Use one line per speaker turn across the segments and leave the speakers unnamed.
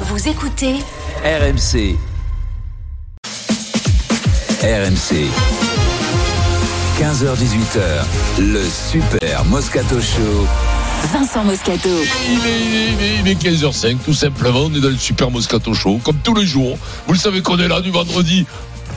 Vous écoutez
RMC. RMC. 15h18h, le Super Moscato Show.
Vincent Moscato.
Il est, il est- il est 15h05, tout simplement. On est dans le Super Moscato Show, comme tous les jours. Vous le savez qu'on est là du vendredi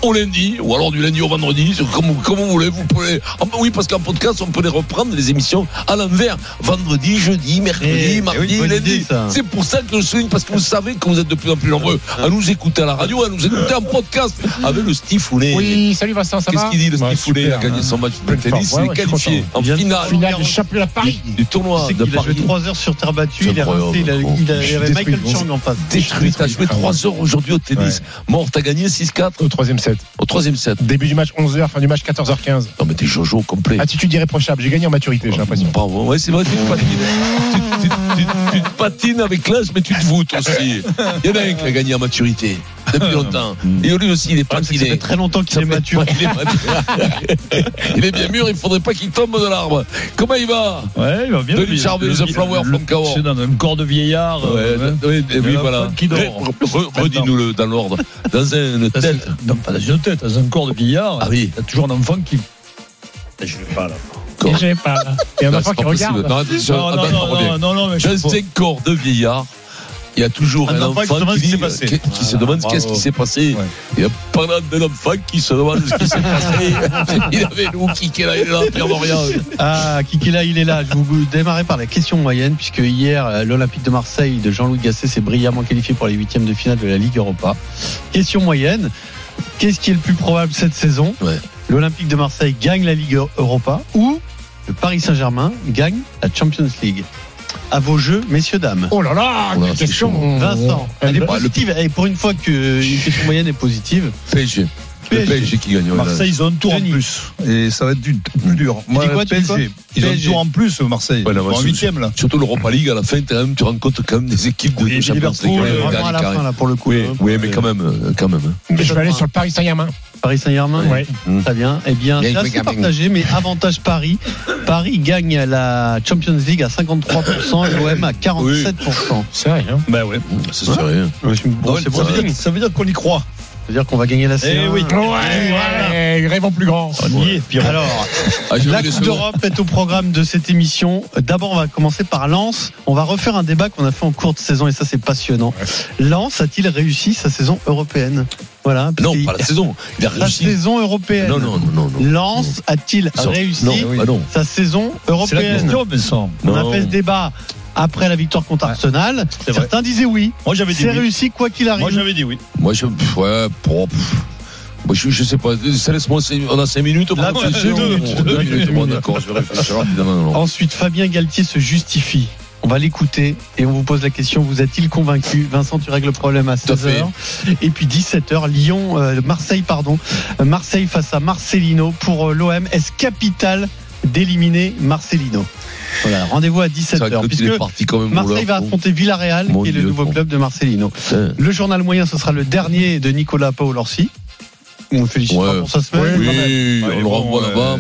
au lundi, ou alors du lundi au vendredi, c'est comme, comme vous voulez. Vous pouvez, ah bah oui, parce qu'en podcast, on peut les reprendre, les émissions à l'envers. Vendredi, jeudi, mercredi,
Eh,
mardi,
eh oui, bonne
lundi. C'est pour ça que je souligne, parce que vous savez que vous êtes de plus en plus nombreux à nous écouter à la radio, à nous écouter en podcast avec le Steve Foulet.
Oui, salut Vincent, ça va
Qu'est-ce qu'il dit, le
Ouais,
Steve Foulet Il a gagné son match de tennis, il
Ouais,
est qualifié en
Il de
finale
Finale du championnat de Paris.
du tournoi
Tu sais
de
qu'il a joué
Paris.
3 heures sur terre battue, il il a, il a- il avait Michael. Chang en face.
détruit. T'as joué 3 heures aujourd'hui au tennis. Mort, t'as gagné 6-4
Au troisième set.
Au troisième set.
Début du match 11h, fin du match 14h15.
Non, mais t'es Jojo complet.
Attitude irréprochable. J'ai gagné en maturité, j'ai l'impression.
Bravo. Ouais, c'est vrai, tu te patines. tu, tu- tu- tu te patines avec l'âge, mais tu te voûtes aussi. Il y en a un qui a gagné en maturité depuis longtemps. Et lui aussi, il est
Ça fait
patiné.
très longtemps qu'il est mature.
Il est il est bien mûr, il faudrait pas qu'il tombe de l'arbre. Comment il va?
Ouais, il va bien.
Denis
Le-
Charvet, The Flower Cahors.
C'est dans un corps de vieillard.
Ouais,
euh,
oui,
la
voilà. Redis-nous-le dans l'ordre. Dans une tête.
Non, pas dans une tête, dans un corps de vieillard.
Ah oui.
Il y a toujours un enfant qui. Je l'ai pas là.
J'ai pas. Il y a un enfant qui
pas
regarde.
Non,
Non, non,
attends,
non, non, non, non, mais je
Dans un corps de vieillard, il y a toujours
Un
un,
enfant qui se demande ce qui s'est passé.
qui, qui se demande
Voilà,
qu'est-ce qui
bravo.
s'est passé.
Ouais.
Il y a pendant un enfant qui se demande ce qui s'est passé. il avait nous qui est là, il est là, Pierre Dorian.
Ah, Kiki là, il est là. Je vous démarrer par la question moyenne, puisque hier, euh, l'Olympique de Marseille de Jean-Louis Gasset s'est brillamment qualifié pour les huitièmes de finale de la Ligue Europa. Question moyenne. Qu'est-ce qui est le plus probable cette saison
Ouais.
L'Olympique de Marseille gagne la Ligue Europa ou le Paris Saint-Germain gagne la Champions League À vos jeux, messieurs, dames.
Oh là là,
Oh là,
question.
Vincent, elle est positive. Et pour une fois qu'une question moyenne est positive,
PSG. Le
PSG.
PSG qui gagne.
Marseille, ils ont un tour
Denis.
en plus. Et ça va être du- plus dur. Moi,
dis quoi,
PSG. Ils ont un
PSG.
tour en plus, Marseille.
Ouais, là, ouais,
en huitième, là.
Surtout l'Europa League, à la fin, même- tu rencontres quand même des équipes de,
Oui,
de Champions
Liverpool,
League.
ouais,
Ouais,
vraiment
dernier
à la
carré.
fin, là, pour le coup.
Oui,
hein.
oui, mais quand même, euh, quand même.
Mais je vais aller sur le Paris Saint-Germain.
Paris Saint-Germain
Ouais.
Très bien. Eh bien, c'est assez partagé, mais avantage Paris. Paris gagne la Champions League à 53%, l'OM à 47%.
C'est vrai, hein.
Ben ouais.
C'est sérieux.
Ça veut dire qu'on y croit.
C'est-à-dire qu'on va gagner la C1.
Eh oui.
Ouais, rêvons plus grand.
On y est, Pierrot.
Alors,
Ah,
la Coupe d'Europe est au programme de cette émission. D'abord, on va commencer par Lens. On va refaire un débat qu'on a fait en cours de saison et ça, c'est passionnant. Lens a-t-il réussi sa saison européenne? Voilà.
Non, pas la saison. Il a réussi.
saison européenne.
Non, non, non, non.
Lens a-t-il réussi
non, ah non.
sa saison
C'est la
européenne?
question, Vincent.
On a fait ce débat après la victoire contre
Ouais.
Arsenal.
Vrai.
Certains disaient oui.
Moi, j'avais dit
C'est
oui.
réussi quoi qu'il arrive.
Moi, j'avais dit oui.
Moi, je. Ouais, pour. pff. Moi, je, je sais pas. Ça laisse-moi. On a 5 minutes pour
Là,
réfléchir.
deux minutes,
Deux
deux
minutes.
minutes.
Bon, d'accord, je vais réfléchir rapidement. alors.
Ensuite, Fabien Galtier se justifie. On va l'écouter et on vous pose la question vous a-t-il convaincu? Vincent, tu règles le problème à 16h. Et puis 17h, Lyon, euh, Marseille, pardon. Euh, Marseille face à Marcelino pour euh, l'OM. Est-ce capital d'éliminer Marcelino? Voilà, rendez-vous à
C'est vrai
17h.
que
Puisque
il est parti quand même.
Marseille va affronter Villarreal,
Mon
qui est le nouveau
bon.
club de Marcelino. Le journal moyen, ce sera le dernier de Nicolas Paul-Orsi. On le félicite
Ouais.
pour sa semaine.
Oui, on le renvoie
euh,
là-bas.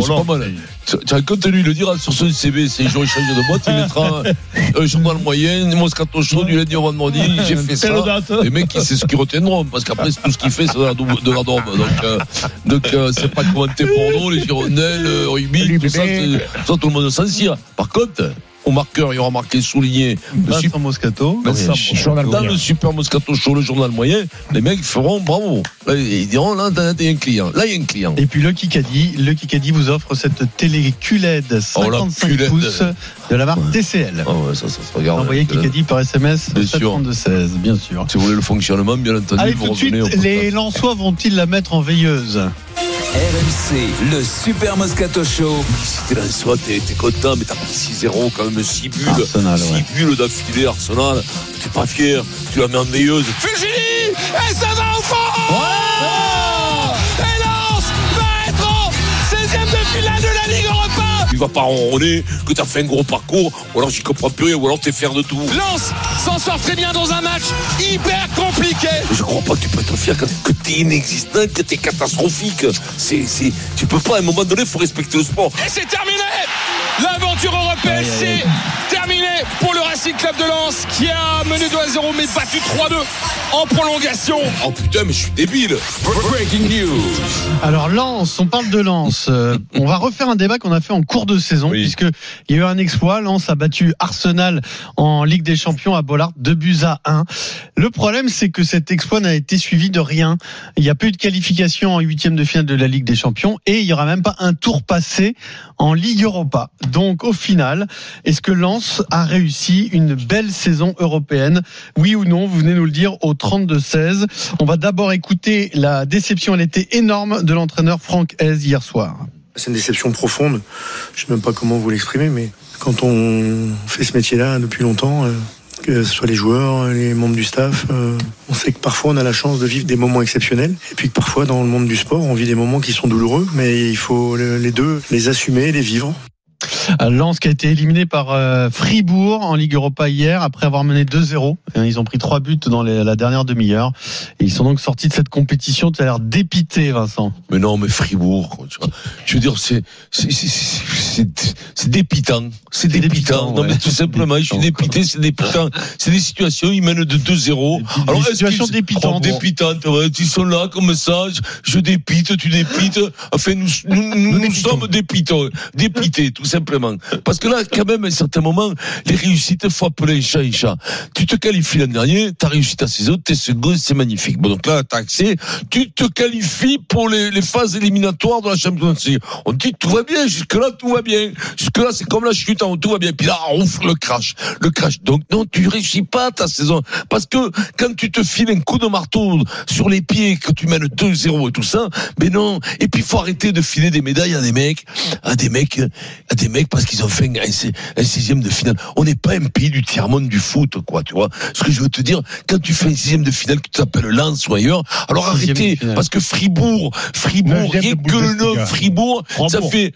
c'est pas mal. Tu tu as compte lui le dira sur son CV, c'est jour échange de boîte, il mettra un journal moyen, Moscato Show du lundi au vendredi, j'ai fait ça.
Date.
Les mecs, c'est ce qu'ils retiendront, parce qu'après, tout ce qu'il fait, c'est de la de la dorme. Donc, euh, donc euh, c'est pas commenté pour nous, les Girondins, le rugby, tout ça, c'est- ça, tout le monde s'en tire. Par contre, au marqueur, il y aura marqué souligné le
Vincent
super,
Moscato.
Vincent
dans le super Moscato Show, le journal moyen, les mecs feront bravo. Là, ils diront, là, t'as un client. Là, il y a un client.
Et puis le Kikadi, le Kikadi vous offre cette télé QLED
Oh, la
55
QLED.
pouces de la marque TCL.
Ah ouais, ça, ça se regarde.
Envoyez Kikadi par SMS
Bien sûr.
732-16, bien sûr.
Si vous voulez le fonctionnement, bien entendu,
Allez,
vous
tout de suite, les Lensois vont-ils la mettre en veilleuse?
RMC, le Super Moscato Show.
Si t'es là, soit t'es t'es content, mais t'as pris 6-0 quand même, 6 bulles.
Arsenal,
6
ouais.
bulles d'affilée, Arsenal. T'es pas fier, tu la mets en veilleuse. Fulgini Et ça va Tu vas pas ronronner que t'as fait un gros parcours, ou alors j'y comprends plus rien, ou alors t'es fier de tout.
Lens s'en sort très bien dans un match hyper compliqué.
Je crois pas que tu peux être fier que, que t'es inexistant, que t'es catastrophique. C'est, c'est, tu peux pas, à un moment donné, il faut respecter le sport.
Et c'est terminé L'aventure européenne, c'est terminé pour le Racing Club de Lens qui a mené 2 à 0 mais battu 3-2 en prolongation.
Oh putain, mais je suis débile. Breaking news.
Alors Lens, on parle de Lens. Euh, on va refaire un débat qu'on a fait en cours de saison,
Oui.
puisque il y a eu un exploit. Lens a battu Arsenal en Ligue des Champions à Bollard, 2 buts à 1. Le problème, c'est que cet exploit n'a été suivi de rien. Il n'y a pas eu de qualification en huitième de finale de la Ligue des Champions et il n'y aura même pas un tour passé en Ligue Europa. Donc au final, est-ce que Lens a réussi une belle saison européenne Oui ou non Vous venez nous le dire au 32-16. On va d'abord écouter la déception, elle était énorme, de l'entraîneur Franck Hez hier soir.
C'est une déception profonde. Je sais même pas comment vous l'exprimer, mais quand on fait ce métier-là depuis longtemps, euh, que ce soit les joueurs, les membres du staff, euh, on sait que parfois on a la chance de vivre des moments exceptionnels, et puis que parfois dans le monde du sport, on vit des moments qui sont douloureux, mais il faut le- les deux, les assumer, les vivre.
Euh, Lens qui a été éliminé par euh, Fribourg en Ligue Europa hier après avoir mené 2-0. Euh, Ils ont pris trois buts dans les- la dernière demi-heure et ils sont donc sortis de cette compétition. Tu as l'air dépité, Vincent.
Mais non, mais Fribourg, tu vois. je veux dire, c'est c'est dépitant, c'est dépitant.
dépitant,
Non,
ouais.
mais tout simplement, je suis dépité, c'est dépitant. C'est des situations, ils mènent de 2-0.
Des
est-ce
situations dépitantes.
Dépitantes, ouais. Ils sont là comme ça, je, je dépite, tu dépites. Enfin, nous, nous, nous, nous sommes dépitants, dépités, tout simplement. Parce que là, quand même, à un certain moment, les réussites, faut appeler un chat un chat. Tu te qualifies l'an dernier, t'as réussi ta saison, t'es second, c'est magnifique. Bon, donc là, t'as accès, tu te qualifies pour les, phases éliminatoires de la Champions League. On dit tout va bien, jusque-là, tout va bien. Jusque-là, c'est comme la chute, en haut, tout va bien. Puis là, ouf, le crash, le crash. Donc, non, tu réussis pas ta saison. Parce que quand tu te files un coup de marteau sur les pieds, que tu mènes 2-0 et tout ça, mais non. Et puis, faut arrêter de filer des médailles à des mecs, à des mecs, à des mecs parce qu'ils ont fait un, si- un sixième de finale. On n'est pas un pays du tiers-monde du foot, quoi, tu vois. Ce que je veux te dire, quand tu fais un sixième de finale, que tu t'appelles Lens ou ailleurs, alors arrêtez, parce que Fribourg, Fribourg, rien que le nom Fribourg, ça fait,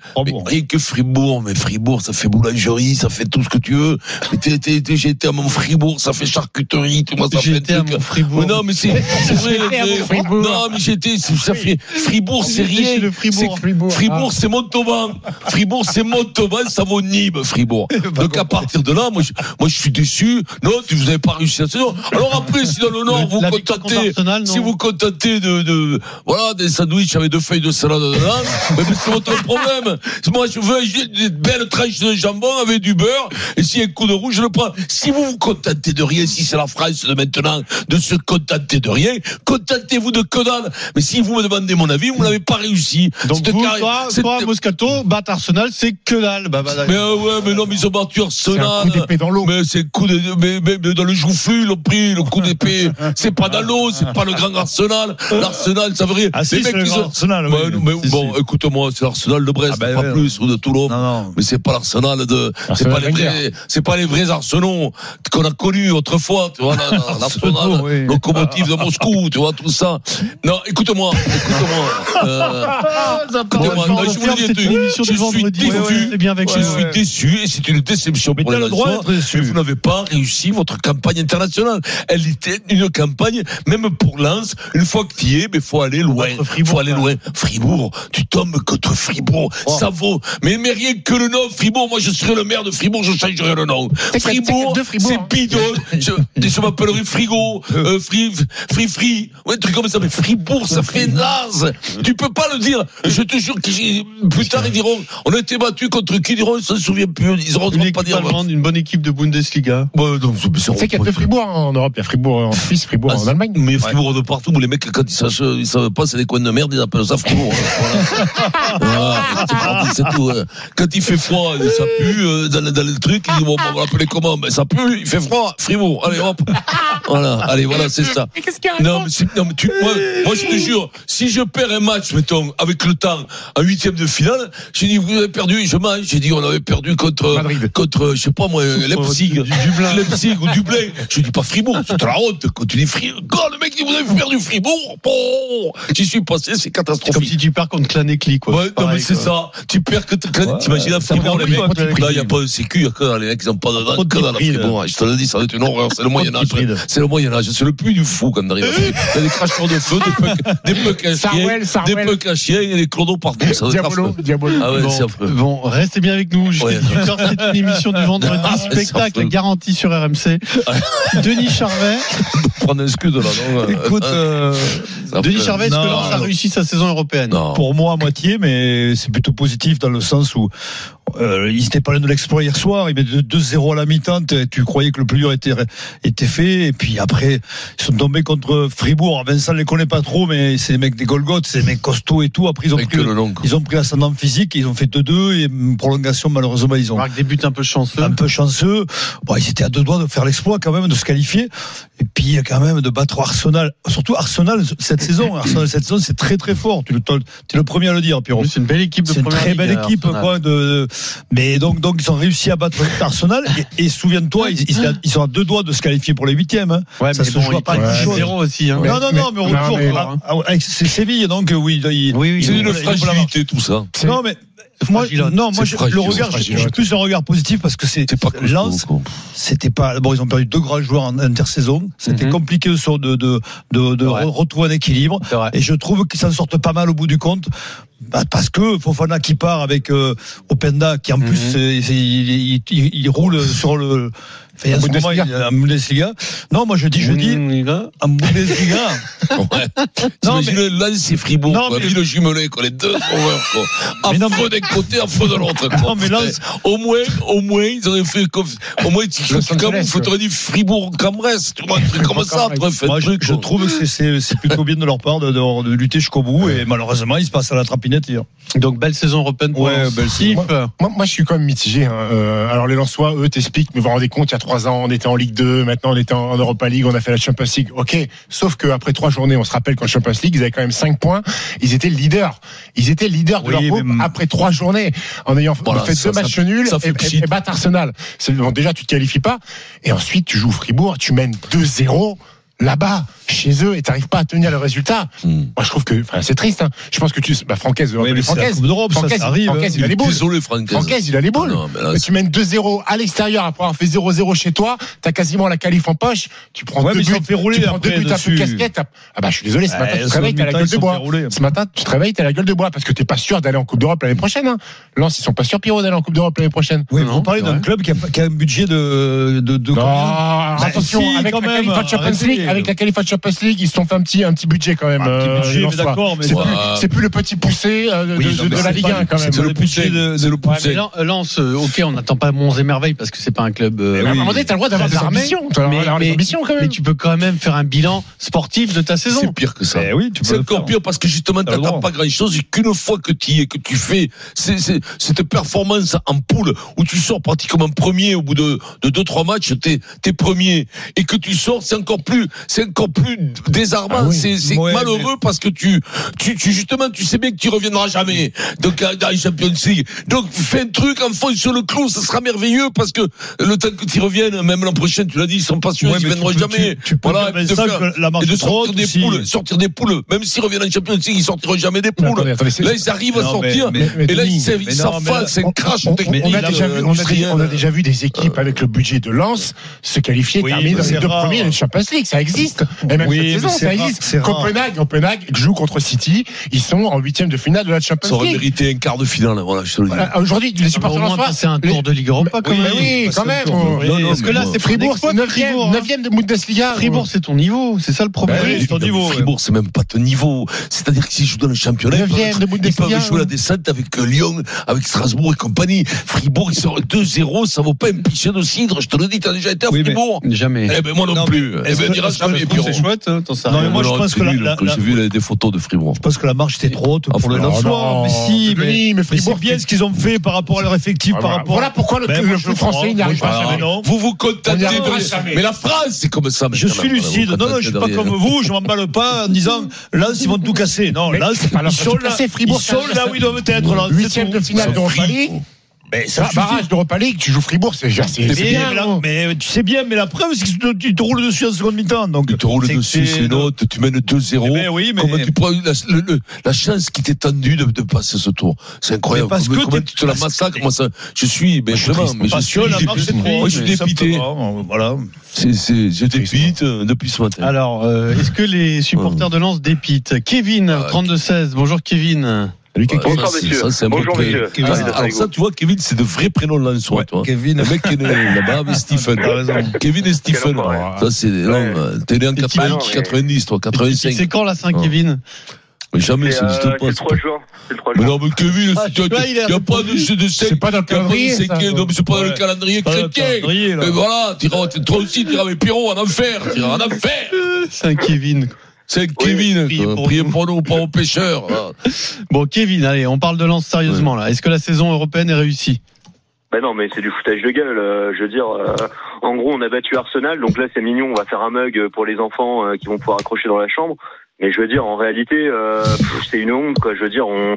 rien que Fribourg, mais Fribourg, ça fait boulangerie, ça fait tout ce que tu veux. Été à mon Fribourg, ça fait charcuterie, tout moi, ça fait
été à mon Fribourg.
Mais non, mais c'est vrai.
J'étais.
Non, mais j'étais, ça fait Fribourg, c'est
J'étais
rien.
Fribourg.
C'est-
Fribourg.
Fribourg, c'est Montauban. Montauban, ça vaut Nîmes, Fribourg. Donc à partir de là, moi, je, moi, je suis déçu. Non, tu vous avez pas réussi la saison. Alors après, si dans le Nord, vous contentez, si vous contentez de, de, voilà, des sandwichs avec deux feuilles de salade dedans, mais c'est votre problème. Moi, je veux des belles tranches de jambon avec du beurre, et s'il y a un coup de rouge, je le prends. Si vous vous contentez de rien, si c'est la France de maintenant, de se contenter de rien, contentez-vous de que dalle. Mais si vous me demandez mon avis, vous n'avez pas réussi.
Donc vous, toi, toi, Moscato, battre Arsenal, c'est que dalle. Bah, bah,
mais euh, ouais, mais non, mais ils ont battu
C'est un
Arsenal.
coup d'épée dans l'eau.
Mais c'est coup de, mais, mais, mais dans le joufflu, ils l'ont pris, le coup d'épée. C'est pas dans l'eau, c'est pas le grand Arsenal. L'Arsenal, ça veut dire.
Ah si,
les
c'est le grand
ont-
Arsenal, oui.
Mais
Si,
bon,
si.
écoute-moi, c'est l'Arsenal de Brest,
Ah ben
pas
ouais,
plus, ou de Toulon.
Non, non.
Mais c'est pas l'Arsenal de, c'est
Arsenal
pas les vrais, c'est pas les vrais Arsenaux qu'on a connus autrefois, tu vois, la- la- l'Arsenal,
oui.
locomotive de Moscou, tu vois, tout ça. Non, écoute-moi, écoute-moi, euh,
Bon,
non, je vous dis, je suis déçu.
C'est bien avec
je suis déçu et c'est une déception
Mais
pour
t'as
les
le droit d'être déçu.
Vous n'avez pas réussi votre campagne internationale. Elle était une campagne, même pour Lens, une fois que tu y es, mais faut aller loin.
Fribourg,
faut aller
ouais.
loin. Fribourg, tu tombes contre Fribourg.
Oh.
Ça vaut. Mais, mais rien que le nom Fribourg, moi je serais le maire de Fribourg, je changerais le nom. Fribourg,
c'est hein.
bidon. Je, je m'appellerais Frigo, euh, Free, Free Free, ouais, un truc comme ça. Mais Fribourg, ça fait naze. Tu peux pas le dire. Je te jure que plus tard ils diront, on a été battu contre qui ils diront, ils s'en souviennent plus. Ils auront
Une
pas
équipe
dire.
allemande, une bonne équipe de Bundesliga.
Ouais, donc, c'est- c'est-
Tu sais qu'il y a deux Fribourg en Europe. Il y a Fribourg en Suisse, Fribourg
Ah,
en Allemagne.
Mais Fribourg de partout, où les mecs, quand ils savent, ils savent pas, c'est des coins de merde, ils appellent ça Fribourg. hein. Voilà. Voilà, c'est tout. hein. Quand il fait froid, ça pue, euh, dans, le- dans le truc, ils disent, bon, on va l'appeler comment? Ben, ça pue, il fait froid, Fribourg. Allez, hop. Voilà, allez, voilà, c'est ça.
qu'est-ce qu'il y a
Non, mais, non, mais tu, moi, moi, je te jure, si je perds un match, mettons, avec le temps, en huitième de finale, j'ai dit, vous avez perdu, je j'ai dit, on avait perdu contre,
Madrid.
contre, je sais pas moi, Leipzig,
du- Dublin.
Leipzig ou Dublin. Je dis pas Fribourg, c'est la honte, quand tu dis Fribourg, quand le mec dit, vous avez perdu Fribourg, bon, j'y suis passé, c'est
C'est comme
catastrophique.
si tu perds contre Clanecli, quoi.
Ouais, non, mais c'est
quoi.
ça. Tu perds que t'as-
Ouais,
t'imagines à Fribourg, les mecs. Là, il n'y a pas de sécu, il y a que dalle, les mecs, ils ont pas de. Fribourg. Je te le dis, ça va être une horreur, c'est le Moyen-Âge. C'est le Moyen-Âge, c'est le plus du fou quand on arrive. Il y a des cracheurs de feu, des pucks à chien,
Sarwell,
des pucs à chien et des clodos partout.
Diabolo. Diabolo.
Ah ouais,
Bon,
c'est affreux.
bon, restez bien avec nous jusqu'à
Ouais.
18h. C'est une émission du vendredi.
Ah,
Spectacle garanti sur RMC. Denis Charvet.
Prendre un scud là, non
Écoute, euh,
Ça
Denis Charvet, est-ce que Lens a réussi sa saison européenne?
Non.
pour moi à moitié, mais c'est plutôt positif dans le sens où euh, ils n'étaient pas loin de l'exploit hier soir. Ils mettaient 2-0 à la mi-temps. Tu croyais que le plus dur était, était fait. Et puis après, ils sont tombés contre Fribourg. Vincent ne les connaît pas trop, mais c'est des mecs des Golgoth, c'est des mecs costauds et tout. Après, ils ont
Avec
pris,
le long.
ils ont pris l'ascendant physique. Ils ont fait 2-2 et une prolongation, malheureusement, ils ont
Marc des buts un peu chanceux.
un peu chanceux. Bon, ils étaient à deux doigts de faire l'exploit quand même, de se qualifier. Et puis quand même de battre Arsenal. Surtout Arsenal cette saison. Arsenal cette saison, c'est très très fort. Tu es le premier à le dire, Pierrot.
C'est une belle équipe de
C'est une très belle
ligue,
équipe, quoi. De, mais donc, donc, ils ont réussi à battre Arsenal. Et, et souviens-toi, ils, ils- ils sont à deux doigts de se qualifier pour les huitièmes. Hein.
Ouais,
Ça se
bon,
joue à pas grand-chose.
0 aussi. Hein.
non, non, non, mais au
mais-
retour,
mais-
ah, ah, c'est Séville, donc euh, oui. il-
Oui, oui,
il-
fragilité, tout ça.
Non, mais moi,
fragilote.
non, moi, j'ai-
fragile,
le regard, j'ai plus un regard positif parce que c'est Lens, c'était pas bon ils ont perdu deux grands joueurs en intersaison c'était
Mhm.
compliqué de de de de,
Ouais.
retrouver un équilibre et je trouve qu'ils s'en sortent pas mal au bout du compte Bah, parce que Fofana qui part avec euh, Openda qui en
Mhm.
plus il, il- il- il roule sur le enfin, en ce moment,
Bundesliga.
est en Bundesliga. Non, moi je dis, je dis en Bundesliga.
Ouais.
Non,
T'imagines le Lens et Fribourg,
Non,
quoi.
mais-
Puis le jumelé, quoi. Les deux sauveurs, quoi. À
Mais non,
feu d'un côté, à feu de l'autre.
Non, mais. Lens-
Au moins, au moins, ils auraient fait comme, au moins, tu, tu, t'aurais dit Fribourg, Cambrès, tu vois, un truc comme ça, tu
Moi, je, je trouve que c'est- c'est c'est plutôt bien de leur part de, de- de lutter jusqu'au bout et malheureusement ils se passent à la trapinette hier.
Donc belle saison européenne pour
Ouais, belle
Steve,
Moi, moi, je suis quand même mitigé. hein. Euh, alors, les Lensois, eux, t'expliquent, mais vous vous rendez compte, il y a trois ans, on était en Ligue 2, maintenant on était en, Europa League, on a fait la Champions League. Ok, sauf qu'après trois journées, on se rappelle qu'en Champions League, ils avaient quand même cinq points. Ils étaient leaders. Ils étaient leaders de
Oui,
leur groupe
mais-
après trois journées, en ayant
Voilà,
fait
ça,
deux
ça-
matchs nuls
ça
et, et, et battre Arsenal. Bon, déjà, tu te qualifies pas. Et ensuite, tu joues Fribourg, tu mènes 2-0 là-bas, chez eux, et t'arrives pas à tenir le résultat.
Hmm.
Moi, je trouve que, enfin, c'est triste. Hein. Je pense que tu, bah, Francaise,
Oui, mais
Francaise,
Coupe d'Europe, ça,
Francaise,
ça arrive.
Francaise, il a les boules.
Désolé.
Francaise, il a les boules.
Non, mais là,
Mais tu mènes 2-0 à l'extérieur après avoir fait 0-0 chez toi, t'as quasiment la qualif en poche, tu prends
Ouais,
deux buts,
fait rouler
tu prends deux
après
buts un peu
dessus.
casquette. Ah bah je suis désolé, ce matin
Ouais,
tu te réveilles, t'as la gueule de bois. Ce matin tu te réveilles, t'as la gueule de bois parce que t'es pas sûr d'aller en Coupe d'Europe l'année prochaine. Hein. Lens, ils sont pas sûrs Pierrot d'aller en Coupe d'Europe l'année prochaine.
Oui, vous parlez d'un club qui a, un budget de de,
attention, avec la Champions. League, avec la qualif Champions League, ils se sont fait un petit un petit budget quand même.
Un petit
euh,
budget,
les
mais
Lensois.
d'accord, mais
c'est
bon.
plus,
Ouais.
c'est plus le petit poussé euh, de,
Oui,
de-
non,
de
mais
la Ligue
pas-
1 quand même.
C'est le poussé,
budget de-
c'est le poussé.
Euh, ok, on n'attend pas monts et merveilles parce que c'est pas un club. euh,
Mais à un moment donné, t'as le droit d'avoir des ambitions.
Mais-
d'avoir des
mais-
ambitions quand
Mais
même.
tu peux quand même faire un bilan sportif de ta saison.
C'est pire que ça.
Eh oui, tu peux
C'est encore pire parce que justement, t'attends pas grand chose et qu'une fois que tu y es, que tu fais c'est- c'est- cette performance en poule où tu sors pratiquement premier au bout de, de deux, trois matchs, t'es, t'es premier et que tu sors, c'est encore plus, c'est encore plus désarmant.
Ah oui.
C'est, c'est
Ouais,
malheureux parce que tu, tu, tu, justement, tu sais bien que tu reviendras jamais. Donc, dans les Champions League. Donc, fais un truc, enfonce sur le clou, ça sera merveilleux parce que le temps que tu reviennes, même l'an prochain, tu l'as dit, ils sont pas sûrs,
Ouais,
ils viendront jamais.
tu- tu
voilà, et de
ça,
faire-
la
et de sortir des
aussi.
poules, sortir des poules. Même s'ils reviennent en Champions League, ils sortiront jamais des poules.
attendez,
Là, ils arrivent à
Non,
sortir.
mais-
mais
et là, ils
là,
c'est un crash
on, a déjà
euh,
vu, on, a,
industriel.
on a déjà vu des équipes avec le budget de Lens se qualifier, terminer dans les deux premiers de Champions League. Ça existe. Et même
Oui,
cette saison,
c'est
ça
rare,
existe.
c'est rare.
Copenhague, Copenhague joue contre City. Ils sont en huitième de finale de la Champions
Ça aurait
League.
mérité un quart de finale, voilà, je te le dis.
Voilà, Aujourd'hui, les
Au
supporters
moins
lensois.
passer un tour de Ligue Europa quand
Oui,
même.
oui,
Parce
quand
que
même. Parce que là, c'est. Fribourg,
C'est
c'est
un exploit,
9
Fribourg, hein.
9 de Bundesliga.
Fribourg, c'est ton niveau, c'est ça le problème.
Bah
ton niveau.
Fribourg, c'est même pas ton niveau. C'est-à-dire que s'ils jouent dans le championnat, ils peuvent, jouer la descente avec euh, Lyon, avec Strasbourg et compagnie. Fribourg, ils sortent 2-0, ça vaut pas un pichet de cidre. Je te le dis, t'as déjà été à Fribourg.
Jamais.
Eh ben, moi non, plus. Eh ben,
est-ce que.
C'est chouette, hein,
Non, mais moi, je pense
c'est
que la-
nul,
la-
que
la-
J'ai vu des photos de Fribourg.
Je pense que la marche était trop haute
Ah,
pour le Lensois.
non,
Mais si, mais,
Fribourg,
bien ce qu'ils ont fait par rapport à leur effectif, par
Voilà,
rapport.
voilà pourquoi le,
Ben,
le foot français n'y arrive pas jamais.
non.
Vous vous
On
contentez de... Mais la France, c'est comme ça.
Je suis lucide. Non, non, je suis pas comme vous. Je m'emballe pas en disant là, ils vont tout casser. Non, là,
c'est pas leur
ils sont là. où ils doivent être. c'est
Huitième de finale
Ils
Mais ça
Ça,
suffit.
barrage d'Europa League, tu joues Fribourg, c'est
Mais,
bien.
mais mais tu sais bien, mais la preuve, c'est que tu te, tu te roules dessus en seconde mi-temps. Donc,
Tu te roules dessus, c'est l'autre, tu mènes 2-0.
Eh ben oui, mais-
Comment tu prends la, le- le- la chance qui t'est tendue de, de passer ce tour? C'est incroyable.
Mais parce
comment
que
comment tu te la massacres? Moi, ça, je suis, ben,
je suis
vraiment, mais je suis
que la marche est
dépité. Moi, je suis
haute,
dépité.
simplement, Voilà.
C'est, c'est, je dépite euh, depuis ce matin.
Alors, euh, est-ce que les supporters de Lens dépitent? Kevin, 32-16. Bonjour Kevin.
Salut, Kevin.
Ouais,
Bonsoir,
ça, c'est-
messieurs.
ça, c'est un. Ah, Alors ça, tu vois, Kevin, c'est de vrais prénoms là en soi, toi.
Kevin.
Le mec qui est né là-bas avec Stephen.
T'as raison.
Kevin et Stephen. Ça, c'est, non, euh, t'es né en
C'est qui,
80,
non, mais-
90, toi,
C'est
85.
quand la. Saint-Kevin
Mais jamais,
C'est
ça
euh,
n'existe
c'est
pas.
le
c'est
3 juin. C'est le 3
Mais non, mais Kevin,
Ah, il
n'y a pas de
répondu.
jeu de
C'est pas dans le
il y a pas de
calendrier,
non, mais c'est pas dans le calendrier chrétien. Mais voilà, t'iras- toi aussi, tu iras avec Pierrot en enfer. Tu iras en enfer.
Saint-Kevin.
C'est Kevin,
priez
quoi.
pour
priez
nous.
pour nous, pas aux pêcheurs.
Bon, Kevin, allez, on parle de lance sérieusement là. Est-ce que la saison européenne est réussie?
Ben non, mais c'est du foutage de gueule. euh, je veux dire, euh, en gros, on a battu Arsenal, donc là c'est mignon. On va faire un mug pour les enfants euh, qui vont pouvoir accrocher dans la chambre. Mais je veux dire, en réalité, euh, c'est une honte, quoi. Je veux dire, on,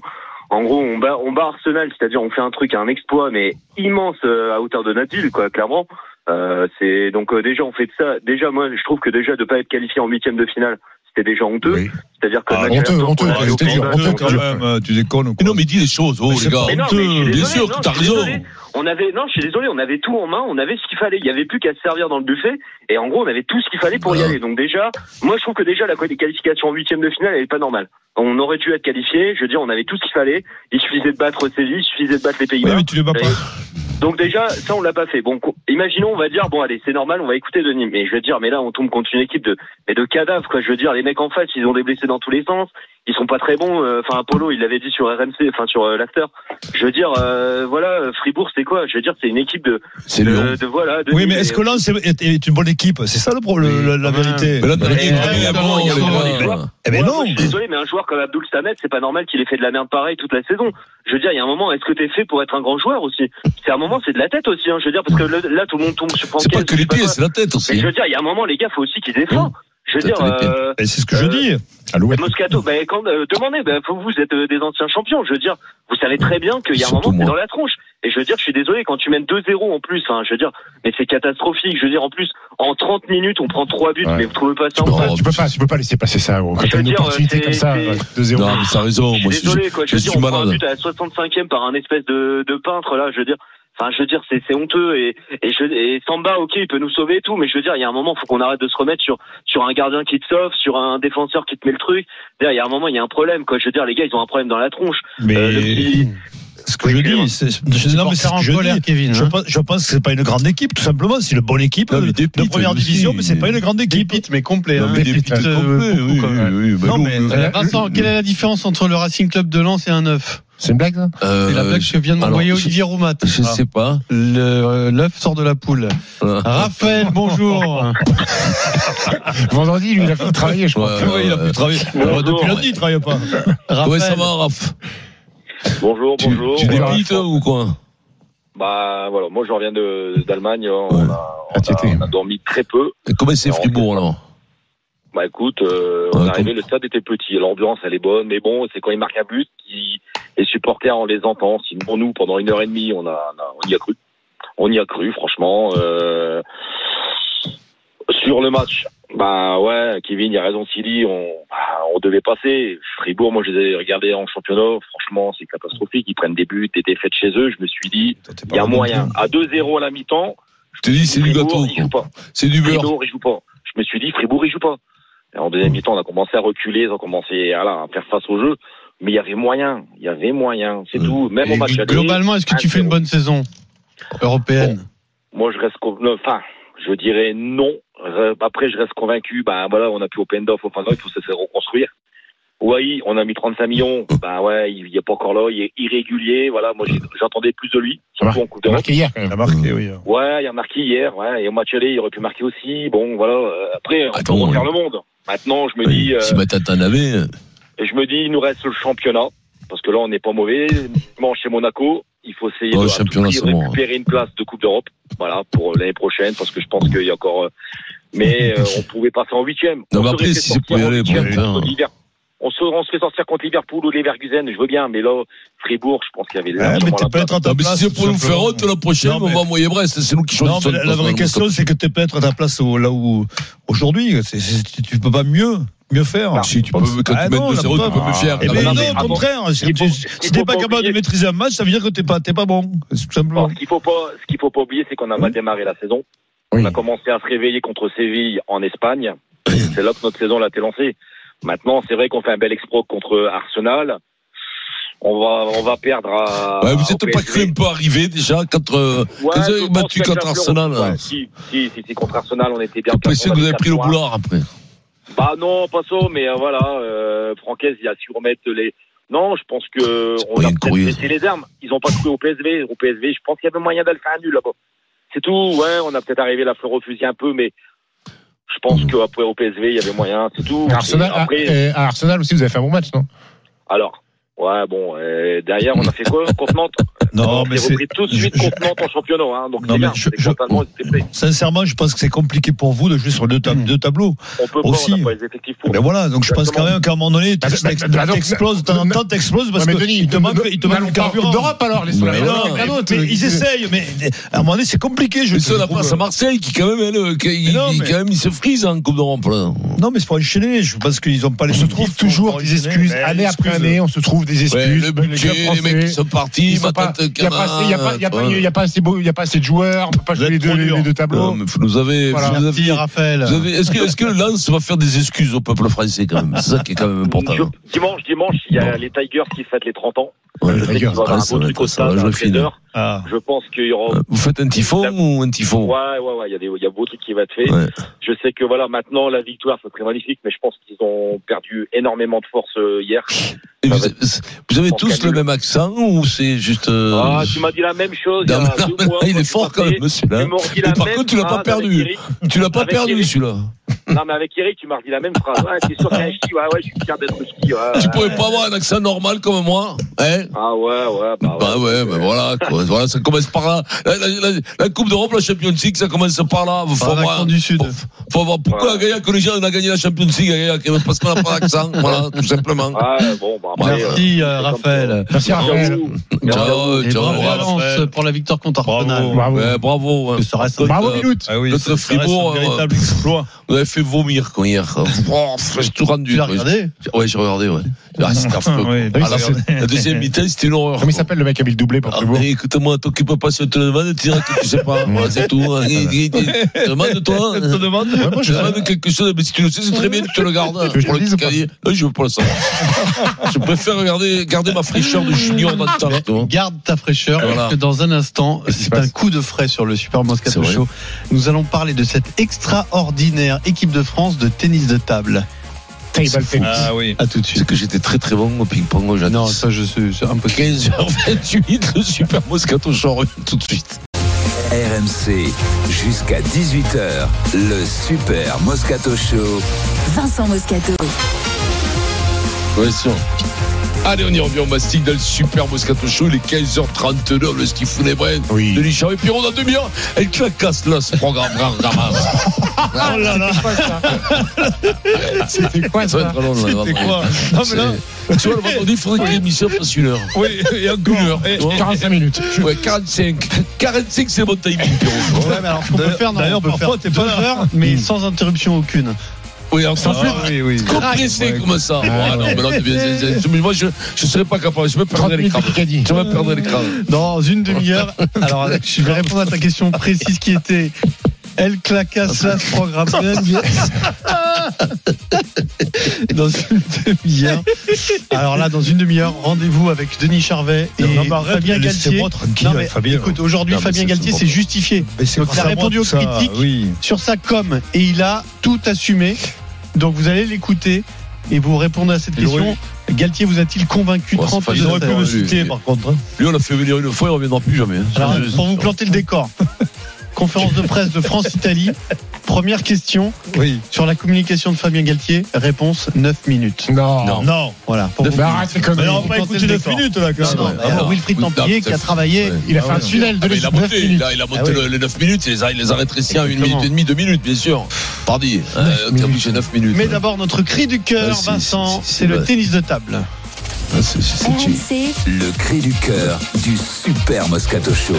en gros, on bat, on bat Arsenal, c'est-à-dire on fait un truc, un exploit, mais immense euh, à hauteur de notre ville, quoi, clairement. Euh, c'est donc euh, déjà on fait de ça. Déjà, moi, je trouve que déjà de pas être qualifié en huitième de finale, c'était déjà honteux.
Oui.
C'est-à dire que
Ah,
honteux, honteux,
quand même, tu déconnes.
Non, mais dis les choses, oh, les gars.
Bien
sûr
non,
que t'as
je suis
raison.
On avait, non, je suis désolé, on avait tout en main, on avait ce qu'il fallait. Il y avait plus qu'à se servir dans le buffet. Et en gros, on avait tout ce qu'il fallait pour y aller. Donc déjà, moi, je trouve que déjà la qualification en huitième de finale, elle est pas normale. On aurait dû être qualifié. Je veux dire, on avait tout ce qu'il fallait. Il suffisait de battre Séville, il suffisait de battre les Pays-Bas.
mais tu les bats pas.
Donc déjà, ça on l'a pas fait. Bon, imaginons, on va dire, bon allez, c'est normal, on va écouter Denis. Mais je veux dire, mais là, on tombe contre une équipe de, mais de cadavres, quoi. Je veux dire, les mecs en face, ils ont des blessés dans tous les sens. Ils sont pas très bons. euh, Enfin, Apollo, il l'avait dit sur RMC, enfin sur euh, l'after. Je veux dire, euh, voilà, Fribourg, c'est quoi Je veux dire, c'est une équipe de,
C'est
de, de voilà. De
Oui, mais est-ce que Lens est, est- une bonne équipe? C'est ça le problème,
Oui.
la, la vérité.
Mais là,
Mais, sont
gars.
les joueurs
Eh ben non
moi, je suis désolé, mais un joueur comme Abdul Samet, c'est pas normal qu'il ait fait de la merde pareil toute la saison. Je veux dire, il y a un moment, est-ce que t'es fait pour être un grand joueur aussi? C'est un moment, c'est de la tête aussi. Hein, je veux dire, parce que le- là, tout le monde tombe sur
C'est pas que les pieds, c'est la tête
Mais
aussi.
je veux dire, il y a un moment, les gars, faut aussi qu'ils défendent. Je veux dire, euh,
Et c'est ce que je
Euh,
dis.
Alouette.
Moscato, ben quand euh, demandez, ben faut- vous êtes euh, des anciens champions. Je veux dire, vous savez très bien qu'il y a un moment c'est dans la tronche. Et je veux dire, je suis désolé quand tu mènes 2-0 en plus. Hein, je veux dire, mais c'est catastrophique. Je veux dire, en plus, en 30 minutes, on prend trois buts,
Ouais.
mais vous trouvez pas ça
pas-
Tu peux pas, tu peux pas laisser passer ça. gros. Quand t'as une
dire,
opportunité comme ça,
c'est-
ouais, 2-0.
Non, mais t'as raison.
Je
Moi,
suis
je suis,
désolé, quoi. Je
je
veux
suis
dire, on prend un but à la 65e par un espèce de, de peintre, là. Je veux dire, enfin, je veux dire, c'est, c'est honteux. Et, et, je, et Samba, ok, il peut nous sauver et tout, mais je veux dire, il y a un moment, faut qu'on arrête de se remettre sur, sur un gardien qui te sauve, sur un défenseur qui te met le truc. Dire, Il y a un moment, il y a un problème, quoi. Je veux dire, les gars, ils ont un problème dans la tronche.
Mais
Euh, petit-
ce que
Oui,
je dis, c'est je- non, mais c'est ce que je
colère,
dis.
Kevin.
Je
hein.
pense, je pense que c'est pas une grande équipe, tout simplement. C'est une bonne équipe
Non, mais
de, de première division, mais c'est pas une grande équipe.
Mais complet.
Non,
hein.
mais des
Dépite,
pites
euh,
oui, oui, oui, bah
Non,
nous,
mais-
Euh, Vincent, quelle est la différence entre le Racing Club de Lens et un œuf
C'est une blague, ça
euh,
C'est la blague que vient de m'envoyer Olivier Roumat.
Je sais pas.
Euh, L'œuf sort de la poule.
Voilà.
Raphaël, bonjour.
Vendredi, lui, il a fait travailler, je crois.
Ouais,
Ouais, il a pu travailler.
Bonjour.
Depuis lundi, il travaille pas.
Ouais, ça
Raphaël,
va, Raph
Bonjour,
Tu,
bonjour.
tu
Voilà.
dépites ou quoi
Bah, voilà. Moi, je reviens de, d'Allemagne. On,
Ah,
on a dormi très peu.
Et Comment c'est Fribourg, alors
Bah écoute, euh, on est arrivé, le stade était petit, l'ambiance elle est bonne, mais bon, c'est quand ils marquent un but, qui, les supporters on les entend. Sinon nous, pendant une heure et demie, on a, on, a- on y a cru, on y a cru, franchement. Euh, sur le match, bah ouais, Kevin, il a raison, Silly, on, bah, on devait passer. Fribourg, moi je les ai regardés en championnat, franchement c'est catastrophique. Ils prennent des buts, des défaites chez eux. Je me suis dit, il y a moyen. À 2-0 à la mi-temps,
Je te dis, c'est du gâteau.
il joue
quoi.
pas.
C'est du beurre.
Fribourg, il joue pas. Je me suis dit, Fribourg, il joue pas. Et en deuxième mi-temps, on a commencé à reculer, ils ont commencé voilà, à faire face au jeu. Mais il y avait moyen, il y avait moyen, c'est
Mm.
tout. Même au match
globalement, est-ce que tu fais une bonne saison européenne?
Moi je reste, enfin, je dirais non. Après, je reste convaincu, ben voilà, on a plus Open Doff, enfin, il faut se faire reconstruire. Oui, on a mis 35 millions, ben ouais, il il est pas encore là, il est irrégulier, voilà, moi j'entendais plus de lui, surtout en Coupe
Il a marqué hier, quand
Il a marqué, oui.
Ouais, il a marqué hier, ouais, et au match aller, il aurait pu marquer aussi. Bon, voilà. euh, Après, on peut
Attends,
refaire
oui.
le monde. Maintenant, je me dis, euh,
Si Matin t'en avais.
et je me dis, il nous reste le championnat, parce que là, on n'est pas mauvais. Dimanche chez Monaco, il faut essayer
Oh,
de
championnat,
prix
bon.
récupérer une place de Coupe d'Europe, voilà, pour l'année prochaine, parce que je pense qu'il y a encore. euh, Mais euh, on pouvait passer en huitième.
Non,
On
mais après, si c'est
sortir
pour y
en
aller,
huitième
bon.
On se, on se fait sortir contre Liverpool ou Leverkusen, je veux bien, mais là, Fribourg, je pense qu'il y avait
Ouais, mais t'es
la
pas
place.
être à ta
Non, mais
place.
si c'est pour nous faire honte la prochaine,
Non,
on va envoyer Brest. C'est nous qui
Non,
choisissons.
mais la, la vraie question, c'est que tu peux être à ta place au- là où aujourd'hui, tu peux pas mieux, mieux faire.
Si tu peux, quand
Ah
tu mets
non,
2-0,
la
tu peux me faire.
Eh
Ah,
ben
non,
non, au contraire. Si
faut-
tu
faut
t'es pas
pas
capable de maîtriser un match, ça veut dire que t'es pas, t'es pas bon. C'est tout simplement.
Ce qu'il faut pas, ce qu'il faut pas oublier, c'est qu'on a mal démarré la saison.
Oui.
On a commencé à se réveiller contre Séville en Espagne. C'est là que notre saison a été lancée. Maintenant, c'est vrai qu'on fait un bel exploit contre Arsenal. on va, on va perdre à.
Ouais, vous
au
êtes pas cru un peu arrivé déjà contre. euh,
Ouais,
quand vous avez battu contre Arsenal. hein.
Si, si, si, si, contre Arsenal, on était bien.
Que vous avez pris le boulard après.
Bah non, pas ça, mais euh, voilà, euh, il a su remettre les. Non, je pense que on a peut-être les armes. Ils ont pas cru au PSV. Au PSV, je pense qu'il y avait moyen d'aller faire un nul là-bas. C'est tout. Ouais, on a peut-être arrivé la fleur au fusil un peu, mais je pense qu'après au PSV, il y avait moyen. C'est tout.
À Arsenal,
Et après,
à, à Arsenal aussi, vous avez fait un bon match, non?
Alors. Ouais, bon, derrière, on a fait quoi contre Nantes?
Non,
On
mais c'est.
tout de suite Nantes en championnat. Hein, donc
Non, mais je- je-
prêt.
Sincèrement, je pense que c'est compliqué pour vous de jouer sur deux, tab- deux tableaux.
On peut pas,
Aussi.
on n'a pas les effectifs pour.
Mais voilà, donc je pense quand même qu'à un moment donné,
Bah,
tu
bah, bah,
t'exploses, de temps en temps, t'exploses parce
Ouais, mais
que
Denis,
il te manque, il te manque le
pas
carburant.
D'Europe alors, les
ils essayent, mais à un moment donné, c'est compliqué. Je
Mais c'est la place à Marseille qui quand même, elle, qui,
mais-
quand même, il se frise en Coupe d'Europe.
Non, mais c'est pour enchaîner. Je pense qu'ils ont pas les
On se trouve toujours des excuses, année après année, on se trouve des excuses.
Ouais, le
Les
budget, mecs qui sont partis,
Il n'y a pas assez- beau- il y a pas de joueurs, on peut pas jouer les deux, les deux tableaux.
mais vous avez,
Voilà.
vous avez,
Raphaël.
vous avez- est-ce que, est-ce que Lens va faire des excuses au peuple français quand même? C'est ça qui est quand même important.
Dimanche, dimanche, il y a les Tigers qui fêtent les 30 ans.
Ouais,
Je sais qu'il va y avoir
ouais,
un
ça
beau truc au
ça
stade à
jouer
13
fine.
heures.
Ah.
Je pense qu'il y aura.
Vous faites un typhon ou un typhon?
Ouais, ouais, ouais, il y a des, il y a beau truc qui va être fait.
Ouais.
Je sais que voilà, maintenant la victoire, ce serait magnifique, mais je pense qu'ils ont perdu énormément de force euh, hier.
Et
Ça
vous, avez tous le même accent ou c'est juste. euh,
Ah, tu m'as dit la même chose. il y a
non, mais-
deux mois,
il est fort quand même, celui-là. Par contre, tu l'as pas perdu. Tu l'as pas perdu celui-là.
Non, mais avec Eric, tu m'as redit la même phrase. Ouais, t'es sûr qu'il y a un ski Ouais, ouais, je suis fier d'être ski. Ouais,
Tu pourrais pas avoir un accent normal comme moi Hein?
Ah ouais, ouais, bah ouais.
Bah ouais, bah voilà, quoi. voilà, ça commence par là. La, la- la- la Coupe d'Europe, la Champions League, ça commence par là. Faut
Par
voir,
l'accent du Sud.
faut, faut voir pourquoi
Ouais.
que les gens on a gagné la Champions League, Gaillac, Parce qu'on n'a pas d'accent, voilà, tout simplement.
Ouais, bon, bah après.
Merci
euh,
euh, Raphaël.
Merci Raphaël.
Ciao, ciao,
bravo
Raphaël.
pour la victoire contre
Bravo.
Arsenal.
Bravo.
Bravo. hein.
Bravo Minute.
Ah oui,
Notre Fribourg,
un
euh,
véritable exploit.
Avez fait vomir, quoi, hier. Oh, j'ai tout rendu.
Tu l'as regardé
Ouais, j'ai regardé, ouais. Ah, c'était affreux.
Ouais,
Ah,
oui,
la, deuxième mi-temps, c'était une horreur.
Comment il s'appelle le mec qui a mis le doublé pour
Ah,
Fribourg
mais Écoute-moi, t'occupes pas si on te le demande, tu diras que tu sais pas. Voilà, c'est tout. hein. Demande-toi.
Je te demande.
Ouais, moi,
Je
je
demande quelque chose, mais si tu le sais, c'est très bien, tu te le gardes.
veux que je
Pour
le
le petit
pas
cahier. Non, je veux pas. Je préfère regarder, garder ma fraîcheur de junior dans le temps.
Garde ta fraîcheur
Voilà.
parce que dans un instant,
qui se
c'est un coup de frais sur le Super Moscato. Show. Nous allons parler de cette extraordinaire équipe de France de tennis de table.
Table tennis.
Ah oui.
À tout de
C'est
suite.
que j'étais très très bon au ping-pong au.
Non, ça je sais, c'est impossible.
15h28, le Super Moscato Show revient tout de suite.
RMC, jusqu'à 18h, le Super Moscato Show.
Vincent Moscato.
Ouais, sûr. Allez, on y revient au mastic dans le Super Moscato Show. Il est 15h39, le ski fou des Brens.
Oui.
Denis Charvet. Puis on a demi-heure. Elle clacasse là, ce programme. ramasse.
Oh là là. C'était quoi
Ça
C'était quoi Non, mais là.
Tu vois, le vendredi, il faudrait que l'émission fasse une heure.
Oui, et encore.
Une heure.
Et-
tu vois.
45 minutes.
Ouais, 45. 45, c'est mon timing, Pierrot.
Ouais, mais alors ce qu'on peut faire, non,
d'ailleurs,
on peut
parfois,
faire
t'es pas là.
heures, mais sans interruption aucune.
Oui, en.
Ah, oui, oui.
Compressé
Ouais.
comme ça. Ah, non, mais moi, je ne serais pas capable. Je me
30
perdrais les crânes. Je me perdrais les crânes.
Dans une demi-heure, alors je vais répondre à ta question précise qui était El Clacaslas programme dans une demi-heure. Alors là, dans une demi-heure, rendez-vous avec Denis Charvet et
Non, mais arrête,
Fabien Galtier.
laissez-moi tranquille,
Non, mais
Fabien.
écoute, aujourd'hui,
Non,
Fabien Galtier
c'est
s'est justifié Donc, il a répondu aux critiques.
Oui.
sur sa com et il a tout assumé. Donc vous allez l'écouter et vous répondez à cette
Il
question. Galtier vous a-t-il convaincu
Ouais, c'est
30
pas
Ils
Fabien,
auraient pu me citer, par contre. hein?
Lui, on l'a fait venir une fois, il ne reviendra plus jamais. hein.
Alors, pour vous planter le décor, conférence de presse de France-Italie. Première question
Oui.
sur la communication de Fabien Galtier. Réponse 9 minutes.
Non.
Non.
Voilà. Pour vous-
Bah,
Mais on va écouter
le
9
décor.
minutes, là, quand
Non, non,
Ah
alors. Wilfried
Oui,
Templier
non,
qui a travaillé.
Il a fait
Ah
un
ouais.
tunnel
Ah,
de
mais il a
9
monté, il
minutes.
a, il a monté
Ah oui.
le- les 9 minutes, il les a, il les a rétrécis en 1
Exactement.
minute et demie, 2 minutes, bien sûr. Pardi, bougé 9 minutes.
Mais d'abord, notre cri du cœur, Vincent,
c'est-
le tennis de table.
Ah, c'est-
Le cri du cœur du Super Moscato Show.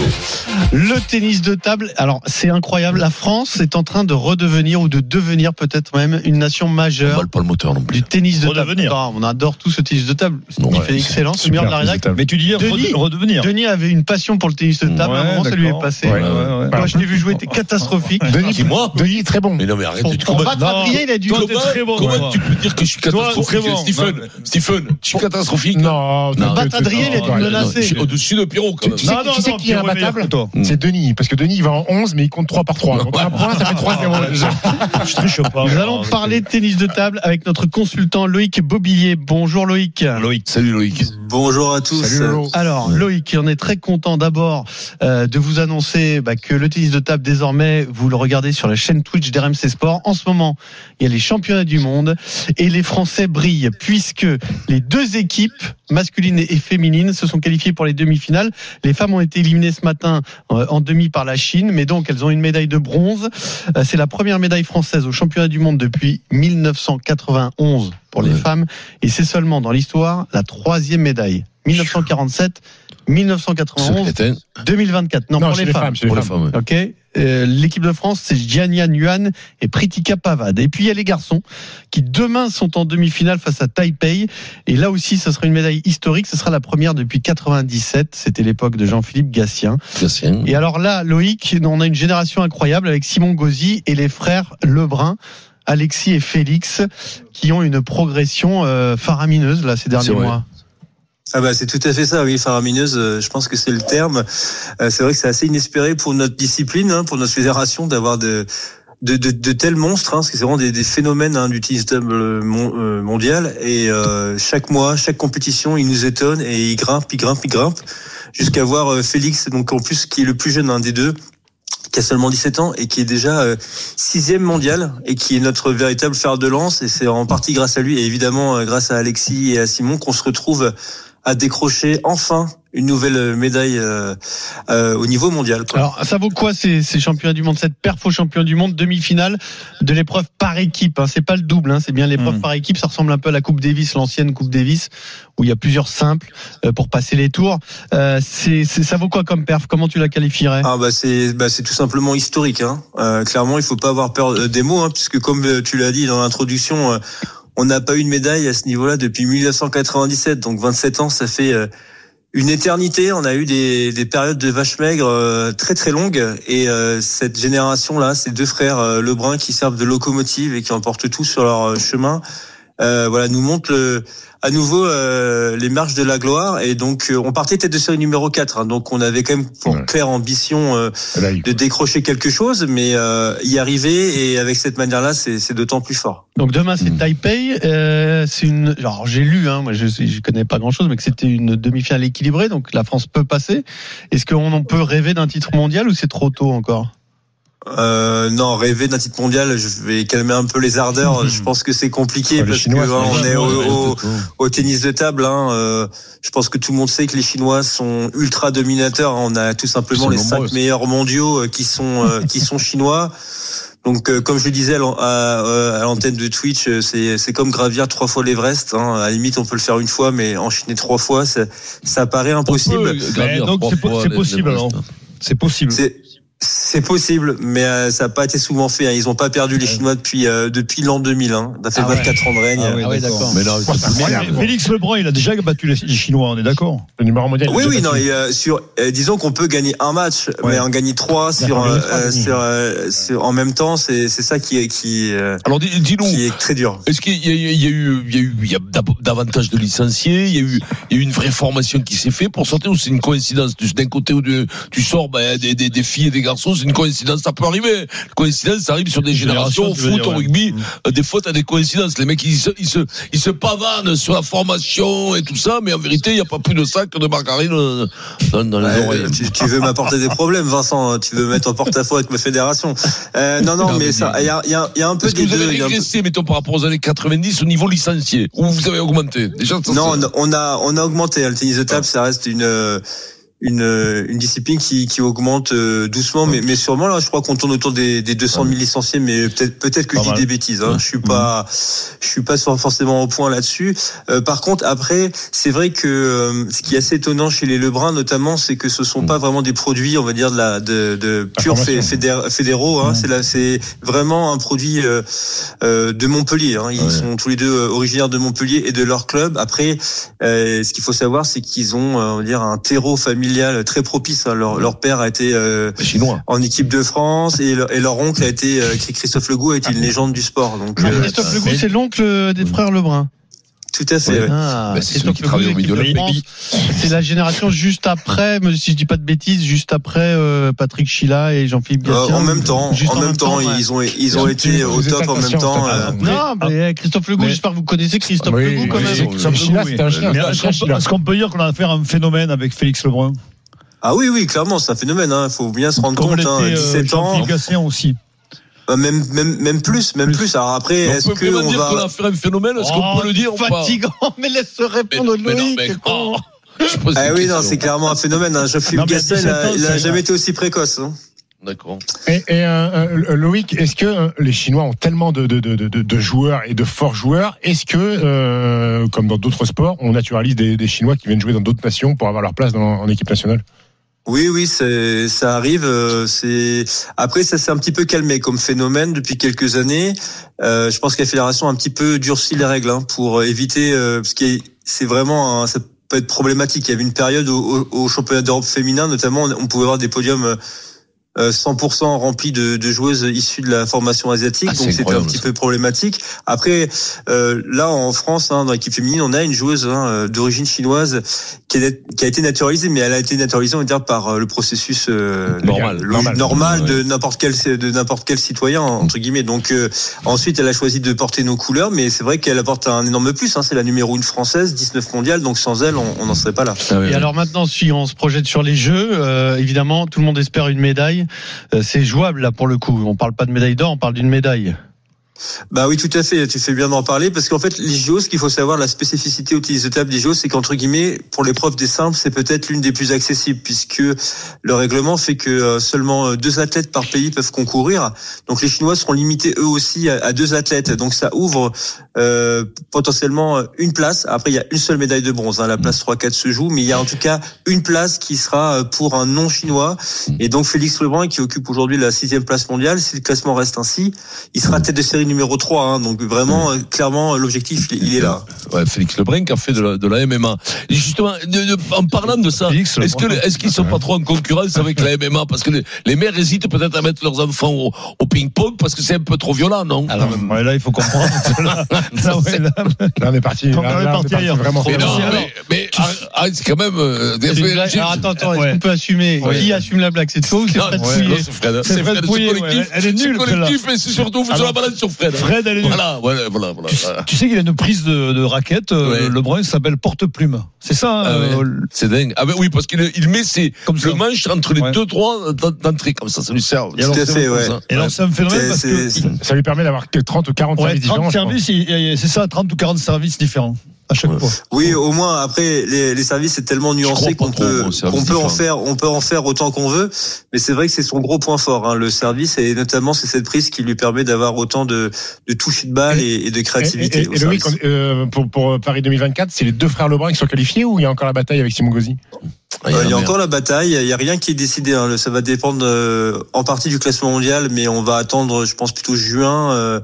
Le tennis de table, alors c'est incroyable. La France est en train de redevenir ou de devenir peut-être même une nation
On
majeure
pas le moteur non plus.
du tennis de table. Ah, on adore tout ce tennis de table.
Ouais,
Il fait excellent, c'est meilleur de la rédac.
Mais tu dis
Denis.
rede- redevenir.
Denis avait une passion pour le tennis de table. à un moment, ça lui est passé.
Ouais, ouais, ouais.
Moi, je l'ai vu jouer, était catastrophique.
Denis,
Qui, moi
Denis, très bon.
Mais non, mais arrête,
Pour, battre il a dû.
Comment,
t'es très bon,
comment
toi.
tu peux dire que je suis catastrophique. Stephen, Stephen, je suis catastrophique. Magnifique.
Non,
Non,
Battre Adrien, il est
non,
menacé.
Au-dessus de Pierrot, quand
Tu,
même.
tu sais,
Non, non,
tu sais
non,
qui est imbattable. C'est Denis, parce que Denis il va en 11, mais il compte 3 par 3. Donc un point, ça fait 3-0 déjà.
Je triche pas.
Nous allons parler de tennis de table avec notre consultant Loïc Bobillier. Bonjour Loïc.
Loïc. Salut Loïc.
Bonjour à tous.
Salut.
Alors Loïc, on est très content d'abord euh, de vous annoncer bah, que le tennis de table désormais, vous le regardez sur la chaîne Twitch d'RMC Sport. En ce moment, il y a les championnats du monde et les Français brillent puisque les deux équipes masculines et féminines se sont qualifiées pour les demi-finales. Les femmes ont été éliminées ce matin euh, en demi par la Chine, mais donc elles ont une médaille de bronze. Euh, C'est la première médaille française au championnat du monde depuis 1991 pour les femmes et c'est seulement dans l'histoire la troisième médaille. 1947, 1991,
Secrétaire.
2024. Non,
Non,
pour les, femmes.
les
Pour les
femmes.
femmes. ouais.
Ok. Euh, L'équipe de France, c'est Giannia Nguyen et Pritika Pavad. Et puis il y a les garçons qui demain sont en demi-finale face à Taipei. Et là aussi, ce sera une médaille historique. Ce sera la première depuis 97. C'était l'époque de Jean-Philippe Gatien.
Gatien.
Et alors là, Loïc, on a une génération incroyable avec Simon Gauzy et les frères Lebrun. Alexis et Félix, qui ont une progression euh, faramineuse là ces derniers mois.
Ah bah c'est tout à fait ça, oui, faramineuse. euh, Je pense que c'est le terme. Euh, C'est vrai que c'est assez inespéré pour notre discipline, hein, pour notre fédération, d'avoir de de, de, de tels monstres, hein, parce que c'est vraiment des, des phénomènes hein, du tennis table mon- euh, mondial. Et euh, chaque mois, chaque compétition, ils nous étonnent et ils grimpent, ils grimpent, ils grimpent, jusqu'à voir euh, Félix, donc en plus qui est le plus jeune un des deux, qui a seulement 17 ans et qui est déjà euh, sixième mondial et qui est notre véritable fer de lance. Et c'est en partie grâce à lui et évidemment euh, grâce à Alexis et à Simon qu'on se retrouve à décrocher enfin une nouvelle médaille euh, euh, au niveau mondial. quoi.
Alors, ça vaut quoi ces, ces championnats du monde, cette perf aux champions du monde, demi-finale de l'épreuve par équipe hein. C'est pas le double, hein, c'est bien l'épreuve
Mm.
par équipe. Ça ressemble un peu à la Coupe Davis, l'ancienne Coupe Davis, où il y a plusieurs simples euh, pour passer les tours. Euh, c'est, c'est- ça vaut quoi comme perf? Comment tu la qualifierais?
Ah bah c'est bah c'est tout simplement historique. Hein. Euh, clairement, il faut pas avoir peur euh, des mots, hein, puisque comme tu l'as dit dans l'introduction, euh, on n'a pas eu une médaille à ce niveau-là depuis 1997. Donc 27 ans, ça fait euh, une éternité. On a eu des, des périodes de vaches maigres euh, très très longues. Et euh, cette génération-là, ces deux frères euh, Lebrun qui servent de locomotive et qui emportent tout sur leur euh, chemin, euh, voilà, nous montrent le- à nouveau euh, les marches de la gloire. Et donc, euh, on partait tête de série numéro 4. hein. donc, on avait quand même pour
Ouais.
claire ambition euh,
Là,
de décrocher quelque chose, mais euh, y arriver et avec cette manière-là, c'est c'est d'autant plus fort.
Donc demain c'est
Mm.
Taipei. Euh, c'est une. Alors j'ai lu, hein, moi je, je connais pas grand-chose, mais que c'était une demi-finale équilibrée, donc la France peut passer. Est-ce qu'on en peut rêver d'un titre mondial ou c'est trop tôt encore?
Euh, non, rêver d'un titre mondial, je vais calmer un peu les ardeurs. je pense que c'est compliqué
Ouais, les
parce
Chinois
que hein, on est au, au, au tennis de table. Hein, euh, je pense que tout le monde sait que les Chinois sont ultra dominateurs. On a tout simplement les cinq meilleurs mondiaux euh, qui sont euh, qui sont chinois. Donc, euh, comme je le disais à euh, l'antenne de Twitch, euh, c'est c'est comme gravir trois fois l'Everest. Hein. À la limite, on peut le faire une fois, mais enchaîner trois fois, ça, ça paraît impossible.
Donc, c'est po- c'est possible, alors. C'est possible.
C'est c'est possible, mais euh, ça n'a pas été souvent fait. hein. Ils n'ont pas perdu les Chinois depuis euh, depuis l'an 2000. Hein. Ça fait
Ah ouais.
24 ans de règne.
Ah ouais,
Ah ouais,
d'accord.
d'accord.
Mais là,
c'est incroyable.
Mais Félix Lebrun, il a déjà battu les Chinois, on est d'accord?
Le numéro mondial.
Oui, oui, non. Et, euh, sur, euh, disons qu'on peut gagner un match,
Ouais.
mais en gagner trois sur, euh, euh, euh, en même temps, c'est c'est ça qui est qui euh,
Alors, dis- dis-nous.
qui est très dur.
Est-ce qu'il y, a- il y a eu, il y a eu, il y a d'ab- davantage de licenciés, il y a eu, il y a eu une vraie formation qui s'est faite pour sortir ou c'est une coïncidence? D'un côté où tu, tu sors ben, des, des, des filles et des garçons, c'est une coïncidence, ça peut arriver. Coïncidence, ça arrive sur des générations, au foot,
dire,
au
ouais.
rugby,
Mm.
euh, des fois t'as des coïncidences. Les mecs ils se, ils se, ils se pavanent sur la formation et tout ça, mais en vérité il n'y a pas plus de sac de margarine euh, dans, dans les
Ouais,
oreilles.
tu, tu veux m'apporter des problèmes, Vincent hein. Tu veux mettre en porte-à-faux avec ma fédération euh, Non, non,
Non,
mais
mais
ça, il y a, y, a, y a un peu
Est-ce que
des
vous avez
peu-
régressé, mettons, par rapport aux années 90 au niveau licencié Ou vous avez augmenté? Déjà, ça,
Non, on- a on a augmenté. Le tennis de table, ça reste une euh, une, euh, une discipline qui, qui augmente euh, doucement, mais, mais sûrement là, je crois qu'on tourne autour des, des 200 000 licenciés, mais peut-être peut-être que je dis des bêtises. Hein. Je suis pas je suis pas forcément au point là-dessus. Euh, par contre, après, c'est vrai que euh, ce qui est assez étonnant chez les Lebrun, notamment, c'est que ce sont pas vraiment des produits, on va dire de la de, de pure fédéraux. Hein. C'est là, c'est vraiment un produit euh, euh, de Montpellier. Hein. Ils
Ouais.
sont tous les deux originaires de Montpellier et de leur club. Après, euh, ce qu'il faut savoir, c'est qu'ils ont, on va dire, un terreau familial très propice. hein. Leur, leur père a été euh,
Les Chinois.
en équipe de France et, leur- et leur oncle a été euh, Christophe Legault a été une légende du sport. Donc
Ah,
euh,
Christophe Legout, c'est l'oncle des frères Lebrun.
Tout à fait. ouais.
Ah,
Bah, c'est celui qui travaille
Legout,
au milieu de
équipe
la
France. C'est la génération juste après, si je dis pas de bêtises, juste après euh, Patrick Chila et Jean-Philippe
Euh,
Gatien.
en même temps,
Juste
en même temps,
ouais.
ils ont ils ont été au top en même temps. Euh,
Non, mais eh, Christophe Legout,
Mais-
j'espère que vous connaissez Christophe
Oui,
Legout quand
oui,
même.
Christophe
Chila, c'était un chien,
Est-ce qu'on peut- dire qu'on a affaire à un phénomène avec Félix Lebrun?
Ah oui, oui, clairement, c'est un phénomène. Il faut bien se rendre
Comme
compte. Hein,
euh,
17 ans,
Jean-Philippe Gatien aussi.
Euh, même même même plus, même plus. Alors après, est-ce
peut
que
vraiment
on
dire qu'on
va
a fait un phénomène Est-ce qu'on
Oh,
peut le dire ou pas
Fatigant, mais laisse répondre
Mais- mais non,
Loïc.
mais- oh, pose
Ah oui, non, c'est clairement un phénomène. Hein.
Non,
Jean-Philippe Gasset,
17
il a-
ans,
il a
c'est-
jamais été aussi précoce. hein.
D'accord.
Et, et, euh, euh, Loïc, est-ce que euh, les Chinois ont tellement de, de, de, de, de joueurs et de forts joueurs Est-ce que, euh, comme dans d'autres sports, on naturalise des, des Chinois qui viennent jouer dans d'autres nations pour avoir leur place dans, en équipe nationale?
Oui, oui, ça arrive. euh, C'est après ça s'est un petit peu calmé comme phénomène depuis quelques années. Euh, je pense que la fédération a un petit peu durci les règles hein, pour éviter euh, ce qui est, c'est vraiment un- ça peut être problématique. Il y avait une période au, au, au championnat d'Europe féminin, notamment, on pouvait avoir des podiums. Euh, euh, 100% remplis de, de joueuses issues de la formation asiatique,
Ah, c'est
donc c'était un petit
ça.
peu problématique. Après, euh, là en France, hein, dans l'équipe féminine, on a une joueuse hein, euh, d'origine chinoise qui, est, qui a été naturalisée, mais elle a été naturalisée, on va dire, par euh, le processus euh,
Normal.
Normal.
normal
Ouais.
de n'importe quel de n'importe quel citoyen entre guillemets. Donc euh, ensuite, elle a choisi de porter nos couleurs, mais c'est vrai qu'elle apporte un énorme plus. Hein, c'est la numéro une française, 19 mondiale, donc sans elle, on on n'en serait pas là.
Ah oui,
Et
oui.
alors maintenant, si on se projette sur les Jeux, euh, évidemment, tout le monde espère une médaille. Euh, c'est jouable là pour le coup. On parle pas de médaille d'or, on parle d'une médaille.
Bah oui, tout à fait. Tu fais bien d'en parler parce qu'en fait, les JO, ce qu'il faut savoir, la spécificité utilisable des JO, c'est qu'entre guillemets, pour l'épreuve des simples, c'est peut-être l'une des plus accessibles puisque le règlement fait que euh, seulement euh, deux athlètes par pays peuvent concourir. Donc les Chinois seront limités eux aussi à, deux athlètes. Donc ça ouvre euh, potentiellement euh, une place. Après, il y a une seule médaille de bronze. Hein. La place 3-4 se joue, mais il y a en tout cas une place qui sera pour un non-chinois. Et donc Félix Lebrun, qui occupe aujourd'hui la sixième place mondiale, si le classement reste ainsi, il sera tête de série numéro 3. Hein. Donc vraiment, euh, clairement, l'objectif, il il est là.
Ouais, Félix Lebrun qui a fait de la, de la MMA. Et justement, de- de- en parlant de ça, est-ce que
Lebrun.
est-ce qu'ils sont pas trop en concurrence avec la MMA parce que les, les mères hésitent peut-être à mettre leurs enfants au, au ping-pong parce que c'est un peu trop violent, non?
Alors, ouais, là, il faut comprendre. là, là, ouais, là,
Là, on est parti.
On
là,
est parti ailleurs.
vraiment.
Mais non, mais, mais arrête, c'est quand même. euh,
Alors attends, attends, est-ce
Ouais.
qu'on peut assumer
Ouais.
Qui assume la blague? C'est toi ou c'est Fred Pouillet?
C'est Fred.
Pouillet. Elle est nulle,
C'est collectif, et c'est surtout, vous sur la balance sur Fred.
Fred, elle est nulle.
Voilà, voilà, voilà. voilà.
Tu, tu sais qu'il a une prise de, de raquette, euh,
Ouais.
Lebrun, ça s'appelle porte-plume. C'est ça,
Ah
euh,
ouais. C'est dingue. Ah ben oui, parce qu'il il met ses,
Comme ça.
le manche entre les
Ouais.
deux droits d'entrée, comme ça, ça lui sert.
Et alors,
C'est
fait,
comme
ouais.
ça.
Et alors, c'est un phénomène parce que.
Ça lui permet d'avoir que 30 ou 40
Ouais,
services différents.
30
je crois.
services, c'est ça, 30 ou 40 services différents à chaque
Ouais.
fois.
Oui, au moins après les, les services c'est tellement nuancé qu'on peut qu'on peut en faire on peut en faire autant qu'on veut, mais c'est vrai que c'est son gros point fort hein, le service et notamment c'est cette prise qui lui permet d'avoir autant de de toucher de balle et, et de
Et,
créativité.
et, Loïc, euh, pour, pour Paris 2024, c'est les deux frères Lebrun qui sont qualifiés ou il y a encore la bataille avec Simon Gauzy
Ah,
Euh, il y a encore la bataille, il y a rien qui est décidé. Hein. Ça va dépendre euh, en partie du classement mondial, mais on va attendre, je pense plutôt juin euh,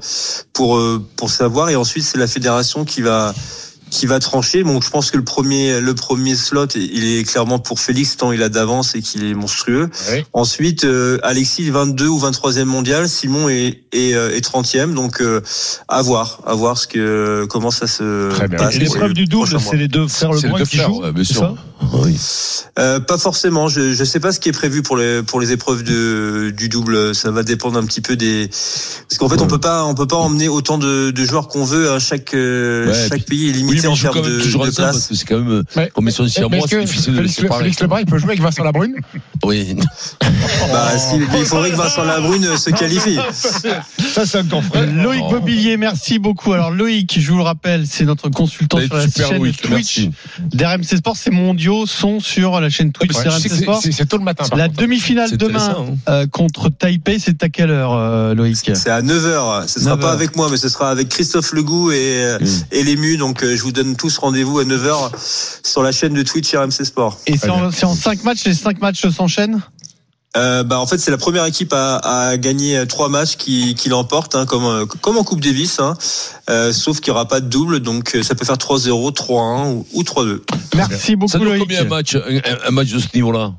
pour euh, pour savoir. Et ensuite, c'est la fédération qui va qui va trancher. Bon, je pense que le premier le premier slot, il est clairement pour Félix tant il a d'avance et qu'il est monstrueux.
Ouais.
Ensuite, euh, Alexis est 22 ou 23e mondial, Simon est est, euh, est 30e. Donc euh, à voir, à voir ce que comment ça se
Très bien.
passe.
L'épreuve du double, c'est les deux frères
deux
qui jouent. c'est ça?
Oui.
Euh, pas forcément. Je je sais pas ce qui est prévu pour les pour les épreuves de du double. Ça va dépendre un petit peu des parce qu'en fait on peut pas on peut pas emmener autant de, de joueurs qu'on veut. Hein. Chaque euh,
Ouais,
chaque
puis-
pays est limité en termes de,
toujours
de place.
c'est quand même,
Ouais.
comme ils sont ici à moi, c'est de les
Félix,
séparer.
Félix Lebrun, il peut jouer avec Vincent Labrune?
Oui.
Bah, si, il faudrait que Vincent Labrune se qualifie.
Ça, c'est encore frère.
Loïc
Oh.
Mobilier, merci beaucoup. Alors Loïc, je vous le rappelle, c'est notre consultant sur la chaîne Twitch d'RMC Sport. Ces mondiaux sont sur la chaîne Twitch
Ouais, c'est-
Sport.
C'est c'est tôt le matin.
La demi-finale demain
hein.
euh, contre Taipei, c'est à quelle heure, euh, Loïc
C'est à 9h. Ce sera
9
pas avec moi, mais ce sera avec Christophe Legout et, euh,
Mm.
et l'ému. Donc, euh, je vous donne tous rendez-vous à 9h sur la chaîne de Twitch RMC Sport.
Et c'est en, c'est en 5 matchs, les 5 matchs s'enchaînent?
Euh, bah en fait c'est la première équipe à, à gagner trois matchs qui, qui l'emporte hein, comme euh, comme en Coupe Davis hein. Euh, sauf qu'il y aura pas de double donc euh, ça peut faire 3-0 3-1 ou, ou 3-2
Merci beaucoup
Ça
Loïc.
combien un match, un, un match de ce niveau-là?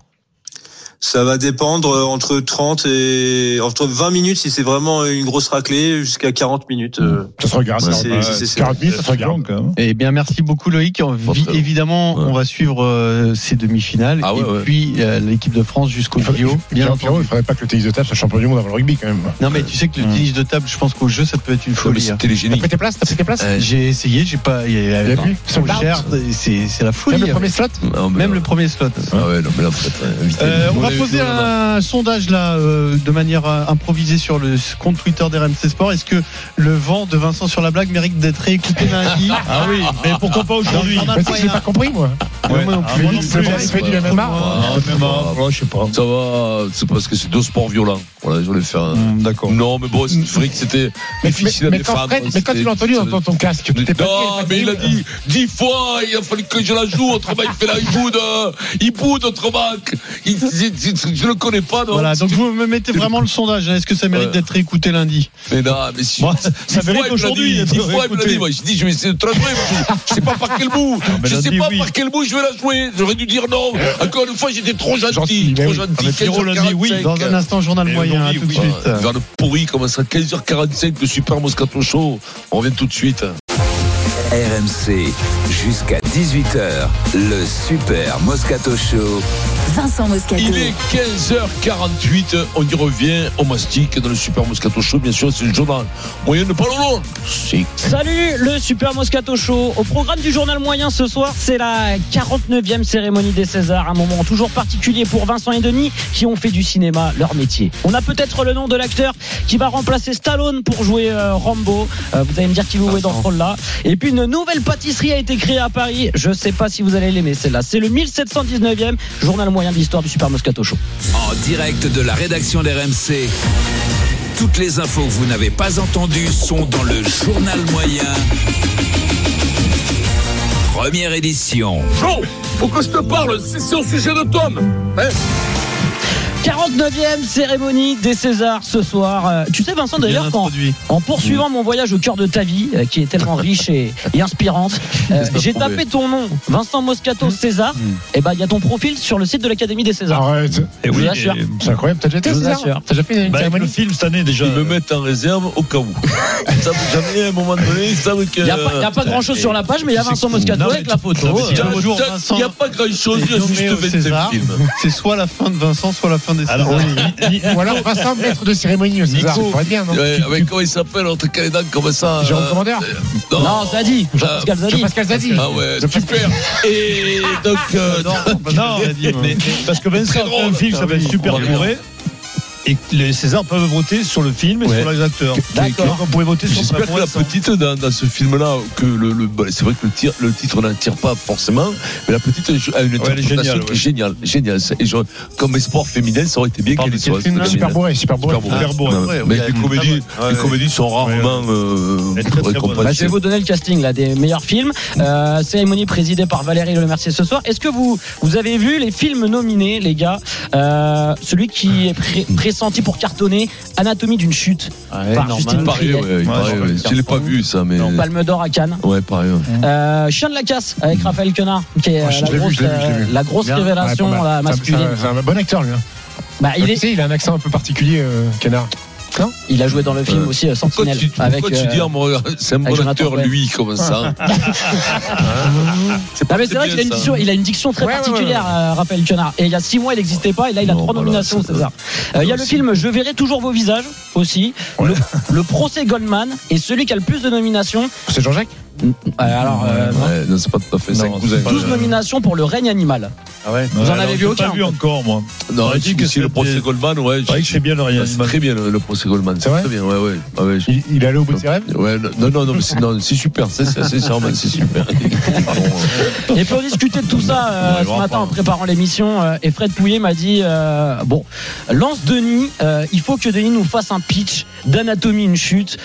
Ça va dépendre euh, entre 30 et entre 20 minutes si c'est vraiment une grosse raclée jusqu'à 40 minutes. euh.
Ça se regarde.
Ouais,
ça.
c'est-
Ouais,
c'est- c'est-
40 minutes, ça se regarde.
quand même.
Eh bien, merci beaucoup Loïc. On- évidemment,
Ouais.
on va suivre euh, ces demi-finales
Ah ouais,
et puis euh, l'équipe de France jusqu'au JO. Bien
Pierrot, Pierrot,
entendu.
il faudrait pas que le tennis de table soit champion du monde avant le rugby quand même.
Non, mais tu sais que le tennis de table, je pense qu'au jeu, ça peut être une folie. hein.
c'était les
T'as
génies.
pris tes places T'as pris tes places
Euh,
J'ai essayé, j'ai pas. Il y a,
Il y a plus
c'est c'est la folie.
Même le premier
avec-
slot
non, mais
Même le premier slot.
Ah ouais, non, mais là, non, non, non.
un sondage là euh, de manière euh, improvisée sur le compte Twitter d'RMC Sport. Est-ce que le vent de Vincent sur la blague mérite d'être réécouté lundi
Ah oui, mais pourquoi pas aujourd'hui
ça, j'ai pas compris moi.
Ouais, moi non
Ah, moi non plus.
fait du MMA.
Je sais pas.
Ça va, c'est parce que c'est deux sports violents. Voilà, je voulais faire un.
Hum, D'accord.
Non, mais bon, c'est vrai que c'était
Mais,
difficile
mais-
à défendre.
Fred- mais quand tu l'as entendu dans ton, ton casque, tu t'es pas
Non, mais il a dit dix fois, il a fallu que je la joue, autrement il fait là, il boude, il boude autrement. Il- je le connais pas, non.
Voilà, donc vous me mettez vraiment le sondage. hein. Est-ce que ça mérite
Ouais.
d'être réécouté lundi
Mais non, mais si.
Moi, ça mérite
me
aujourd'hui
il me
réécouté.
dit. Moi, j'ai dit, je vais essayer de te la jouer. Je je sais pas par quel bout. Je sais pas
oui.
par quel bout je vais la jouer. J'aurais dû dire non. Encore une fois, j'étais trop gentil. Trop
oui.
gentil.
Oui.
15h45.
Dans un instant, journal moyen. tout de suite.
Vers le pourri, comme ça, 15h45, le Super Moscato Show. On revient tout de suite.
RMC, jusqu'à 18h, le Super Moscato Show.
Vincent Moscato.
Il est 15h48, on y revient, on mastique dans le Super Moscato Show, bien sûr, c'est le journal moyen de Palolo. C'est
Salut le Super Moscato Show. Au programme du journal moyen ce soir, c'est la 49e cérémonie des Césars. Un moment toujours particulier pour Vincent et Denis qui ont fait du cinéma leur métier. On a peut-être le nom de l'acteur qui va remplacer Stallone pour jouer euh, Rambo. Euh, vous allez me dire qui vous jouez dans ce rôle-là. Et puis une nouvelle pâtisserie a été créée à Paris. Je sais pas si vous allez l'aimer celle-là. C'est le 1719e journal moyen de l'histoire du Super Moscato Show.
En direct de la rédaction d'RMC. Toutes les infos que vous n'avez pas entendues sont dans le journal moyen. Première édition.
Flo, faut que je te parle, c'est au sujet de Tom. Hein
49e cérémonie des Césars ce soir. Euh, tu sais Vincent d'ailleurs quand
introduit.
En poursuivant mon voyage au cœur de ta vie, euh, qui est tellement riche et, et inspirante, euh, j'ai tapé ton nom, Vincent Moscato César. Et ben il y a ton profil sur le site de l'Académie des Césars.
Arrête.
Et
Je vous
oui, et-
C'est incroyable. T'as déjà été César. T'as déjà fait une
bah,
cérémonie
le film cette année déjà.
Ils me mettent en réserve au cas où. Ils savent jamais à un moment donné, ils savent que.
Il n'y a pas, il y a pas grand chose sur la page, mais il y a Vincent Moscato avec la photo.
non, mais si tu-
Un jour, Vincent
Il n'y a pas grand chose, il y a juste
au
25
César.
films.
C'est soit la fin de Vincent, soit la fin des
Alors,
Césars.
ni- ni-
Ou alors Vincent, maître de cérémonie au César.
Nico.
Ça pourrait être bien, non
Ouais, avec comment il s'appelle, entre Calédan, comme ça.
Jérôme
euh,
Commandeur
Non, Zadi,
Ah,
Jean-Pascal Zadi.
Jean-Pascal Zadi.
Ah ouais, super. Et donc, euh,
Non, mais- parce que Vincent un film qui s'appelle Super Bourré. Et les Césars peuvent voter sur le film et
Ouais.
sur les acteurs.
D'accord.
On pouvait voter sur
J'espère que la petite dans, dans ce film-là, que le, le- bah, c'est vrai que le, tir- le titre n'attire pas forcément, mais la petite a une
elle est
interprétation
géniale,
qui est
ouais.
géniale, géniale. Et je- comme espoir féminin, ça aurait été bien qu'elle soit.
film.
Super bourré, super bourré.
Super bourré.
Super bourré,
Ouais,
ouais,
mais
ouais,
les
ouais,
comédies,
ouais,
les
ouais.
comédies sont rarement euh, récompensées.
Bah, je vais vous donner le casting là, des meilleurs films. Euh, cérémonie présidée par Valérie Lemercier ce soir. Est-ce que vous, vous avez vu les films nominés, les gars? Euh, Celui qui est pré- pressenti pour cartonner, Anatomie d'une chute.
Ouais,
Par
normal.
Justine
ouais, ouais. Je l'ai pas vu ça, mais.
Palme d'or à Cannes.
Ouais, pareil. ouais.
Euh, Chien de la casse avec Raphaël Quenard, qui est
Ah,
la, grosse,
je l'ai vu,
euh, la grosse
Bien.
révélation la masculine.
C'est un, bon acteur, lui. hein.
Bah, il,
Tu
est,
sais, il a un accent un peu particulier, euh,
Il a joué dans le film
Euh,
aussi euh,
Pourquoi
Sentinelle.
tu,
avec,
pourquoi tu
euh,
dis, ah, c'est un bon acteur, lui, comme ça C'est
Ah, mais c'est
très
vrai qu'il a une diction, il a une diction très
Ouais, ouais,
particulière, euh, Raphaël. Et il y a six mois, il n'existait pas. Et là, il a
Non,
trois
voilà,
nominations César. Euh, Il y a le film Je verrai toujours vos visages aussi. Le, le procès Goldman. Et celui qui a le plus de nominations.
C'est Jean-Jacques?
Alors, euh.
Ouais, non, c'est pas tout à fait ça.
C'est pas
12 nominations pour le règne animal.
Ah ouais.
Vous en avez vu aucun
pas vu encore, moi.
Non,
On a dit que
si le procès Goldman, ouais.
C'est vrai que c'est bien le rien.
C'est très bien le, procès Goldman.
C'est
très bien, ouais, ouais. Ah, je-
il, est allé au bout de ses rêves
Ouais, non, non, non, mais c'est, non, c'est super, c'est, super.
Et pour discuter de tout ça euh, ce matin en préparant l'émission, euh, et Fred Pouillet m'a dit bon, lance Denis, il faut que Denis nous fasse un pitch d'anatomie une chute.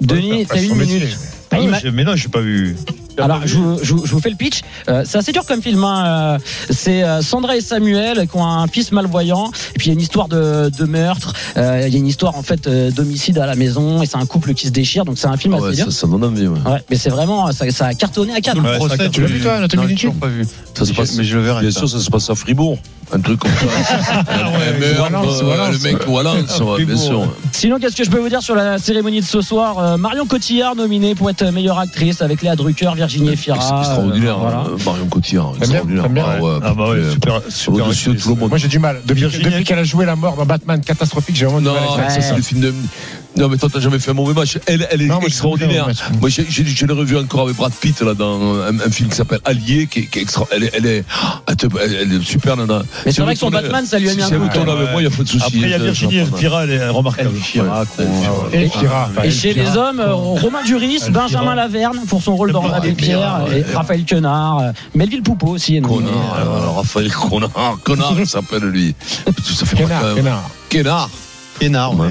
Denis, t'as une minute.
Ah, Mais non, j'ai pas vu.
Alors, je, vous- je je fais le pitch. Euh, c'est assez dur comme film. hein. Euh, C'est euh, Sandra et Samuel qui ont un fils malvoyant. Et puis il y a une histoire de, de meurtre. Euh, Il y a une histoire en fait d'homicide à la maison. Et c'est un couple qui se déchire. Donc c'est un film assez
ouais,
dur.
ça, ça donne envie, ouais.
Ouais, mais c'est vraiment ça, ça a cartonné à Cannes.
Le procès, tu
tu l'as vu, toi, Anatomie d'une
pas vu.
Ça se
Mais
passe,
je- mais je le verrai.
bien
ça.
sûr, ça se passe à Fribourg. Un truc comme ça. Euh. Le mec, ouais, bien sûr.
Sinon, qu'est-ce que je peux vous dire sur la cérémonie de ce soir Euh, Marion Cotillard nominée pour être meilleure actrice avec Léa Drucker, Virginie
Ex-
Efira.
Extraordinaire,
euh, voilà.
Marion Cotillard. Extraordinaire.
T'aimes bien,
Ah ouais,
Ah bah ouais,
euh,
super, super.
Au-dessus de tout le monde.
Moi j'ai du mal. Depuis,
Virginie-
depuis qu'elle a joué la mort dans Batman catastrophique, j'ai vraiment du
Non,
mal avec ça.
Non, mais toi, t'as jamais fait un mauvais match. Elle, elle est
Non, moi, je
extraordinaire. Moi, j'ai- j'ai- je l'ai revu encore avec Brad Pitt là dans un, un film qui s'appelle Allié, qui est, qui est extra. Elle est, elle est, elle te- elle- elle est super nana.
Mais
Si
c'est vrai que son Batman, ça lui a mis un
Si
coup.
avec moi, il n'y a pas de souci.
Après, il y a Virginie. Elfira, elle est remarquable.
Et
chez les hommes, euh, Romain Duris, Benjamin Laverne pour son rôle dans
Ah,
et
ouais.
Raphaël Quenard, euh, Melville Poupeau aussi.
Connard,
Euh,
Raphaël Connard, connard, il s'appelle lui. Ça fait
Kénard,
ouais.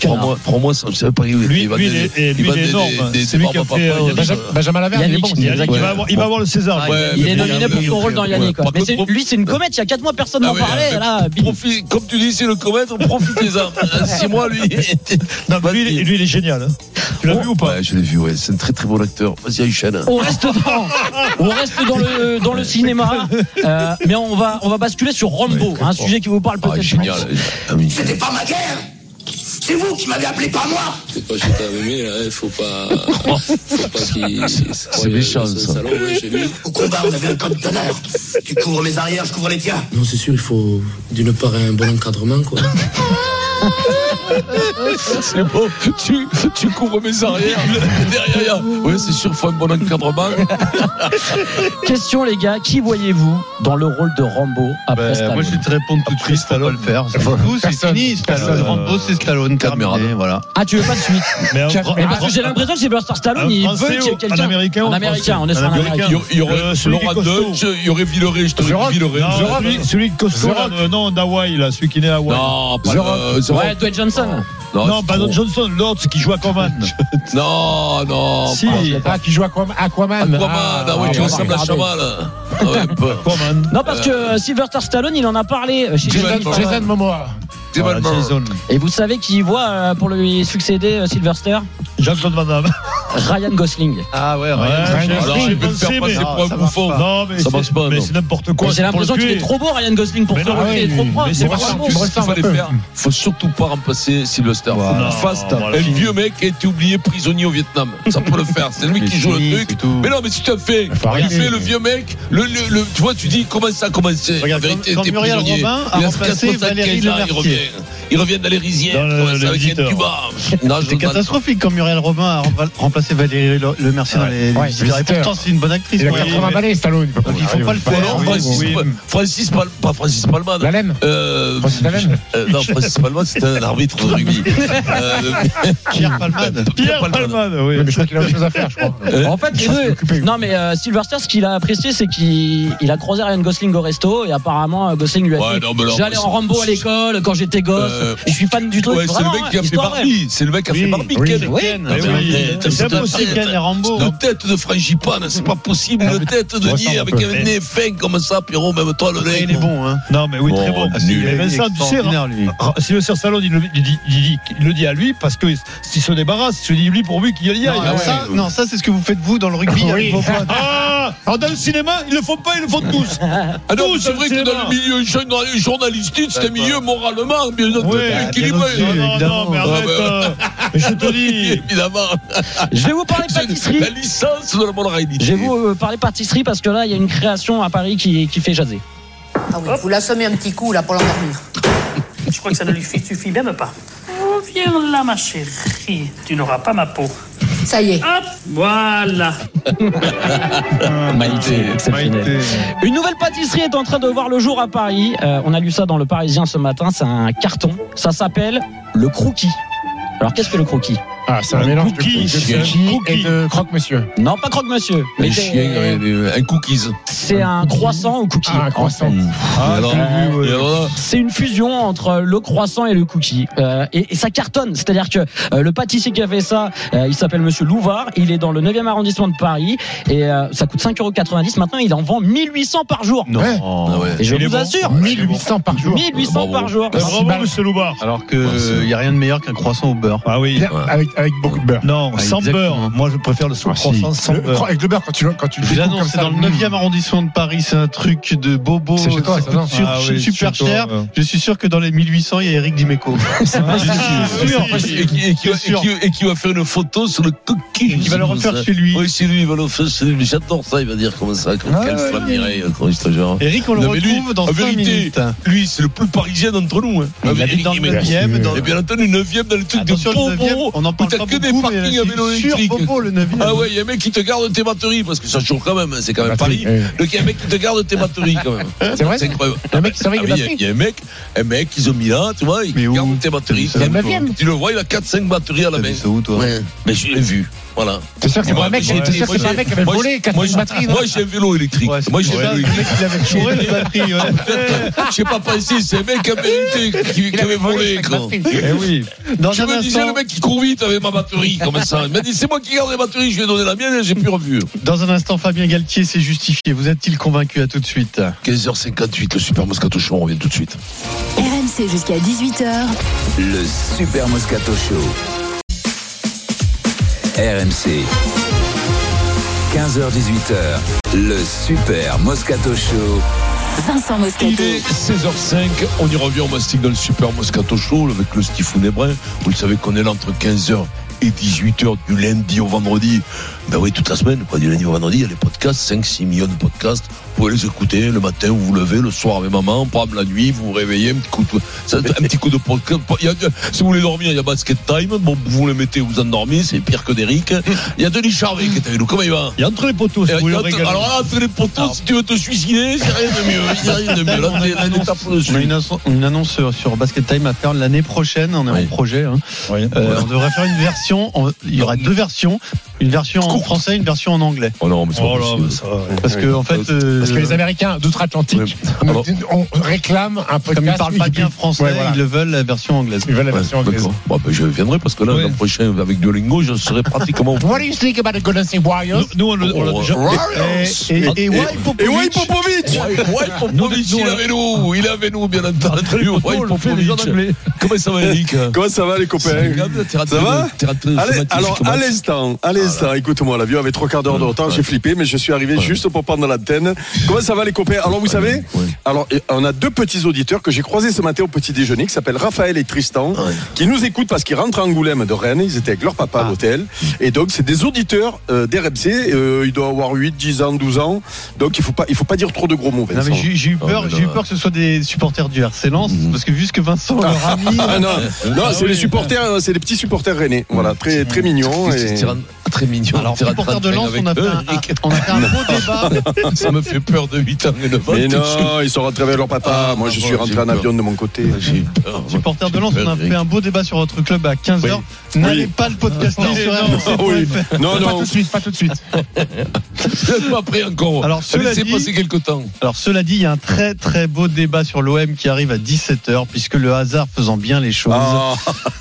Prends-moi, prends-moi ça, je sais pas.
Lui,
il va
lui, il
des-
est, et lui,
va
il est
des-
énorme.
des-
C'est
des
lui qui a fait. euh,
Benjamin- Laverne, il
va avoir, il va avoir le César.
Ah,
Il est nominé pour son rôle dans Yannick. Mais lui, c'est une comète. Il y a 4 mois, personne n'en
Ah ouais,
parlait.
Profite, comme tu dis, c'est le comète, profitez-en. C'est moi, lui.
Non, mais lui, lui, il est génial. hein. Tu l'as vu ou pas
Ouais, je l'ai vu, ouais. C'est un très très bon acteur. Vas-y, Aïchen.
On reste dans, on reste dans le dans le cinéma, euh, mais on va on va basculer sur Rambo, un sujet qui vous parle
Ah,
peut-être.
génial. Ami.
C'était pas ma guerre C'est vous qui m'avez appelé, pas moi
C'est pas j'étais à Mémé, là, il faut pas. Faut pas qu'il.
C'est méchant, ça.
salon, ouais, j'ai vu.
Au combat, on avait un code d'honneur. Tu couvres mes arrières, je couvre les tiens.
Non, c'est sûr, il faut d'une part un bon encadrement, quoi.
C'est bon. Tu, tu couvres mes arrières. Derrière. Oui, c'est sûr, il faut un bon encadrement.
Question les gars, qui voyez-vous dans le rôle de Rambo après
Ben,
Stallone
moi, je vais te répondre tout de suite, pas le faire. C'est c'est fini. Stallone. Rambo, c'est Stallone, terminé, voilà.
Ah, tu veux pas de suite
Mais un-
Mais parce que j'ai l'impression que Sylvester Stallone,
un
il veut qu'il y ait quelqu'un.
Un américain
Un américain, on est sur un américain.
Il y aurait- il y aurait
Euh.
Dutch, il y aurait Villeray, je te. Villeray.
Celui, de costaud, non, d'Hawaï, là, celui qui est né à Hawaï.
Non, pas
Ouais, Dwayne Johnson.
Non, pas. Don Johnson, l'autre, c'est qui joue à Aquaman.
Non, non.
Si,
pas-
Ah, qui joue Aquaman. Aquaman.
Aquaman,
Ah,
ah ouais, qui
ah,
ressemble à. Chamal. Ah.
Aquaman.
Non, parce que euh, Sylvester Stallone, il en a parlé euh, chez
Jason-.
Momoa.
Jason.
Et vous savez qui voit euh, pour lui succéder euh, Sylvester?
Jean-Claude Van Damme.
Ryan Gosling.
Ah ouais, Ryan
Gosling.
Non, mais
Ça
c'est-
marche pas,
Mais
non.
c'est n'importe quoi.
J'ai l'impression qu'il est trop beau, Ryan Gosling, pour rôle.
ouais,
Il est trop propre.
mais
c'est pas
ça,
qu'il fallait faire, faut surtout pas remplacer Sylvester.
Voilà.
Un vieux mec qui a été oublié prisonnier au Vietnam. Ça peut le faire. C'est lui qui joue le truc. Mais non, mais si tu as fait, il fait le vieux mec, le, le, le- tu vois, tu dis comment ça a commencé.
Regarde,
La vérité,
quand-
t'es prisonnier.
Robin a
Il a
remplacé
75
Valérie
ans, il revient. Il revient dans les rizières. Avec un je
C'était catastrophique quand Muriel Robin a rem- remplacé Valérie Le, Le Mercier dans les
Ouais,
visiteurs. Et pourtant, c'est une bonne actrice.
Il a
Oui,
80
mais-
balais, Stallone.
Donc, il faut pas le faire.
alors Francis,
oui.
Francis Pal- pas Francis Palman.
La.
Euh,
Francis
euh, non, Francis Palman, c'était un arbitre de rugby. Euh,
Pierre Palmade.
Pierre Palman, oui.
Mais je crois qu'il a autre chose à faire, je crois.
En fait, les deux- non mais euh, Sylvester, ce qu'il a apprécié, c'est qu'il il a croisé Ryan Gosling au resto et apparemment euh, Gosling lui a
Ouais,
dit j'allais
c'est-
en Rambo à l'école quand j'étais gosse.
Euh,
et je suis fan du truc.
C'est le mec qui a
hein,
fait. Barbie. C'est le mec qui a fait Barbie.
oui,
Ken.
oui.
C'est tête,
pas Rambo.
Une de frangipane, c'est pas possible. Une tête de nier avec un nez fin comme ça, Pierrot, même toi, le nez.
Il est bon, hein.
Non, mais oui, très
Bon, ah.
Vincent, tu sais,
lui.
Stallone, il le, il dit, il le dit à lui parce que s'il se débarrasse, il se dit lui pourvu qu'il y aille.
Non,
Ah
ça, non, ça, c'est ce que vous faites vous dans le rugby.
Oui.
Il faut pas-
Ah Alors dans le cinéma, ils le font pas, ils le font tous.
Ah non,
Tous
c'est vrai que dans le milieu journa- journalistique, c'est un milieu moralement bien
Ouais,
équilibré.
bien
Non, non,
évidemment.
non, mais arrête.
Ah,
euh, mais je te dis.
Évidemment.
Je vais vous parler pâtisserie.
la licence de la moralité.
Je vais vous euh, parler pâtisserie parce que là, il y a une création à Paris qui, qui fait jaser.
Ah oui, vous l'assommez un petit coup là pour l'endormir.
Je crois que ça ne lui suffit même pas. Oh, viens là, ma chérie. Tu n'auras pas ma peau.
Ça y est.
Hop, voilà.
Exceptionnel. Une nouvelle pâtisserie est en train de voir le jour à Paris. Euh, on a lu ça dans le Parisien ce matin. C'est un carton. Ça s'appelle le Crookie. Alors qu'est-ce que le Crookie
Ah, c'est un
Un
mélange de
cookie,
de
c'est un
cookie et de croque-monsieur.
Non, pas croque-monsieur. Mais
chien, euh, un cookies.
c'est un croissant au cookie.
Ah, un croissant.
Ah,
C'est une fusion entre le croissant et le cookie. Euh, et, et ça cartonne. C'est-à-dire que euh, le pâtissier qui a fait ça, euh, il s'appelle Monsieur Louvard. Il est dans le 9e arrondissement de Paris. Et euh, ça coûte 5,90€. Maintenant, il en vend 1800 par jour.
Non.
Ouais.
Ah ouais.
Et je vous
bon.
assure,
1800 par jour.
1800
Bravo.
par jour.
Bravo, monsieur Loubard.
Alors qu'il n'y a rien de meilleur qu'un croissant au beurre.
Ah oui.
Bien, Avec, avec beaucoup de beurre.
Non,
Ah,
sans
exactement.
beurre. Moi, je préfère le
Ah, si.
croissant sans
Le-
beurre.
Avec le beurre, quand tu, quand tu comme
c'est
ça,
dans le
mmh.
9e arrondissement de Paris, c'est un truc de bobo.
C'est chez toi,
ça
ça, non
sur-
Ah oui,
super
chez toi,
cher.
ouais.
Je suis sûr que dans les 1800, il y a Eric Dimeco.
Ah. Et qui, va faire une photo sur le coquille.
Qui va le refaire
Ça.
chez lui.
Oui, c'est lui, il va le faire chez lui. J'adore ça, il va dire comme ça. Comme
Ah,
quel
ouais,
flamme
ouais.
Mireille, comme ce genre.
Eric, on le retrouve dans
en
5
vérité,
minutes.
Lui, c'est le plus parisien d'entre nous. Hein.
Il
Ah,
habite dans le
mais-
9e. Dans...
Et bien entendu, 9ème dans le truc
Attention,
de
le 9e,
Bobo.
on en parle pas
que des parkings à vélo
c'est
électrique.
Bobo, le 9e.
Ah ouais, il y a un mec qui te garde tes batteries parce que ça chauffe quand même, hein, c'est quand même Paris. Le il y a un mec qui te garde tes batteries quand même.
C'est vrai
incroyable.
Un mec qui surveille
Ah
les
il y a-
batteries
Il y a un mec, un mec qu'ils ont mis là, tu vois, il garde tes batteries.
C'est le
9e.
Tu le vois, il a 4-5 batteries à la main.
vu ça où, toi
Ouais, mais je l'ai vu. Voilà.
T'es sûr que c'est pas un mec, qui avait volé 4
moi,
batteries non
Moi, j'ai un vélo électrique. Moi, j'ai un vélo électrique.
il avait chouré
pas penser, c'est un mec qui avait, avait volé.
Eh oui.
Je me disais, le mec qui court vite avec ma batterie, comme ça. Il m'a dit, c'est moi qui garde les batteries, je lui ai donné la mienne et j'ai plus revu.
dans un instant, Fabien Galtier s'est justifié. Vous êtes-il convaincu? À tout de suite.
15h58, le Super Moscato Show, on revient tout de suite.
RMC jusqu'à 18h.
Le Super Moscato Show. RMC. 15h18h. Le Super Moscato Show.
Vincent
Il
Moscato.
est 16h05, on y revient, on mastique dans le Super Moscato Show avec le Stifounet Brun. Vous le savez qu'on est là entre 15h et 18h du lundi au vendredi. Ben oui, toute la semaine, pas du lundi au vendredi, il y a les podcasts, 5-6 millions de podcasts. Vous pouvez les écouter le matin, vous vous levez, le soir avec maman, pam, la nuit, vous vous réveillez, un petit coup de, un petit coup de podcast. Il y a- si vous voulez dormir, il y a Basket Time. Bon, vous le mettez, vous endormez, c'est pire que d'Eric. Il y a Denis Charvet qui est avec nous. Comment il va?
Il y a entre les poteaux, si
Et
vous
entre- alors là, entre les poteaux, si tu veux te suicider, c'est rien de mieux. Il y a rien de mieux. Là,
On a
t'es-
une annonce-
tapé
on a
dessus.
une, annonce- une annonce sur, sur Basket Time à faire l'année prochaine. On est
Oui.
en projet. hein. Euh, on devrait faire une version. il y aura deux versions. Une version en français, une version en anglais.
Oh non, mais c'est
Oh là, ça.
Parce que en fait, euh,
Parce que les Américains d'outre-Atlantique, on, réclame un podcast.
comme ils parlent pas bien français,
Ouais, voilà.
ils le veulent la version anglaise.
Ils veulent la
Ouais,
version anglaise.
Bon, ben, je viendrai parce que là,
Ouais.
l'an prochain, avec Duolingo, je serai pratiquement.
What do you think about the Golden State Warriors
Nous, on
Oh,
déjà.
Et, et, et, Wai Popovic.
Wai il avec nous Il avec nous, bien entendu. Wai Popovic. Comment ça va, Eric?
Comment ça va les copains? Ça va Allez, alors à l'instant, à l'instant, écoute-moi, l'avion avait trois quarts d'heure de retard, j'ai flippé, mais je suis arrivé juste pour prendre l'antenne. Comment ça va les copains? Alors vous savez, alors on a deux petits auditeurs que j'ai croisés ce matin au petit déjeuner, qui s'appellent Raphaël et Tristan, qui nous écoutent parce qu'ils rentrent à Angoulême de Rennes, ils étaient avec leur papa à l'hôtel, et donc c'est des auditeurs euh, d'RMC, euh, ils doivent avoir 8, 10 ans, 12 ans, donc il faut pas, il faut pas dire trop de gros mots.
Non, mais
Vincent.
j'ai j'ai eu peur,
Oh, mais
j'ai eu peur que ce soit des supporters du RC Lens, parce que vu ce que Vincent leur a mis,
Ah non, non,
Ah
c'est
oui.
les supporters, c'est les petits supporters rennais. Voilà, très très mignons. Et...
Très mignon.
Alors, de Lens, on a fait un, on a fait un beau débat.
Ça me fait peur de 8 ans et 9 ans.
Mais non, ils sont rentrés avec leur papa.
Ah,
Moi, je
bon,
suis rentré en avion de mon côté.
Peur.
Supporters de Lens, on a
Eric.
fait un beau débat sur votre club à 15h.
Oui.
N'allez
Oui.
pas le podcaster sur
Ah
rmc.fr.
oui. Non,
Pas
non.
tout de suite, pas tout de suite.
Pas prêt encore.
Alors, cela dit-
passer quelques temps.
Alors cela dit, il y a un très très beau débat sur l'OM qui arrive à 17h, puisque le hasard faisant bien les choses,
Ah,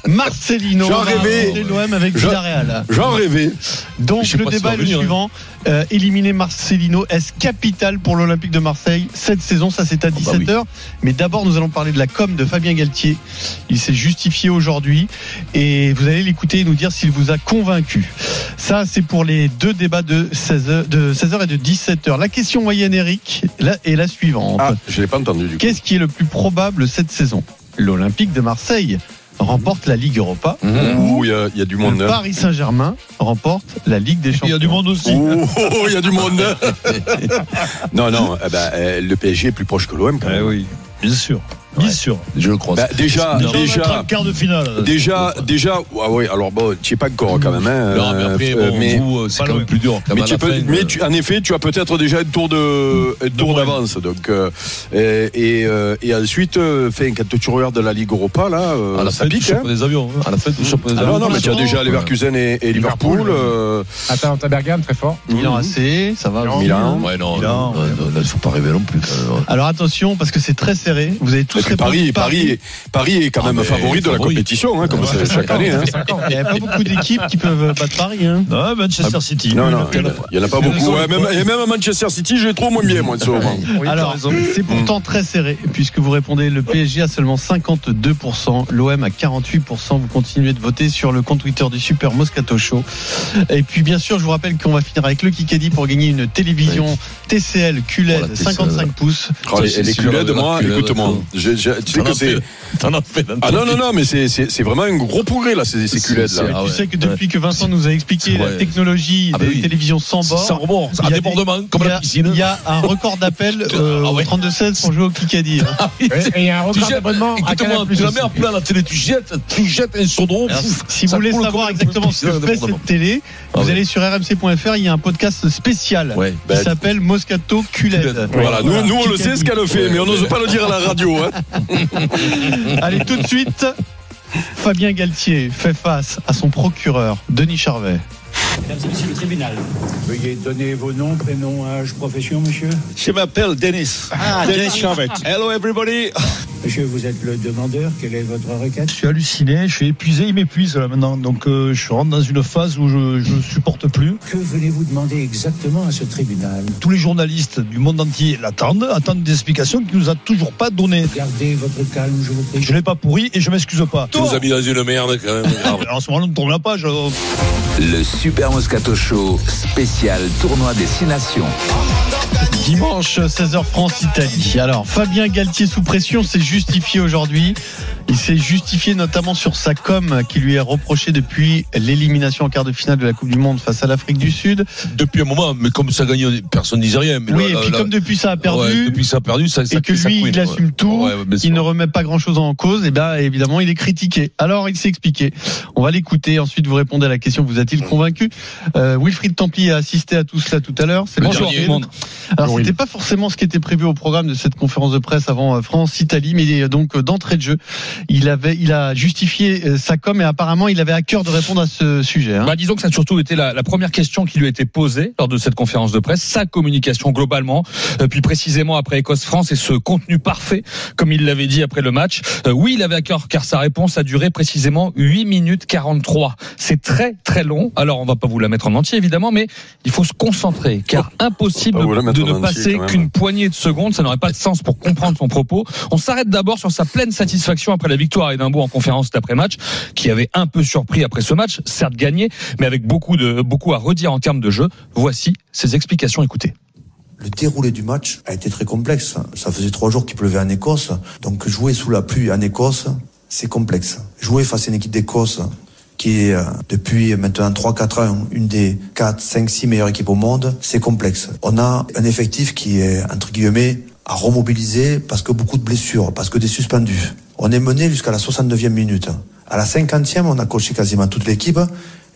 Marcelino
J'en
va
rêvais.
affronter l'OM avec
J'en-
Villarreal.
J'en rêvais.
Donc le débat est le
venir,
suivant. Euh, éliminer Marcelino, est-ce capital pour l'Olympique de Marseille? Cette saison Ça c'est à 17h. Mais d'abord nous allons parler de la com de Fabien Galtier. Il s'est justifié aujourd'hui et vous allez l'écouter et nous dire s'il vous a convaincu. Ça c'est pour les deux débats de 16h, de 16h et de 17h. La question moyenne Eric là, est la suivante.
Ah, je l'ai pas entendu du.
Qu'est-ce qui est le plus probable cette saison? L'Olympique de Marseille remporte la Ligue Europa
Ouh, il y, a- il y a du monde.
le
hein.
Paris Saint-Germain remporte la Ligue des
Il y
Champions.
a du monde aussi.
Oh, il y a du monde. non, non, eh ben, euh, le PSG est plus proche que l'OM quand
Eh oui, bien sûr. Bien sûr.
Je le crois.
Bah, déjà,
Déjà,
déjà,
quart de finale.
déjà, déjà, ah oui, alors bon, tu es pas encore quand même, hein,
Non, mais après,
euh,
bon,
mais,
vous, euh, c'est
pas
quand même plus dur.
mais,
même,
tu
à
peux-
la fin,
mais
euh,
tu- en effet, tu as peut-être déjà un tour de, un tour
moins.
d'avance, donc euh, et, et, euh, et ensuite, euh, fait, quand tu regardes la Ligue Europa là, euh,
à la
ça
fin
pique. hein.
des avions. hein. À la fin des
Ah non,
avions.
non, mais tu as déjà Leverkusen et, et Liverpool. Euh,
Atalanta Bergame, très fort.
Milan AC, ça va.
Milan.
Ouais, non, il faut pas rêver non plus.
Alors attention, parce que c'est très serré. Vous avez tous
Paris, Paris, Paris est quand même favori de la compétition, hein, comme ça chaque année. hein.
Il n'y a pas beaucoup d'équipes qui peuvent battre Paris. Hein.
Non, Manchester City.
Non, non, il n'y en a pas beaucoup. Ouais, même, et même à Manchester City, les trouve moins bien, moi, de ce moment.
Alors, c'est pourtant très serré, puisque vous répondez le PSG a seulement 52%, l'OM à 48%. Vous continuez de voter sur le compte Twitter du Super Moscato Show. Et puis, bien sûr, je vous rappelle qu'on va finir avec le Kikadi pour gagner une télévision TCL QLED
Oh, la TCL.
55 pouces.
Oh, les, les QLED, moi, écoute-moi, je- je- tu sais que c'est. Ah non, non, non, mais c'est- c'est c'est vraiment un gros progrès, là, ces, ces QLED. Là.
tu sais que depuis que Vincent nous a expliqué la technologie
Ah bah
des
oui.
télévisions sans bord,
Sans rebord,
il y
à
a
débordement, comme la
a-
piscine.
Il y a un record d'appel euh,
Ah
au
ouais.
32-16 pour jouer au Kikadi. hein.
Et il y a un
Tu
record
jettes-
d'abonnement
Écoute-moi, tu la mets en plein la télé, tu jettes, tu jettes un.
Alors,
pouf,
si vous voulez savoir
un
exactement ce que fait cette télé,
Ah
vous allez sur rmc.fr, il y a un podcast spécial qui s'appelle Moscato QLED.
Voilà, nous, nous, on le sait ce qu'elle fait, mais on n'ose pas le dire à la radio. Hein.
Allez, tout de suite, Fabien Galtier fait face à son procureur, Denis Charvet.
Mesdames et messieurs le tribunal. Veuillez donner vos noms, prénoms, âge, profession, monsieur.
Je m'appelle Denis.
Ah, Denis Charvet.
Hello everybody.
Monsieur, vous êtes le demandeur. Quelle est votre requête
Je suis halluciné, je suis épuisé, il m'épuise là maintenant. Donc euh, je rentre dans une phase où je ne supporte plus.
Que venez-vous demander exactement à ce tribunal
Tous les journalistes du monde entier l'attendent, attendent des explications qu'il nous a toujours pas données.
Gardez votre calme, je vous prie.
Je l'ai pas pourri et je m'excuse pas.
Tu nous as mis dans une merde quand même.
en ce moment, on tourne la page.
Le Super Moscato Show spécial tournoi des Six Nations.
Dimanche 16h France-Italie. Alors, Fabien Galtier sous pression s'est justifié aujourd'hui. Il s'est justifié notamment sur sa com qui lui est reprochée depuis l'élimination en quart de finale de la Coupe du Monde face à l'Afrique du Sud.
Depuis un moment, mais comme ça gagne, personne ne disait rien. Mais
Oui,
là,
et puis
là-
comme depuis ça a perdu,
Ouais, depuis ça a perdu, ça, ça
et que
ça
lui,
couine,
il
ouais.
assume tout,
Ouais, ouais, bien sûr.
il ne remet pas grand-chose en cause, et bien évidemment, il est critiqué. Alors, il s'est expliqué. On va l'écouter. Ensuite, vous répondez à la question vous a-t-il convaincu euh, Wilfried Templi a assisté à tout cela tout à l'heure. C'est
Bonjour,
Wilfried.
tout le monde.
Alors, c'était pas forcément ce qui était prévu au programme de cette conférence de presse avant euh, France-Italie, mais euh, donc d'entrée de jeu, il avait, il a justifié euh, sa com et apparemment, il avait à cœur de répondre à ce sujet. hein.
Bah, disons que ça a surtout été la, la première question qui lui a été posée lors de cette conférence de presse, sa communication globalement, euh, puis précisément après Écosse-France et ce contenu parfait, comme il l'avait dit après le match. Euh, oui, il avait à cœur car sa réponse a duré précisément 8 minutes 43. C'est très très long. Alors on va pas vous la mettre en entier évidemment, mais il faut se concentrer car impossible de ne passer qu'une poignée de secondes. Ça n'aurait pas de sens pour comprendre son propos. On s'arrête d'abord sur sa pleine satisfaction après la victoire à Édimbourg en conférence d'après-match, qui avait un peu surpris après ce match, certes gagné, mais avec beaucoup de beaucoup à redire en termes de jeu. Voici ses explications. Écoutez.
Le déroulé du match a été très complexe. Ça faisait trois jours qu'il pleuvait en Écosse. Donc jouer sous la pluie en Écosse, c'est complexe. Jouer face à une équipe d'Écosse qui est euh, depuis maintenant 3-4 ans une des 4, 5, 6 meilleures équipes au monde, c'est complexe. On a un effectif qui est, entre guillemets, à remobiliser parce que beaucoup de blessures, parce que des suspendus. On est mené jusqu'à la 69e minute. À la 50e, on a coché quasiment toute l'équipe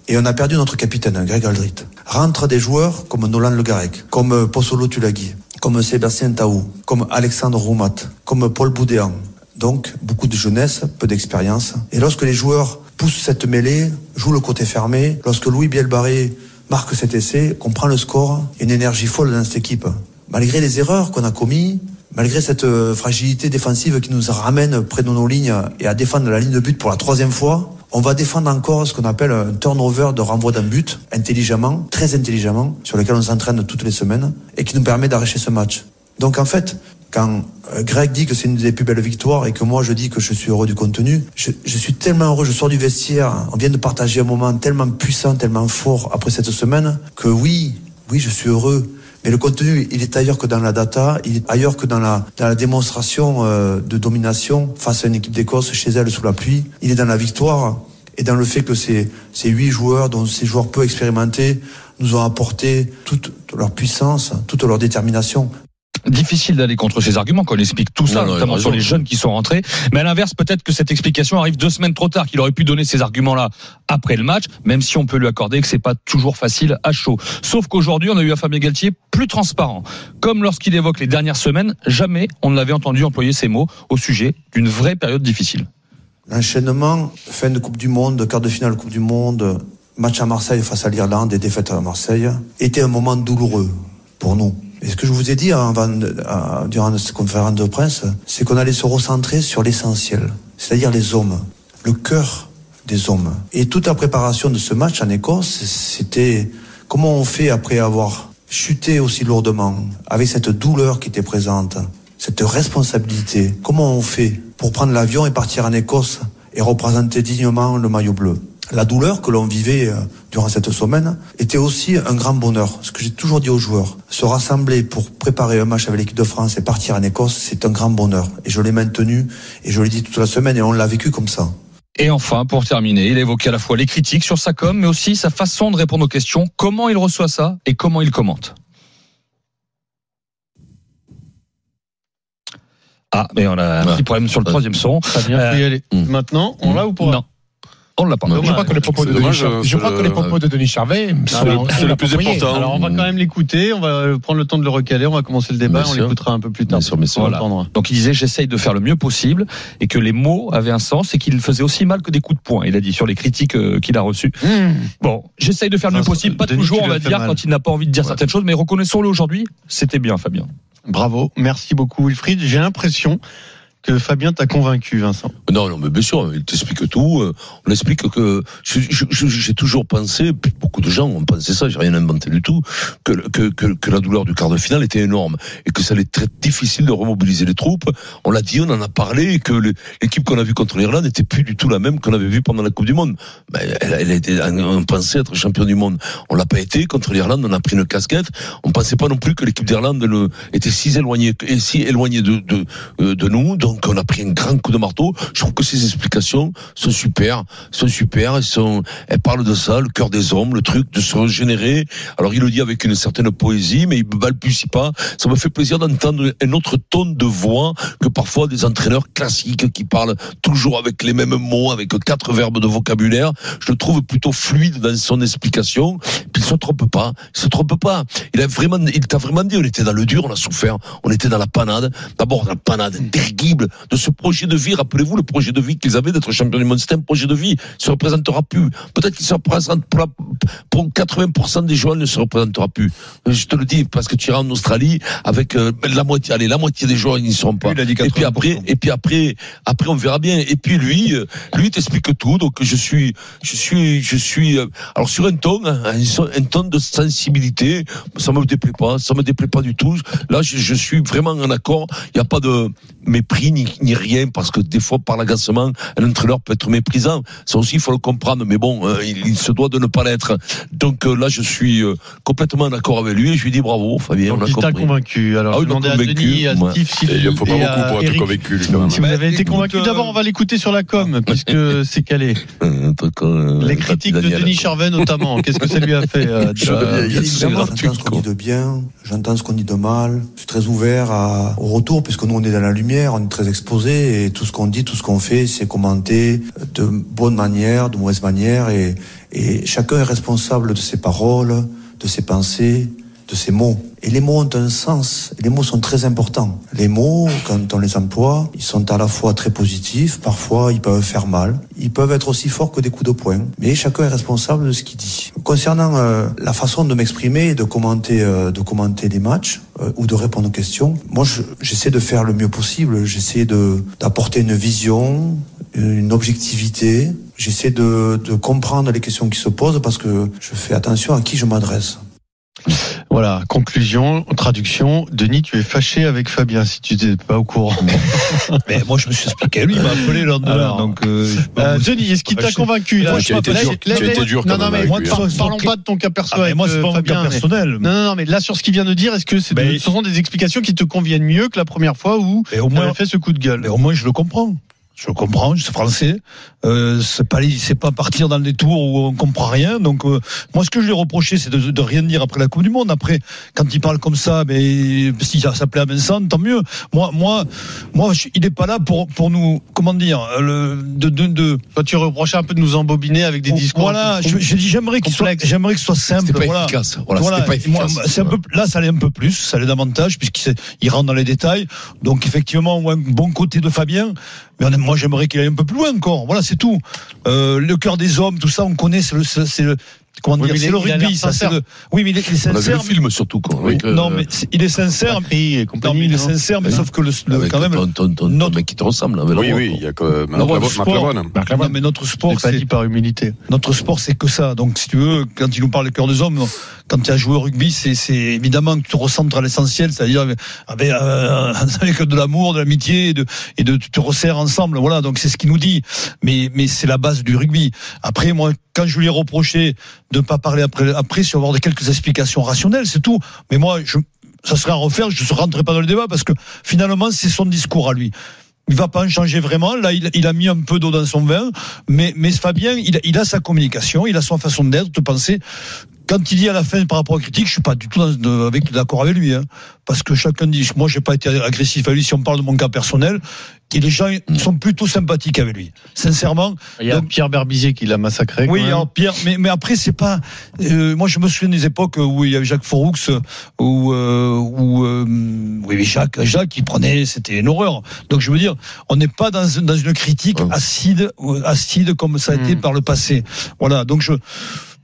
et on a perdu notre capitaine, Greg Aldrit. Rentrent des joueurs comme Nolan Le Garec, comme Possolo Tulagi, comme Sébastien Taou, comme Alexandre Roumat, comme Paul Boudéan. Donc, beaucoup de jeunesse, peu d'expérience. Et lorsque les joueurs poussent cette mêlée, jouent le côté fermé, lorsque Louis Bielbarré marque cet essai, qu'on prend le score, une énergie folle dans cette équipe. Malgré les erreurs qu'on a commises, malgré cette euh, fragilité défensive qui nous ramène près de nos lignes et à défendre la ligne de but pour la troisième fois, on va défendre encore ce qu'on appelle un turnover de renvoi d'un but, intelligemment, très intelligemment, sur lequel on s'entraîne toutes les semaines et qui nous permet d'arracher ce match. Donc en fait, quand euh, Greg dit que c'est une des plus belles victoires et que moi je dis que je suis heureux du contenu, je, je suis tellement heureux, je sors du vestiaire, on vient de partager un moment tellement puissant, tellement fort après cette semaine, que oui, oui, je suis heureux. Mais le contenu, il est ailleurs que dans la data, il est ailleurs que dans la, dans la démonstration euh, de domination face à une équipe d'Écosse chez elle sous la pluie. Il est dans la victoire et dans le fait que ces, ces huit joueurs, dont ces joueurs peu expérimentés, nous ont apporté toute leur puissance, toute leur détermination.
Difficile d'aller contre ces arguments quand on explique tout ça,
Non,
notamment sur les jeunes qui sont rentrés. Mais à l'inverse, peut-être que cette explication arrive deux semaines trop tard, qu'il aurait pu donner ces arguments-là après le match, même si on peut lui accorder que c'est pas toujours facile à chaud. Sauf qu'aujourd'hui, on a eu un Fabien Galtier plus transparent. Comme lorsqu'il évoque les dernières semaines, jamais on ne l'avait entendu employer ces mots au sujet d'une vraie période difficile.
L'enchaînement, fin de Coupe du Monde, quart de finale Coupe du Monde, match à Marseille face à l'Irlande et défaite à Marseille, était un moment douloureux pour nous. Et ce que je vous ai dit avant, euh, durant cette conférence de presse, c'est qu'on allait se recentrer sur l'essentiel, c'est-à-dire les hommes, le cœur des hommes. Et toute la préparation de ce match en Écosse, c'était comment on fait après avoir chuté aussi lourdement, avec cette douleur qui était présente, cette responsabilité. Comment on fait pour prendre l'avion et partir en Écosse et représenter dignement le maillot bleu La douleur que l'on vivait euh, durant cette semaine était aussi un grand bonheur. Ce que j'ai toujours dit aux joueurs, se rassembler pour préparer un match avec l'équipe de France et partir en Écosse, c'est un grand bonheur. Et je l'ai maintenu et je l'ai dit toute la semaine et on l'a vécu comme ça.
Et enfin, pour terminer, il évoquait à la fois les critiques sur sa com, mais aussi sa façon de répondre aux questions, comment il reçoit ça et comment il commente. Ah, mais on a un petit problème sur le troisième son.
Très bien, y aller. Maintenant, on l'a ou pas?
Non. On l'a pas.
Je crois que les propos de Denis Charvet, je crois que les propos de Denis Charvet sont-
le-
sont
c'est le plus important.
Alors on va quand même l'écouter, on va prendre le temps de le recaler, on va commencer le débat, on l'écoutera un peu plus tard.
Bien sûr, bien sûr. Voilà. Donc il disait j'essaye de faire le mieux possible et que les mots avaient un sens et qu'il faisait aussi mal que des coups de poing. Il a dit sur les critiques euh, qu'il a reçues. Bon, j'essaye de faire le mieux possible, pas
Denis,
toujours on va dire
mal.
quand il n'a pas envie de dire certaines choses, mais reconnaissons-le aujourd'hui, c'était bien Fabien.
Bravo, merci beaucoup Wilfried. J'ai l'impression que Fabien t'a convaincu, Vincent.
Non, non, mais bien sûr, il t'explique tout. euh, On explique que j'ai toujours pensé, beaucoup de gens ont pensé ça, j'ai rien inventé du tout, que, que, que, la douleur du quart de finale était énorme et que ça allait être très difficile de remobiliser les troupes. On l'a dit, on en a parlé, et que l'équipe qu'on a vue contre l'Irlande n'était plus du tout la même qu'on avait vue pendant la Coupe du Monde. Ben, elle, elle était, on pensait être champion du monde. On l'a pas été. Contre l'Irlande, on a pris une casquette. On pensait pas non plus que l'équipe d'Irlande était si éloignée, si éloignée de, de, euh, de nous. Donc, on a pris un grand coup de marteau. Je trouve que ces explications sont super, sont super. Elles sont, elles parlent de ça, le cœur des hommes, le truc de se régénérer. Alors, il le dit avec une certaine poésie, mais il ne balbutie pas. Ça me fait plaisir d'entendre un autre ton de voix que parfois des entraîneurs classiques qui parlent toujours avec les mêmes mots, avec quatre verbes de vocabulaire. Je le trouve plutôt fluide dans son explication. Puis il se trompe pas. Il se trompe pas. Il a vraiment, il t'a vraiment dit, on était dans le dur, on a souffert. On était dans la panade. D'abord, la panade terrible de ce projet de vie. Rappelez-vous le projet de vie qu'ils avaient d'être champion du monde. C'était un projet de vie. Il se représentera plus. Peut-être qu'il se représente pour, la- pour 80% des joueurs, il ne se représentera plus. Je te le dis parce que tu iras en Australie avec euh, la moitié, allez, la moitié des joueurs, ils n'y seront pas. Et puis après, et puis après, après, on verra bien. Et puis lui, euh, lui t'explique tout. Donc je suis, je suis, je suis. euh, alors sur un ton, hein, un, ton de sensibilité, ça me déplaît pas, ça me déplaît pas du tout. Là, je, je suis vraiment en accord. Il n'y a pas de mépris ni, ni rien parce que des fois, par l'agacement, un entraîneur peut être méprisant. Ça aussi, il faut le comprendre. Mais bon, euh, il, il se doit de ne pas l'être. Donc euh, là, je suis euh, complètement d'accord avec lui et je lui dis bravo, Fabien. on
Donc
a
il t'a
compris.
convaincu. Alors
Ah
je
oui, il m'a
demandais à
convaincu,
Denis, à. Steve, Sylvie
Et il faut pas beaucoup pour être convaincu.
Si vous
Bah,
avez été convaincu,
euh,
d'abord on va l'écouter sur la com, puisque c'est calé. Les critiques de. Denis Charvet notamment, qu'est-ce que ça lui a fait
j'entends ce qu'on dit de bien, j'entends ce qu'on dit de mal. Je suis très ouvert à, au retour, puisque nous, on est dans la lumière, on est très exposé, et tout ce qu'on dit, tout ce qu'on fait, c'est commenté de bonne manière, de mauvaise manière, et, et chacun est responsable de ses paroles, de ses pensées, ses mots. Et les mots ont un sens, les mots sont très importants. Les mots, quand on les emploie, ils sont à la fois très positifs, parfois ils peuvent faire mal, ils peuvent être aussi forts que des coups de poing, mais chacun est responsable de ce qu'il dit. Concernant euh, la façon de m'exprimer de commenter, euh, de commenter les matchs euh, ou de répondre aux questions, moi je- j'essaie de faire le mieux possible, j'essaie d'apporter une vision, une objectivité, j'essaie de comprendre les questions qui se posent parce que je fais attention à qui je m'adresse.
Voilà, conclusion, traduction. Denis, tu es fâché avec Fabien si tu n'étais pas au courant.
Mais moi, je me suis expliqué. Lui, il m'a appelé lendemain.
Alors,
donc, euh,
Euh,
moi,
Denis, est-ce qu'il
Bah,
t'a convaincu là
Moi,
Je
tu as été dur- tu as
là,
été dur
Non, non, mais par-
hein.
parlons pas de ton cas perso
Ah, mais moi, c'est
euh,
pas mon cas
mais-
personnel.
Non, non, non, mais là, sur ce qu'il vient de dire, est-ce que c'est de-
Mais-
ce sont des explications qui te conviennent mieux que la première fois où
Et au
fait ce coup de gueule
Mais au moins, je le comprends. Je comprends, je suis français. Euh, c'est pas, c'est pas partir dans des tours où on comprend rien. Donc, euh, moi, ce que je lui ai reproché, c'est de, de rien dire après la Coupe du Monde. Après, quand il parle comme ça, mais si ça, plaît à Vincent, tant mieux. Moi, moi, moi, je- il est pas là pour, pour nous, comment dire, le, de, de, de
Toi, tu reprochais un peu de nous embobiner avec des discours.
Voilà, je, je dis j'aimerais qu'il soit, j'aimerais que ce soit simple.
Pas
voilà.
efficace. Voilà, c'était pas
Moi,
efficace.
c'est un peu, là, ça allait un peu plus, ça allait davantage, puisqu'il s'est- il rentre dans les détails. Donc, effectivement, on voit un bon côté de Fabien. Mais on- moi, j'aimerais qu'il aille un peu plus loin encore. Voilà, c'est tout. Euh, le cœur des hommes, tout ça, on connaît, c'est le, c'est c'est le, comment
Oui,
dire,
mais
c'est
il
le
est-
rugby, ça, c'est
sincère.
le, oui, mais il est, il est
On a vu
sincère.
le film surtout quoi. avec, euh,
non, mais c'est- il est sincère.
Et
Non, mais il est sincère, mais
Oui.
sauf que le, le- quand même,
ton, ton, ton, ton mec qui te ressemble. là, avec
Oui, oui,
quoi.
il y a que Marc
notre
Lavoine.
mais notre sport,
C'est pas dit par humilité.
notre sport, c'est que ça. Donc, si tu veux, quand il nous parle de cœur des hommes, quand tu as joué au rugby, c'est, évidemment que tu te recentres à l'essentiel, c'est-à-dire avec, avec, euh, de l'amour, de l'amitié et de, et de te resserres ensemble. Voilà. Donc, c'est ce qu'il nous dit. Mais, mais c'est la base du rugby. Après, moi, quand je lui ai reproché de ne pas parler après, après, sur avoir de quelques explications rationnelles, c'est tout. Mais moi, je, ça serait à refaire, je ne rentrerai pas dans le débat parce que finalement, c'est son discours à lui. Il va pas en changer vraiment. Là, il, a mis un peu d'eau dans son vin, mais, mais Fabien, il, il a sa communication, il a son façon d'être, de penser. Quand il dit à la fin par rapport aux critiques, je suis pas du tout d'accord avec lui, hein, parce que chacun dit. Moi, j'ai pas été agressif à lui. Si on parle de mon cas personnel, et les gens sont plutôt sympathiques avec lui. Sincèrement.
Il y a
Donc,
Pierre Berbizier qui l'a massacré.
oui, alors Pierre, mais, mais après c'est pas. euh, moi, je me souviens des époques où il y avait Jacques Foroux, où, euh, où euh, oui, mais Jacques, Jacques, qui prenait, c'était une horreur. Donc je veux dire, on n'est pas dans, dans une critique acide, acide comme ça a été par le passé. Voilà. Donc je,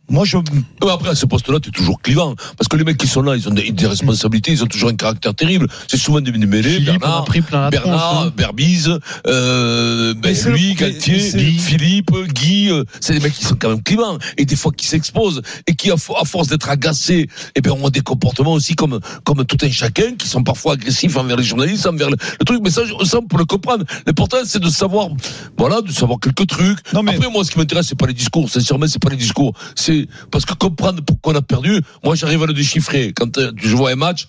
moi je.
Ouais, après, à ce poste-là, tu es toujours clivant. Parce que les mecs qui sont là, ils ont des, des responsabilités, ils ont toujours un caractère terrible. C'est souvent des mêlés. Bernard,
pris plein la
Bernard,
tronche, hein.
Berbise, euh, ben,
Mais
lui, Galtier,
mais
Philippe, Guy, euh, c'est des mecs qui sont quand même clivants. Et des fois qui s'exposent. Et qui, à, fo- à force d'être agacés, eh ben, ont des comportements aussi comme, comme tout un chacun, qui sont parfois agressifs envers les journalistes, envers le, le truc. Mais ça, ça, on peut le comprendre. L'important, c'est de savoir, voilà, de savoir quelques trucs.
Non, mais-
Après, moi, ce qui m'intéresse, c'est pas les discours. Sincèrement, c'est pas les discours. C'est parce que comprendre pourquoi on a perdu, moi, j'arrive à le déchiffrer. Quand euh, je vois un match,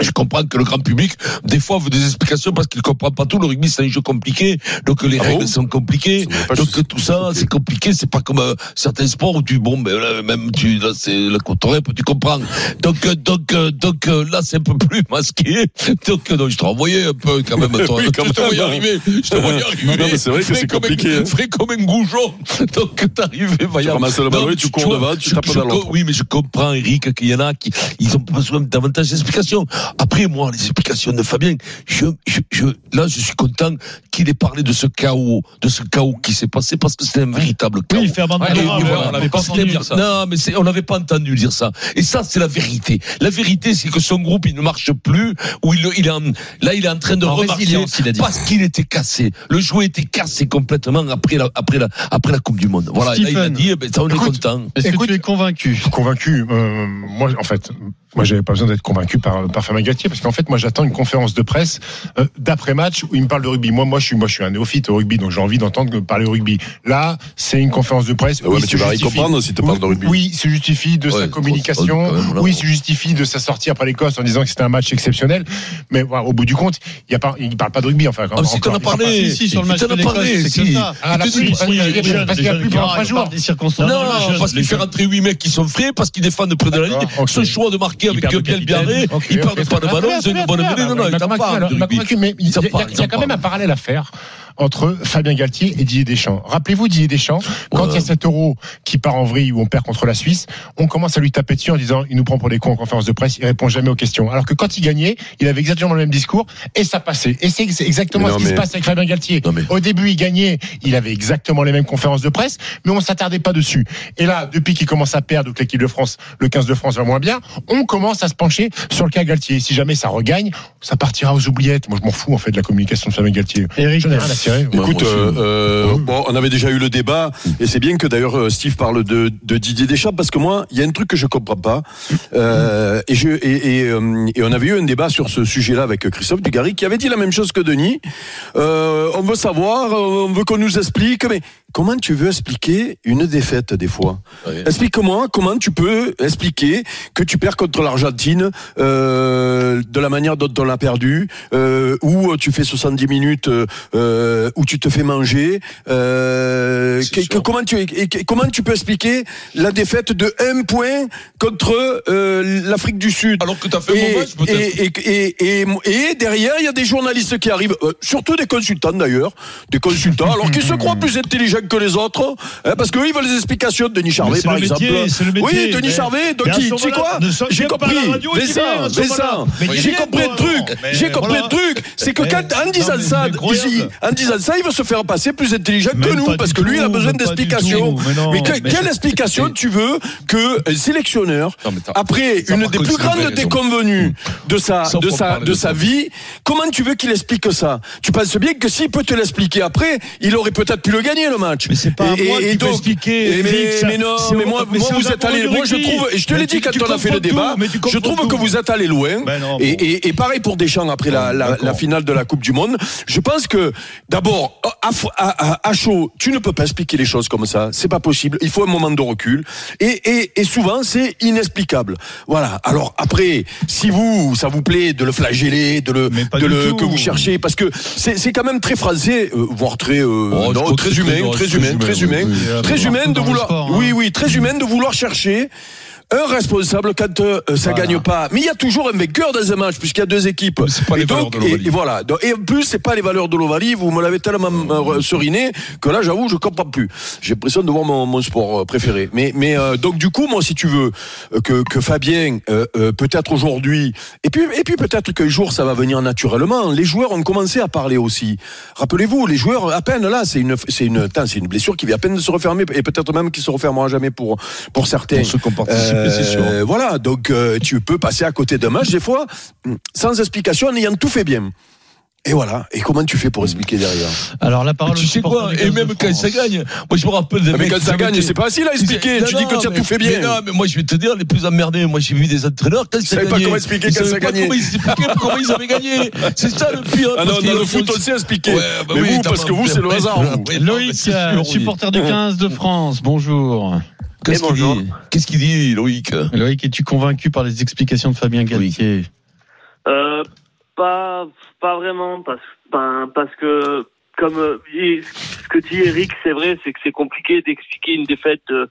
je comprends que le grand public, des fois, veut des explications parce qu'il comprend pas tout. Le rugby, c'est un jeu compliqué. Donc, les
Ah
règles
bon
sont compliquées. Donc, tout ça, c'est compliqué. C'est pas comme euh, certains sports où tu, bon, ben, là, même tu, là, c'est la côte tu comprends. Donc, euh, donc, euh, donc, euh, là, c'est un peu plus masqué. Donc, euh, donc, je te renvoyais un peu, quand même, toi.
Oui, quand
je te voyais arriver. Je te voyais arriver.
C'est vrai que c'est
comme un-
compliqué, hein.
Frais comme un goujon. Donc, t'arrivais, voyons.
ramasses le ballon
Non,
et tu cours devant, tu tapes dans.
Oui, mais je comprends, Eric, qu'il y en a qui, ils ont besoin davantage d'explications. Après, moi, les explications de Fabien, je, je, je, là, je suis content qu'il ait parlé de ce chaos, de ce chaos qui s'est passé parce que c'était un véritable chaos.
Oui, il fait abandonner Laurent,
voilà,
on l'avait pas
entendu dire ça.
Non, mais c'est, on n'avait pas entendu dire ça. Et ça, c'est la vérité. La vérité, c'est que son groupe, il ne marche plus, ou il, il est en, là, il est en train de
En dit.
parce qu'il était cassé. Le jouet était cassé complètement après la, après la, après la Coupe du Monde. Voilà. Là, il a
Stephen.
dit, eh ben, ça, on est content.
Est-ce que tu es convaincu?
Convaincu. euh, moi, en fait, moi, j'avais pas besoin d'être convaincu par, par Fabien Galtier parce qu'en fait, moi, j'attends une conférence de presse euh, d'après match où il me parle de rugby. Moi, moi, je suis, moi, je suis un néophyte au rugby, donc j'ai envie d'entendre parler au rugby. Là, c'est une conférence de presse.
Ouais,
où
mais
il
tu vas y
justifie.
comprendre si tu parles de rugby.
Oui, il se justifie de
Ouais,
sa communication.
là,
oui, il se justifie de sa sortie après l'Écosse en disant que c'était un match exceptionnel. Mais voilà, au bout du compte, il y a pas, il parle pas de rugby. Enfin,
Ah, mais si t'en as
parle
parlé.
Si, si, sur le match de
a
l'Écosse,
parlé,
c'est ça.
Ah, parce qu'il y a- qu'il plus pendant trois jours.
des circonstances.
Non, parce qu'il fait rentrer 8 mecs qui sont frais, parce qu'ils défendent près de la ligne. Ce choix de marquer avec. Biarré,
Ok,
ils
ok,
perdent pas de ballon,
bien,
ils ont une
très
bonne
bien,
mêlée. Non, non,
il il il y a- il il quand même un parallèle à faire entre Fabien Galtier et Didier Deschamps. Rappelez-vous Didier Deschamps, quand il y a cet euro qui part en vrille où on perd contre la Suisse, on commence à lui taper dessus en disant il nous prend pour des cons en conférence de presse, il répond jamais aux questions. Alors que quand il gagnait, il avait exactement le même discours et ça passait. Et c'est exactement ce qui se passe avec Fabien Galtier.
Non, mais-
Au début, il gagnait, il avait exactement les mêmes conférences de presse, mais on s'attardait pas dessus. Et là, depuis qu'il commence à perdre, donc l'équipe de France, le 15 de France va moins bien, on commence à se pencher sur le cas Galtier. Si jamais ça regagne, ça partira aux oubliettes. Moi, je m'en fous en fait de la communication de Fabien Galtier.
Eric,
J'en ai rien à cirer.
Écoute, euh, euh, bon, on avait déjà eu le débat, et c'est bien que d'ailleurs euh, Steve parle de, de Didier Deschamps, parce que moi, il y a un truc que je comprends pas, euh, et, je, et, et, euh, et on avait eu un débat sur ce sujet-là avec Christophe Dugarry, qui avait dit la même chose que Denis. Euh, on veut savoir, on veut qu'on nous explique, mais comment tu veux expliquer une défaite des fois
Ouais.
Explique-moi comment tu peux expliquer que tu perds contre l'Argentine euh, de la manière dont on l'a perdu, euh, où tu fais 70 minutes, euh, où tu te fais manger. Euh, que- que- comment tu et que- comment tu peux expliquer la défaite de un point contre l'Afrique du Sud
Alors que t'as fait un
et,
match, peut-être.
et, et, et, et, et derrière, il y a des journalistes qui arrivent, surtout des consultants d'ailleurs, des consultants, alors qu'ils se croient plus intelligents que les autres, hein, parce qu'eux, ils veulent des explications. Denis Charvet, par exemple. Oui, Denis Charvet, donc tu sais quoi J'ai compris. Vincent, Vincent, j'ai compris un truc. J'ai compris un truc. C'est que quand, en disant ça, en disant ça, il veut se faire passer plus intelligent que nous, parce que lui, il a besoin d'explications. Mais quelle explication tu veux que un sélectionneur, après une des plus grandes déconvenues de sa, de sa, de sa vie, comment tu veux qu'il explique ça? Tu penses bien que s'il peut te l'expliquer après, il aurait peut-être pu le gagner le match.
Mais c'est pas à moi peut expliquer.
Mais non, mais moi, vous êtes allé. Moi, je trouve, et je te l'ai dit quand on a fait le débat, je trouve que vous êtes allé loin. Et pareil pour Deschamps après la finale de la Coupe du Monde. Je pense que d'abord, à chaud, tu ne peux pas expliquer les choses comme ça. C'est pas possible. Il faut un moment de recul. Et souvent, c'est inexplicable. Voilà. Alors après, si vous, ça vous plaît de le flageller, de le, de le que vous cherchez, parce que c'est quand même très français, euh, voire très, euh,
Oh,
non, très humain,
très-
très humain, très humain,
oui, oui,
très
oui.
humain de vouloir,
hein.
oui, oui, très humain de vouloir chercher. Un responsable quand euh, ça
Voilà.
gagne pas. Mais il y a toujours un vainqueur dans un match puisqu'il y a deux équipes.
pas
et
les valeurs
donc,
de
et, et voilà. Et en plus, c'est pas les valeurs de l'Ovalie. Vous me l'avez tellement euh, seriné que là, j'avoue, je comprends plus. J'ai l'impression de voir mon, mon sport euh, préféré. Mais, mais euh, donc du coup, moi, si tu veux euh, que, que Fabien, euh, euh, peut-être aujourd'hui, et puis, et puis peut-être qu'un jour, ça va venir naturellement. Les joueurs ont commencé à parler aussi. Rappelez-vous, les joueurs, à peine là, c'est une, c'est une, c'est une blessure qui vient à peine de se refermer et peut-être même qui se refermera jamais pour pour certains.
Pour ceux qui ont participé, c'est sûr.
Euh, Voilà, donc euh, tu peux passer à côté d'un match des fois sans explication en ayant tout fait bien. Et voilà. Et comment tu fais pour expliquer derrière
Alors la parole
Tu sais quoi Et
15 de
même quand ça
France.
gagne, moi je me rappelle des
Ah, mais
mecs
quand ça gagne, c'est pas facile à expliquer.
Non,
Tu dis que tu as tout fait bien.
Mais non, mais moi je vais te dire, les plus emmerdés, moi j'ai vu des entraîneurs quand ça
savais pas
gagnait.
comment expliquer quand ça
savaient pas
gagnait.
Comment ils expliquaient comment ils avaient gagné. C'est ça le pire.
Ah non, dans le foot, on sait expliquer.
Ouais, bah
mais
oui,
vous, parce que vous, c'est le hasard.
Loïc, supporter du 15 de France, bonjour.
Qu'est-ce qu'il dit Qu'est-ce qu'il dit, Loïc
Loïc, es-tu convaincu par les explications de Fabien Galtier
Euh, pas, pas vraiment, parce, ben, parce que, comme euh, ce que dit Eric, c'est vrai, c'est que c'est compliqué d'expliquer une défaite, de,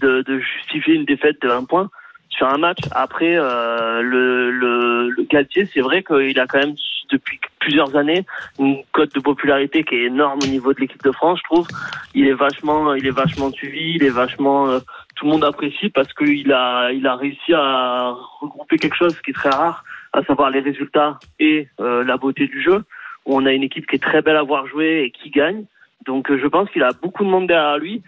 de, de justifier une défaite de un point sur un match. Après, euh, le, le, le Galtier, c'est vrai qu'il a quand même, depuis plusieurs années, une cote de popularité qui est énorme au niveau de l'équipe de France, je trouve. Il est vachement, il est vachement suivi, il est vachement, euh, tout le monde apprécie parce qu'il a, il a réussi à regrouper quelque chose qui est très rare à savoir les résultats et euh, la beauté du jeu. On a une équipe qui est très belle à voir jouer et qui gagne. Donc euh, je pense qu'il a beaucoup de monde derrière lui.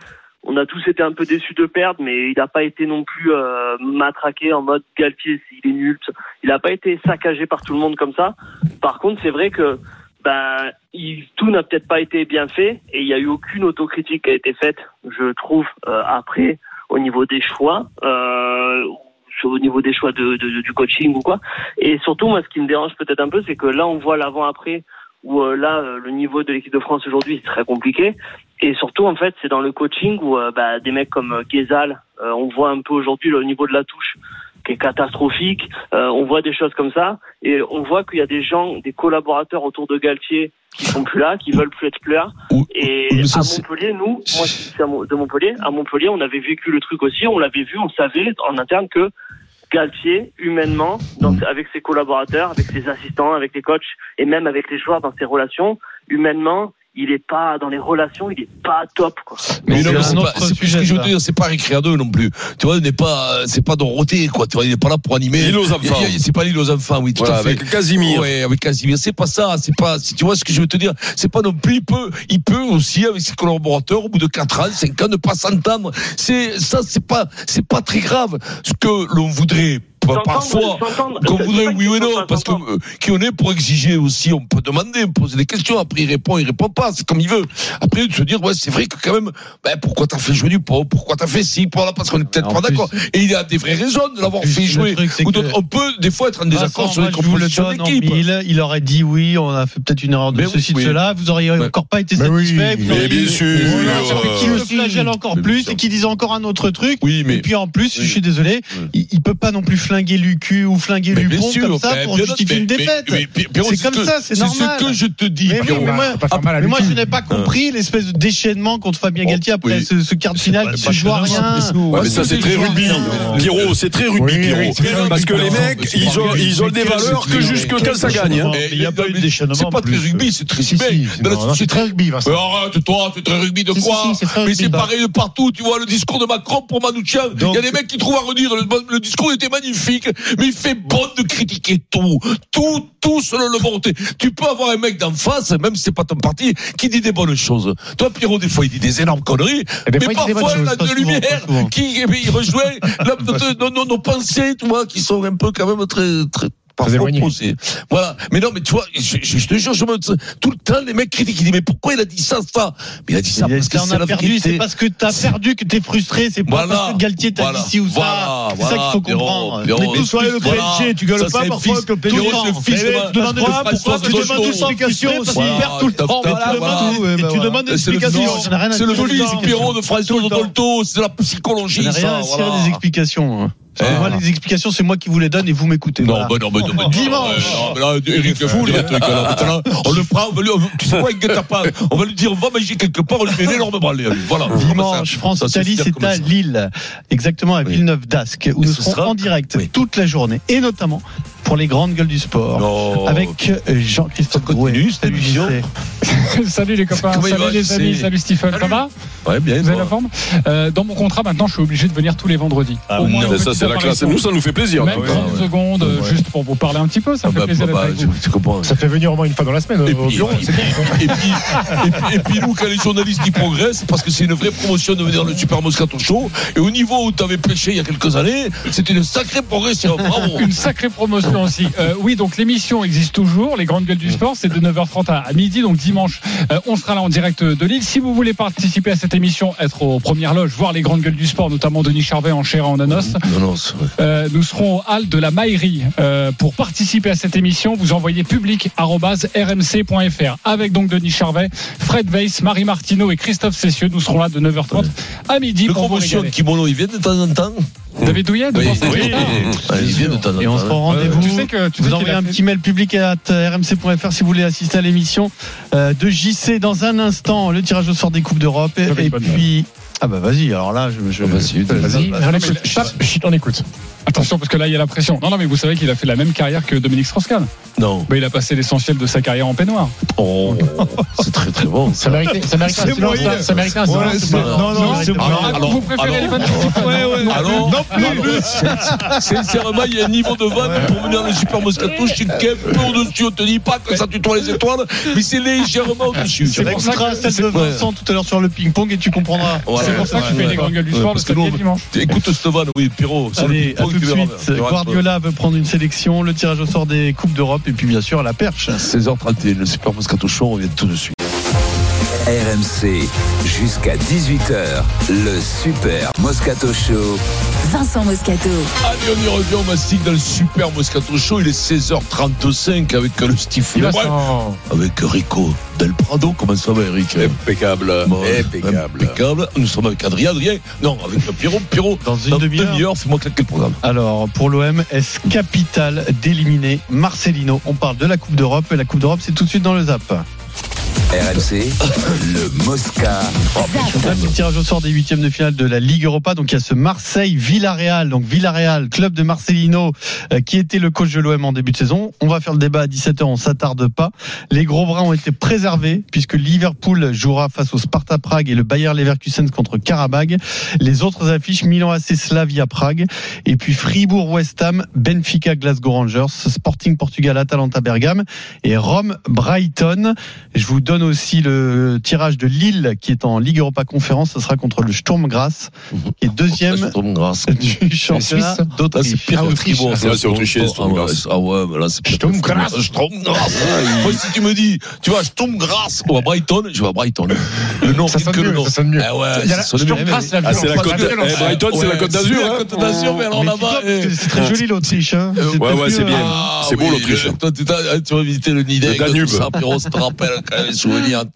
On a tous été un peu déçus de perdre, mais il n'a pas été non plus euh, matraqué en mode Galtier, il est nul. Il n'a pas été saccagé par tout le monde comme ça. Par contre, c'est vrai que ben, il, tout n'a peut-être pas été bien fait et il n'y a eu aucune autocritique qui a été faite, je trouve, euh, après, au niveau des choix. Euh, au niveau des choix de, de- du coaching ou quoi. Et surtout, moi, ce qui me dérange peut-être un peu, c'est que là, on voit l'avant-après, où euh, là, le niveau de l'équipe de France aujourd'hui, c'est très compliqué. Et surtout, en fait, c'est dans le coaching où euh, bah, des mecs comme euh, Ghezal, euh, on voit un peu aujourd'hui le niveau de la touche qui est catastrophique. Euh, on voit des choses comme ça. Et on voit qu'il y a des gens, des collaborateurs autour de Galtier qui sont plus là, qui veulent plus être plus là. Et à Montpellier, nous, moi, Mon- de Montpellier, à Montpellier, on avait vécu le truc aussi, on l'avait vu, on savait en interne que Galtier, humainement, dans- avec ses collaborateurs, avec ses assistants, avec les coachs et même avec les joueurs dans ses relations, humainement, il est pas dans les relations, il est pas top. Quoi.
Mais non,
c'est
mais
un
c'est pas, c'est ce que je veux dire, c'est pas récré à deux non plus. Tu vois, il n'est pas, c'est pas Dorothée, quoi. Tu vois, il n'est pas là pour animer.
L'île aux enfants.
C'est pas l'île aux enfants, oui, tout
Voilà,
à fait.
avec Casimir.
Ouais, avec Casimir. C'est pas ça, c'est pas, si tu vois ce que je veux te dire, c'est pas non plus, il peut, il peut aussi, avec ses collaborateurs, au bout de 4 ans, 5 ans, ne pas s'entendre. C'est, ça, c'est pas, c'est pas très grave. Ce que l'on voudrait, parfois, qu'on voudrait, oui ou non, parce que, euh, qui on est pour exiger aussi, on peut demander, poser des questions, après il répond, il répond pas, c'est comme il veut. Après, de se dire, ouais, c'est vrai que quand même, ben, pourquoi t'as fait jouer du pot, pourquoi t'as fait ci, pour là, parce qu'on est peut-être pas d'accord. Et il y a des vraies raisons de l'avoir fait jouer.
truc,
Ou
que-
d'autres. On peut, des fois, être en désaccord
Vincent,
sur les compositions d'équipe.
Il aurait dit oui, on a fait peut-être une erreur de
Mais
ceci,
oui.
de cela. Vous auriez
Mais-
encore pas été
Mais oui.
satisfait. vous
Mais bien sûr.
Qu'il le flagelle encore plus et qu'il dise encore un autre truc.
Oui, mais.
Et puis en plus,
Oui.
je suis désolé,
Oui.
il, il peut pas non plus flinguer Lucu ou flinguer
Mais
Lupon
sûr,
comme ça pour justifier une défaite. C'est comme ça, c'est
c'est ce
normal.
que je te dis,
Mais, oui,
Pierrot.
mais moi, mais je n'ai pas compris l'espèce de déchaînement contre Fabien Galtier après ce, ce quart de finale qui se joue à rien.
Mais ça c'est très rugby. Pierrot, c'est très rugby, Pierrot. Parce que les mecs, ils ont,
rugby.
ils ont des valeurs que jusque quand ça gagne. hein.
Il y a pas eu de déchaînement
C'est pas très rugby, c'est très
c'est très rugby, Vincent.
Mais arrête, toi, c'est très rugby de quoi Mais c'est
bah.
pareil de partout, tu vois, le discours de Macron pour Manouchian. Il y a des mecs qui trouvent à redire, le, le discours était magnifique, mais il fait bon de critiquer tout. Tout, tout selon le bon. Tu peux avoir un mec d'en face, même si c'est pas ton parti, qui dit des bonnes choses. Toi, Pierrot, des fois, il dit des énormes conneries,
Et des
mais
fois,
parfois, il a de lumière
souvent.
qui, eh bien, il rejoint la- nos- nos pensées, tu vois, qui sont un peu quand même très, très,
éloignées.
opposées. Voilà. Mais non, mais tu vois, je, je- je te jure, je me, tout le temps, les mecs critiquent, ils disent, mais pourquoi il a dit ça, ça? Mais il a dit ça
Il
parce que c'est
as
la
perdu,
vérité.
c'est parce que t'as perdu que t'es frustré, c'est pas
Voilà.
parce que Galtier t'a
Voilà.
dit ci ou ça.
Voilà.
C'est ça qu'il faut comprendre.
Pierrot.
Est tous
Soyez le. PSG, tu gueules pas parfois que le PSG. Mais tu demandes
de
pourquoi
François
tu demandes
Dosto.
une explication parce qu'il
Voilà.
perd tout le temps. Tu demandes- une
C'est
explication.
Le
tout.
Pierrot, de François
Tout.
Dolto, c'est la psychologie,
Ça à cirer
voilà.
des explications. Moi, les explications, c'est moi qui vous les donne et vous m'écoutez.
Non,
voilà.
bah non, bah non, bah non.
Dimanche.
Ouais, non, mais là, Eric, fou, le truc, là. Maintenant, On le prend, on va lui, tu sais quoi, on va lui dire, va manger quelque part, on lui met une énorme branlée. Voilà.
Dimanche,
Ça, ça,
France-Italie,
c'est
à. Lille, exactement à Villeneuve d'Ascq, où nous serons en direct toute la journée, et notamment pour les grandes gueules du sport,
Oh.
avec euh, Jean-Christophe
émission
JC.
salut les copains, salut
va,
les amis, salut Stephen, ça va
Ouais, bien.
Vous avez la forme Euh, Dans mon contrat maintenant, je suis obligé de venir tous les vendredis.
Ah,
Au moins
Ça, c'est la classe. Nous, ça nous fait plaisir.
Même
Ouais.
30 secondes, euh,
Ouais.
juste pour vous parler un petit peu, ça
Ah
me fait
bah,
plaisir
bah,
vous.
tu comprends.
Ça fait venir au moins une fois dans la semaine
Et
au
puis,
bureau.
et puis, et puis, et puis, et puis nous, quand les journalistes y progressent, parce que c'est une vraie promotion de venir le Super Moscato Show. Et au niveau où tu avais pêché il y a quelques années, c'est une sacrée progression. Bravo.
Une sacrée promotion aussi. Euh, oui, donc l'émission existe toujours. Les grandes gueules du sport, c'est de 9h30 à, midi. Donc dimanche, euh, on sera là en direct de Lille. Si vous voulez participer à cette émission, être aux premières loges, voir les grandes gueules du sport, notamment Denis Charvet en chair et en anos, euh, nous serons au hall de la Maillerie. Euh, pour participer à cette émission, vous envoyez public@rmc.fr avec donc Denis Charvet, Fred Weiss, Marie Martineau et Christophe Cessieux. Nous serons là de 9h30 à midi
Le
pour
promotion kimono, il vient de temps en temps
David Douillet, de
Oui,
Vincent
oui,
Quentin.
oui. Il vient de.
Et on se rend rendez-vous.
tu sais que- tu
vous envoyez un
fait-
petit mail public à rmc.fr si vous voulez assister à l'émission euh, de JC dans un instant. Le tirage au sort des Coupes d'Europe. Et, puis. Ah bah vas-y, alors là, je. je
Vas-y,
Vas-y, on écoute. Chut, chut, on écoute. Attention, parce que là, il y a la pression. Non, non, mais vous savez qu'il a fait la même carrière que Dominique Strauss-Kahn.
Non.
Bah, il a passé l'essentiel de sa carrière en peignoir.
Oh, c'est très très bon.
Ça mérite ça un silence.
moyen.
ça- Ça mérite un
Ouais,
silence.
c'est-
c'est pas-
non, non, c'est
Ah,
Alors, alors,
vous préférez
alors,
les vannes
Ouais, ouais.
Alors,
Non plus.
alors, sincèrement, il y a un niveau de vanne pour venir le Super Moscato. Je suis un peu au-dessus. On te dit pas que ça tutoie les étoiles, mais c'est légèrement au-dessus.
C'est pour ça que celle de Vincent tout à l'heure sur le ping-pong et tu comprendras.
Voilà.
C'est pour ça
Ouais,
fait
ouais.
les grandes gueules du sport le
parce que
dimanche.
Écoute Stevan, oui, Pierrot.
Allez, à tout de
tu
suite.
Tu.
Guardiola veut prendre une sélection, le tirage au sort des Coupes d'Europe et puis bien sûr la perche.
16h31, le Super Moscato Show, on revient tout de suite.
RMC, jusqu'à 18h, le Super Moscato Show.
Vincent Moscato.
Allez, on y revient, on mastique dans le Super Moscato Show. Il est 16h35 avec le Steve avec Rico Del Prado. Comment ça va, Eric?
Impeccable.
Bon,
Impeccable.
Impeccable. Nous sommes avec Adrien. Adrien, non, avec le Pierrot. Pierrot,
Dans une demi-heure.
fais-moi claquer le programme.
Alors, pour l'OM, est-ce capital d'éliminer Marcelino? On parle de la Coupe d'Europe et la Coupe d'Europe, c'est tout de suite dans le zap.
RMC, le Mosca.
C'est le tirage au sort des huitièmes de finale de la Ligue Europa. Donc il y a ce Marseille-Villarreal. Donc Villarreal, club de Marcelino, euh, qui était le coach de l'OM en début de saison. On va faire le débat à 17h, on s'attarde pas. Les gros bras ont été préservés puisque Liverpool jouera face au Sparta Prague et le Bayer Leverkusen contre Karabag. Les autres affiches Milan AC Slavia Prague et puis Fribourg West Ham, Benfica Glasgow Rangers, Sporting Portugal Atalanta Bergame et Rome Brighton. Je vous donne aussi le tirage de Lille qui est en Ligue Europa Conférence. Ce sera contre le Sturm Graz, qui est deuxième
grâce.
du championnat
c'est
d'Autriche.
pire Fribourg.
Ah, c'est autrichien,
Ah
Sturm
ouais,
Graz.
Ah ouais, là, c'est
Sturm Graz.
Sturm Graz. Moi, si tu me dis, tu vois, Sturm Graz ou à Brighton, je vais à Brighton. Le nom,
Ça
c'est
sonne
que le
mieux,
nom.
ça sonne mieux.
Ah ouais, ça
Sturm
mieux.
Graz, la
Ah, c'est
violence.
eh, Brighton, c'est la côte d'Azur.
la
hein.
Côte d'Azur, mais alors là-bas.
que c'est très joli l'Autriche. Hein. C'est
Ouais,
peut-être
ouais, c'est bien.
hein.
Ah
C'est beau, l'Autriche.
le- Toi, tu vas visiter le Nideg.
Le Danube.
ça, Pierrot, ça te rappelle quand même,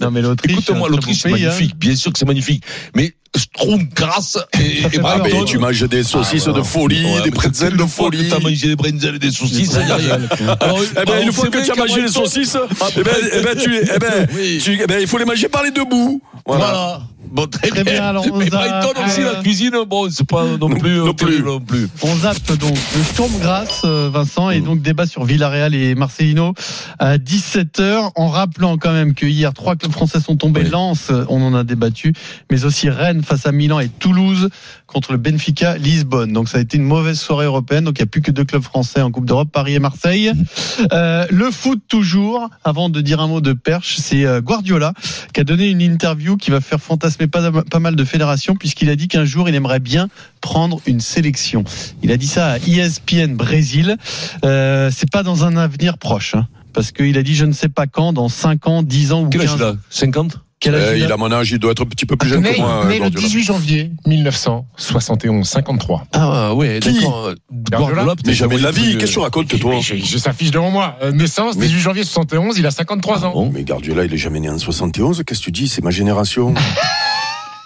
Non, mais l'Autriche.
Écoute-moi, l'Autriche, c'est
pays,
magnifique. Bien sûr que c'est magnifique. Mais Strom, Grasse et, et
Ah, tu manges des saucisses
Ah,
de folie,
ouais,
des pretzels de folie.
que T'as mangé des bretzels et des saucisses. Alors,
Eh ben,
alors,
une fois que tu as mangé les saucisses,
Ah,
eh ben, eh ben, tu, eh ben,
Oui.
tu- eh ben, il faut les manger par les deux bouts. Voilà.
Voilà. Bon, très,
Très bien, alors, on
Mais
a-
Brighton aussi,
euh,
la cuisine, bon, c'est pas non plus,
non plus.
non plus.
On zappe donc le Sturm Grasse, euh, Vincent,
Mm.
et donc débat sur Villarreal et Marcelino à 17h, en rappelant quand même que hier, trois clubs français sont tombés.
Oui.
Lens, euh, on en a débattu, mais aussi Rennes face à Milan et Toulouse contre le Benfica Lisbonne. Donc ça a été une mauvaise soirée européenne. Donc il n'y a plus que deux clubs français en Coupe d'Europe, Paris et Marseille. Euh, le foot toujours, avant de dire un mot de perche, c'est euh, Guardiola qui a donné une interview qui va faire fantasmer pas, pas mal de fédérations puisqu'il a dit qu'un jour il aimerait bien prendre une sélection. Il a dit ça à ESPN Brésil. Euh, c'est pas dans un avenir proche. hein, parce qu'il a dit je ne sais pas quand, dans 5 ans, 10 ans ou
Quel âge
15
il
ans.
a 50
Quel âge
Euh,
il a
mon âge, il doit être un petit peu plus jeune
Né,
que moi.
né le
Guardiola.
18 janvier 1971, 53.
Ah ouais,
Qui
d'accord.
Guardiola
Mais jamais de la vie, qu'est-ce que tu racontes, toi
Mais J'ai j'ai sa fiche devant moi. Euh, naissance, 18 janvier 71, il a 53 ans.
Bon.
Mais Guardiola, il est jamais né en 71. Qu'est-ce que tu dis C'est ma génération.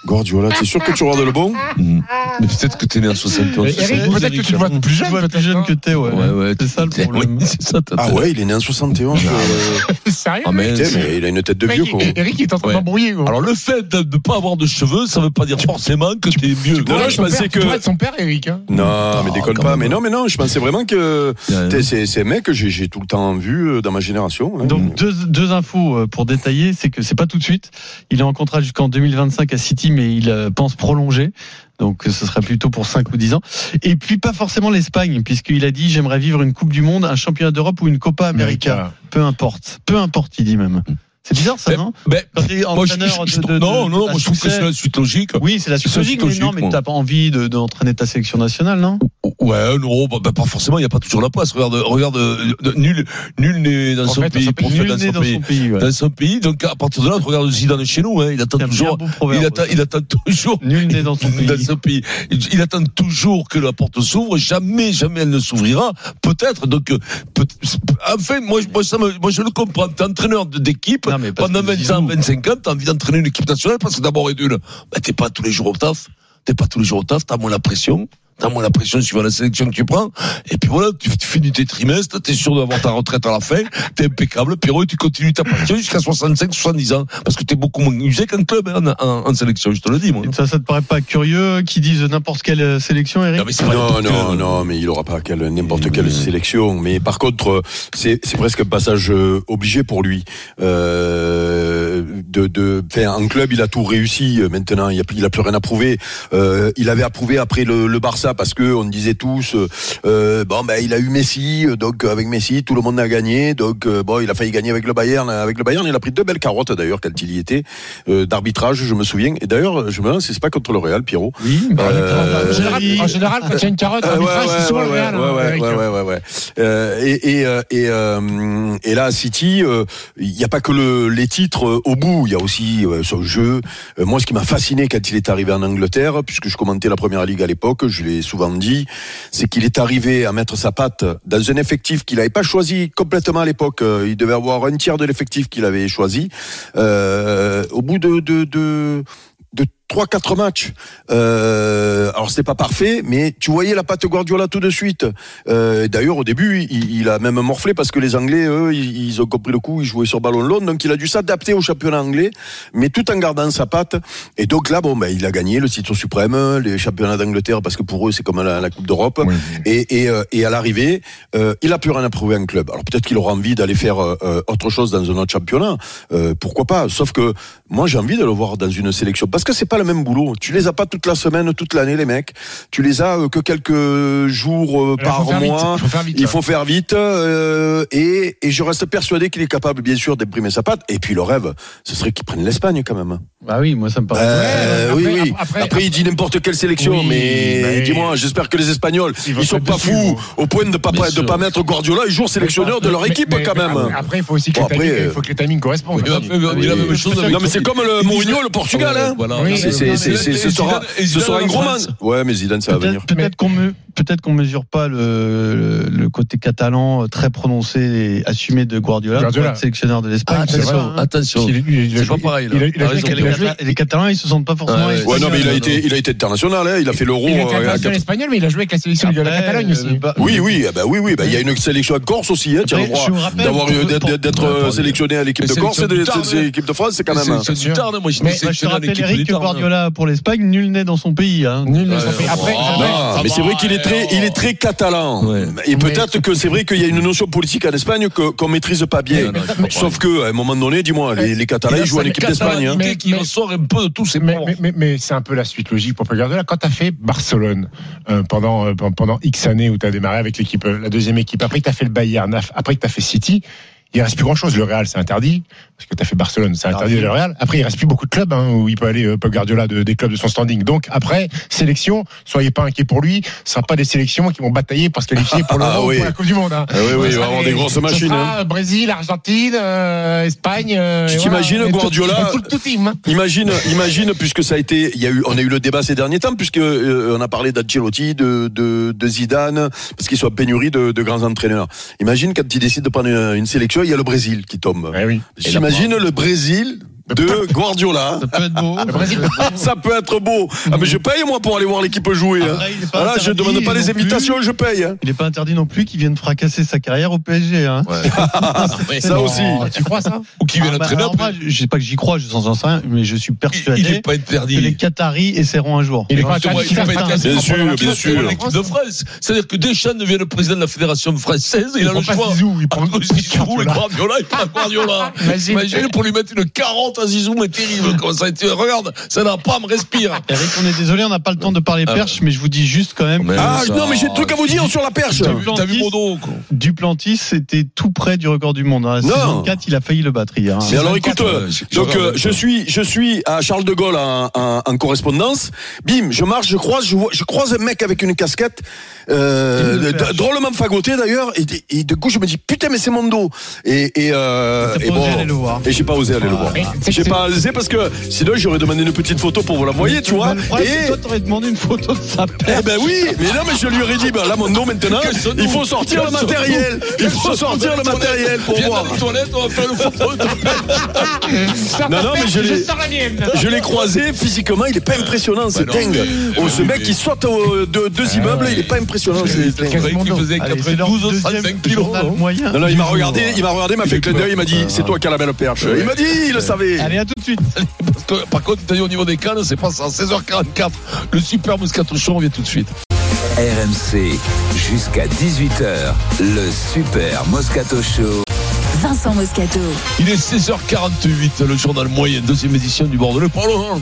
Guardiola, t'es sûr que tu regardes le bon
Mhm. Mais peut-être que t'es né en 71.
Mais Eric, peut-être que tu vois plus jeune.
vois plus
peut-être,
jeune que t'es, ouais.
Ouais, ouais.
C'est ça le problème.
ça,
Ah ouais, il est né en 71. euh,
Sérieux
Ah, mais
putain, mais il a une tête de vieux, quoi.
Eric il est en train
Ouais.
d'embrouiller. gros.
Alors le fait de ne pas avoir de cheveux, ça veut pas dire forcément que t'es mieux.
Non, non, je
Son
pensais
père-
que-
Tu son père, Eric. hein.
Non, mais déconne pas. Mais non, mais non, je pensais vraiment que c'est c'est un mec que j'ai tout le temps vu euh, dans ma génération. hein.
Donc deux, deux infos euh, pour détailler, c'est que c'est pas tout de suite. Il est en contrat jusqu'en 2025 à City, mais il euh, pense prolonger. Donc ce sera plutôt pour 5 ou 10 ans. Et puis pas forcément l'Espagne, puisqu'il a dit j'aimerais vivre une Coupe du Monde, un championnat d'Europe ou une Copa América. Peu importe. Peu importe, il dit même. C'est bizarre ça,
Ben,
non
ben,
Quand t'es
moi, je-
entraîneur
je-
de, de-
non,
de-
non, moi je trouve que c'est la suite logique.
Oui, c'est la suite logique, mais non, mais t'as pas envie de- d'entraîner ta sélection nationale, non
Ouais, non, bah, bah, pas forcément, il n'y a pas toujours la place. Regarde, regarde, euh, nul, nul n'est dans son
fait, dans
pays,
son pays,
Nul
dans son
dans
pays.
son pays. ouais.
Dans son pays, donc à partir de là, tu regardes Zidane chez nous, hein, il attend
un
toujours, il attend, il attend toujours,
Nul né dans son pays.
dans pays. Il il attend toujours que la porte s'ouvre. Jamais, jamais elle ne s'ouvrira. Peut-être. Donc, euh, peut- enfin, moi, je- moi, ça me- moi, je le comprends. T'es entraîneur d'équipe pendant
que
20 ans,
Zizou-
25 ans. T'as envie d'entraîner une équipe nationale parce que d'abord et d'une, bah, t'es pas tous les jours au taf. T'es pas tous les jours au taf. T'as moins la pression. T'as moins la pression suivant la sélection que tu prends. Et puis voilà, tu, tu finis tes trimestres, t'es sûr d'avoir ta retraite à la fin, t'es impeccable, Pierrot, et tu continues ta passion jusqu'à 65, 70 ans. Parce que t'es beaucoup moins usé qu'un club hein, en, en- en sélection, je te le dis, moi.
Ça, ça te paraît pas curieux qu'ils disent n'importe quelle euh, sélection, Eric?
Non, mais c'est pas
Non, non, non, mais il aura pas quelle- n'importe quelle sélection. Mais par contre, euh, c'est c'est presque un passage euh, obligé pour lui. Euh, de, de, enfin, en club, il a tout réussi. Maintenant, il a, plus- il a plus rien à prouver. Euh, il avait approuvé après le, le Barça parce que on disait tous, euh, euh, bon, ben, il a eu Messi, euh, donc avec Messi, tout le monde a gagné. Donc, euh, bon, il a failli gagner avec le Bayern. Avec le Bayern, il a pris deux belles carottes d'ailleurs quand il y était euh, d'arbitrage, je me souviens. Et d'ailleurs, je me demande si c'est pas contre le Real, Pierrot.
Oui,
Euh,
En général, en général, quand il y a une carotte,
ouais,
c'est souvent le Real.
ouais,
hein,
ouais, ouais, ouais, et et et, et là, à City, il n'y a pas que le, les titres au bout. Il y a aussi son jeu. Moi, ce qui m'a fasciné quand il est arrivé en Angleterre, puisque je commentais la première ligue à l'époque, je l'ai souvent dit, c'est qu'il est arrivé à mettre sa patte dans un effectif qu'il n'avait pas choisi complètement à l'époque. Euh, Il devait avoir un tiers de l'effectif qu'il avait choisi. Euh, au bout de, de, de de 3-4 matchs. Euh, alors c'était pas parfait, mais tu voyais la patte Guardiola tout de suite. Euh, D'ailleurs au début, il, il a même morflé parce que les Anglais, eux, ils, ils ont compris le coup, ils jouaient sur ballon long, donc il a dû s'adapter au championnat anglais, mais tout en gardant sa patte. Et donc là, bon, ben, il a gagné le titre suprême, les championnats d'Angleterre, parce que pour eux c'est comme la, la Coupe d'Europe. Et, et, euh, et à l'arrivée, euh, il a plus rien à prouver en club. Alors peut-être qu'il aura envie d'aller faire euh, autre chose dans un autre championnat, euh, pourquoi pas? Sauf que moi j'ai envie de le voir dans une sélection parce que c'est pas le même boulot. Tu les as pas toute la semaine, toute l'année, les mecs. Tu les as euh, que quelques jours euh, par
faut faire vite,
mois.
il faut faire vite,
Il faut faire vite. euh, et, et je reste persuadé qu'il est capable, bien sûr, d'imprimer sa patte. Et puis le rêve, ce serait qu'il prenne l'Espagne quand même.
Bah oui, moi ça me paraît.
Euh,
après-
oui, oui.
après-
Après, il dit n'importe quelle sélection,
Oui,
mais
mais-
dis-moi, j'espère que les Espagnols,
Ils
ils sont pas fous au point de pas de pas mettre Guardiola et jour sélectionneur de leur
Mais-
équipe
mais-
quand
mais
même.
Après, il faut aussi que
Bon,
les timings- faut que les timings correspondent.
Il a fait il a la même chose avec
Non mais c'est comme le Mourinho, le Portugal, hein.
Voilà.
Oui,
Ce sera, ce sera un gros man. Ouais, mais Zidane, ça va venir.
Peut-être peut-être qu'on me, peut-être qu'on mesure pas le, le côté catalan euh, très prononcé et assumé de Guardiola,
Guardiola.
sélectionneur de l'Espagne.
Ah, attention,
vrai,
attention.
Il- a
pas pareil.
il a- il a joué
Les,
a
Catalans- ils se sentent pas forcément.
Ouais,
non, mais il a été, il a été international, hein. il a fait l'euro.
Il
euh,
international
quatre-
espagnol, mais il a joué avec la sélection de la Catalogne aussi.
bah,
Oui, oui, ah bah oui, oui, bah, il y a une sélection à Corse aussi, hein, tu as le droit d'être euh, sélectionné à l'équipe de Corse et de
du Tarn,
cette équipe de France, c'est quand même.
C'est du Tarn, moi, je
Mais
suis sélectionné à l'équipe Tarn.
Guardiola pour l'Espagne, nul n'est dans son pays. Hein.
Nul
Ouais,
Après,
ouais.
après-
Non, mais c'est vrai qu'il est très, il est très catalan.
Ouais.
Et peut-être que c'est vrai qu'il y a une notion politique en Espagne qu'on maîtrise pas bien.
Non, non.
Sauf que, à un moment donné, dis-moi, les, les Catalans, ils jouent en équipe d'Espagne. hein.
Mais qui ressort un peu de tous ces
mais,
pauvres.
mais, mais, mais c'est un peu la suite logique pour Pep Guardiola. Quand tu as fait Barcelone euh, pendant, euh, pendant X années où tu as démarré avec l'équipe, euh, la deuxième équipe, après que tu as fait le Bayern, après que tu as fait City, il reste plus grand chose. Le Real, c'est interdit. Parce que tu as fait Barcelone, c'est interdit le Real. Après, il reste plus beaucoup de clubs hein, où il peut aller, euh, Pep Guardiola, de- des clubs de son standing. Donc, après, sélection, soyez pas inquiets pour lui. Ce sera pas des sélections qui vont batailler pour se qualifier pour
Ah oui.
pour la Coupe du Monde. hein.
Ah oui, oui, il avoir des grosses machines,
sera
hein.
Brésil, Argentine, euh, Espagne. euh,
Tu t'imagines
voilà. Tout-
Guardiola
tout, tout team. hein.
Imagine, imagine, puisque ça a été, il y a eu, on a eu le débat ces derniers temps, puisque euh, on a parlé d'Ancelotti, de, de, de Zidane, parce qu'ils sont en pénurie de, de grands entraîneurs. Imagine quand ils décident de prendre une, une sélection, il y a le Brésil qui tombe.
Oui.
J'imagine le Brésil de Guardiola.
Ça peut être beau.
Ça peut être beau. Ah, mais je paye moi pour aller voir l'équipe jouer. hein.
Après, il est pas
Voilà, je
interdit
demande pas les
non plus.
invitations, je paye. hein.
Il n'est pas interdit non plus qu'il vienne fracasser sa carrière au PSG. Hein.
Ça
Non.
aussi.
Tu crois ça?
Ou qui vient
Ah, bah, alors moi, je sais pas que j'y crois, je sais rien, mais je suis
Il
persuadé
n'est pas
que les
interdit.
Qataris essaieront un jour.
Il est pas interdit
il
ça.
interdit.
Bien sûr, bien sûr.
l'équipe de France. C'est-à-dire que Deschamps devient le président de la fédération française, il,
Il
a le
prend
choix.
Il prend
Zizou et
Guardiola.
Guardiola, il prend Guardiola.
Imagine.
Imagine pour lui mettre une 40 à Zizou, mais terrible. Comment ça ça n'a pas, me respire.
Eric, on est désolé, on n'a pas le temps de parler
Ah,
perche, mais je vous dis juste quand même.
Mais
Ah
ça-
non, mais j'ai un truc à vous dire sur la perche.
T'as vu, mon dos, quoi.
Duplantis était tout près du record du monde. hein.
Non.
saison 4, il a failli le battre hier. hein.
Alors écoute, euh, donc euh, je suis je suis à Charles de Gaulle en, en- en correspondance. Bim, je marche, je croise, je, vois- je croise un mec avec une casquette euh,
Il
drôlement fagoté d'ailleurs. Et, et de coup je me dis putain mais c'est mon dos. Et et, euh, et
pas osé
bon,
aller le voir.
et j'ai pas osé aller le voir.
C'est-
J'ai pas osé parce que sinon j'aurais demandé une petite photo pour vous l'envoyer, tu vois.
Problème,
Et
toi, t'aurais demandé une photo de sa
eh
perche.
ben oui, mais non, mais je lui aurais dit, ben là, mon nom maintenant, il faut sortir le matériel. Il faut sortir le matériel pour voir.
dans les toilettes, on va faire une photo de ta perche.
Non, non, mais je l'ai.
la.
Je l'ai croisé physiquement, il est pas impressionnant, c'est
non,
dingue. Oh, ce mec qui saute au- de deux immeubles, il est pas impressionnant. C'est dingue.
C'est vrai qu'il faisait
Allez, c'est leur
92 ou
deuxième
35 kilos.
journal
non
moyen.
Non, non, il m'a regardé, il m'a regardé, il m'a fait clin d'œil, il m'a dit, c'est toi qui as la belle perche. Il m'a dit, il le savait.
Allez, à tout de suite.
Parce que, par contre, t'as dit au niveau des cannes, c'est pas ça. 16h44. Le super Moscato Show, on vient tout de suite.
RMC, jusqu'à 18h, le Super Moscato Show.
Vincent Moscato.
Il est 16h48, le journal moyen, deuxième édition du Bordelais. Pardon.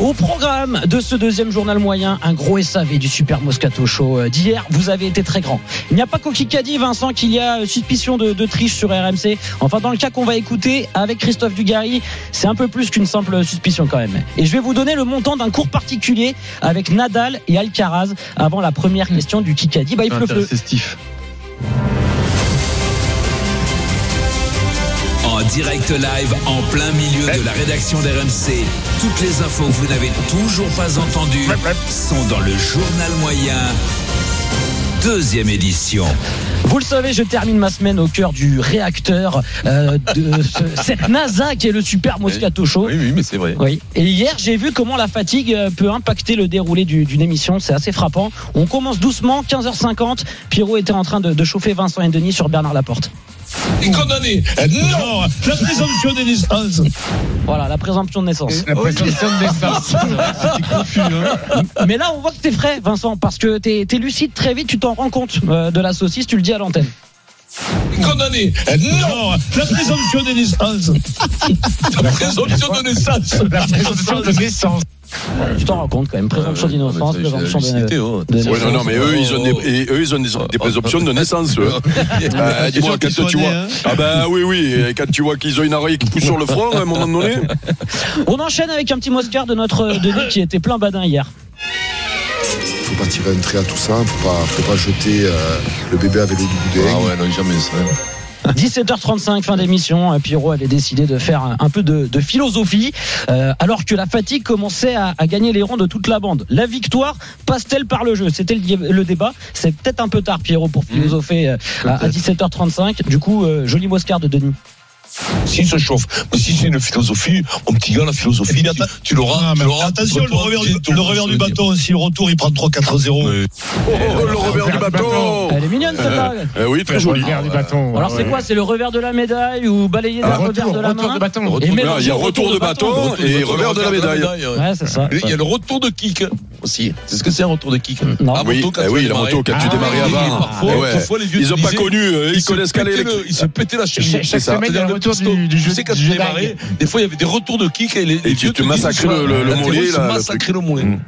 Au programme de ce deuxième journal moyen, un gros SAV du Super Moscato Show euh, d'hier. Vous avez été très grand. Il n'y a pas a dit, Vincent, qu'il y a euh, suspicion de, de triche sur RMC. Enfin, dans le cas qu'on va écouter avec Christophe Dugarry, c'est un peu plus qu'une simple suspicion quand même. Et je vais vous donner le montant d'un cours particulier avec Nadal et Alcaraz avant la première question du Kikadi. Bah, il fleu fleu.
En direct live, en plein milieu de la rédaction d'RMC. Toutes les infos que vous n'avez toujours pas entendues sont dans le journal moyen. Deuxième édition.
Vous le savez, je termine ma semaine au cœur du réacteur euh, de ce- cette NASA qui est le Super Moscato Show.
Oui, oui, mais c'est vrai.
Oui. Et hier, j'ai vu comment la fatigue euh, peut impacter le déroulé du- d'une émission. C'est assez frappant. On commence doucement, 15h50. Pierrot était en train de, de chauffer Vincent et Denis sur Bernard Laporte.
Et condamné. Non, la présomption des naissances.
Voilà, la présomption de naissance.
La présomption de naissance.
C'était confus. Hein.
Mais là, on voit que t'es frais, Vincent, parce que t'es es lucide très vite. Tu t'en rends compte euh, de la saucisse. Tu le dis à l'antenne.
Condamné. Non, la présomption des naissances. La présomption de naissance.
La présomption de naissance.
Tu t'en rends compte quand même. Présomption d'innocence, présomption de, de
Ouais,
naissance.
non, non, mais eux, ils ont des, et eux, ils ont des, des présomptions de naissance. eux. Bah, Dis-moi, quand tu vois.
hein.
Ah, bah oui, oui. et Quand tu vois qu'ils ont une oreille qui pousse sur le front, à un moment donné.
On enchaîne avec un petit Moscar de notre Denis qui était plein badin hier.
Faut pas tirer un trait à tout ça, faut pas, faut pas jeter euh, le bébé avec l'eau du boudet.
Ah ouais, non, jamais ça.
17h35, fin d'émission. Pierrot avait décidé de faire un, peu de, de philosophie, euh, alors que la fatigue commençait à, à gagner les rangs de toute la bande. La victoire passe-t-elle par le jeu? C'était le, débat. C'est peut-être un peu tard, Pierrot, pour philosopher euh, à, à 17h35. Du coup, euh, joli Moscar de Denis.
S'il se chauffe, mais si c'est une philosophie, mon petit gars, la philosophie, tu, tu l'auras.
Ah,
tu
mais
l'auras
attention, le revers, du, le revers du bâton, si le retour il prend 3-4-0.
Oh, le revers du bâton
Elle est mignonne, celle-là.
Eh Oui, très joli.
Revers du bâton.
Alors c'est quoi C'est le revers de la médaille ou balayer d'un
Ah,
revers
retour,
de la main
Il y a retour de bâton et revers de la médaille.
Ouais, c'est ça.
Il y a le retour de kick aussi. C'est ce que c'est un retour de kick
Non.
Ah,
Oui, eh oui, la
démarré.
moto, quand tu
Ah,
démarrais
oui,
avant.
Parfois,
Eh Ils ont pas connu, euh, ils
se
connaissent qu'à.
Ils se pétaient la cheville.
Chaque- chaque
C'est ça.
semaine, retour du- du jeu-
Tu sais, quand
du
tu
Jedi.
démarrais, des fois, il y avait des retours de kick et les, les
tu te massacrais le- le- le
la
mollet, le.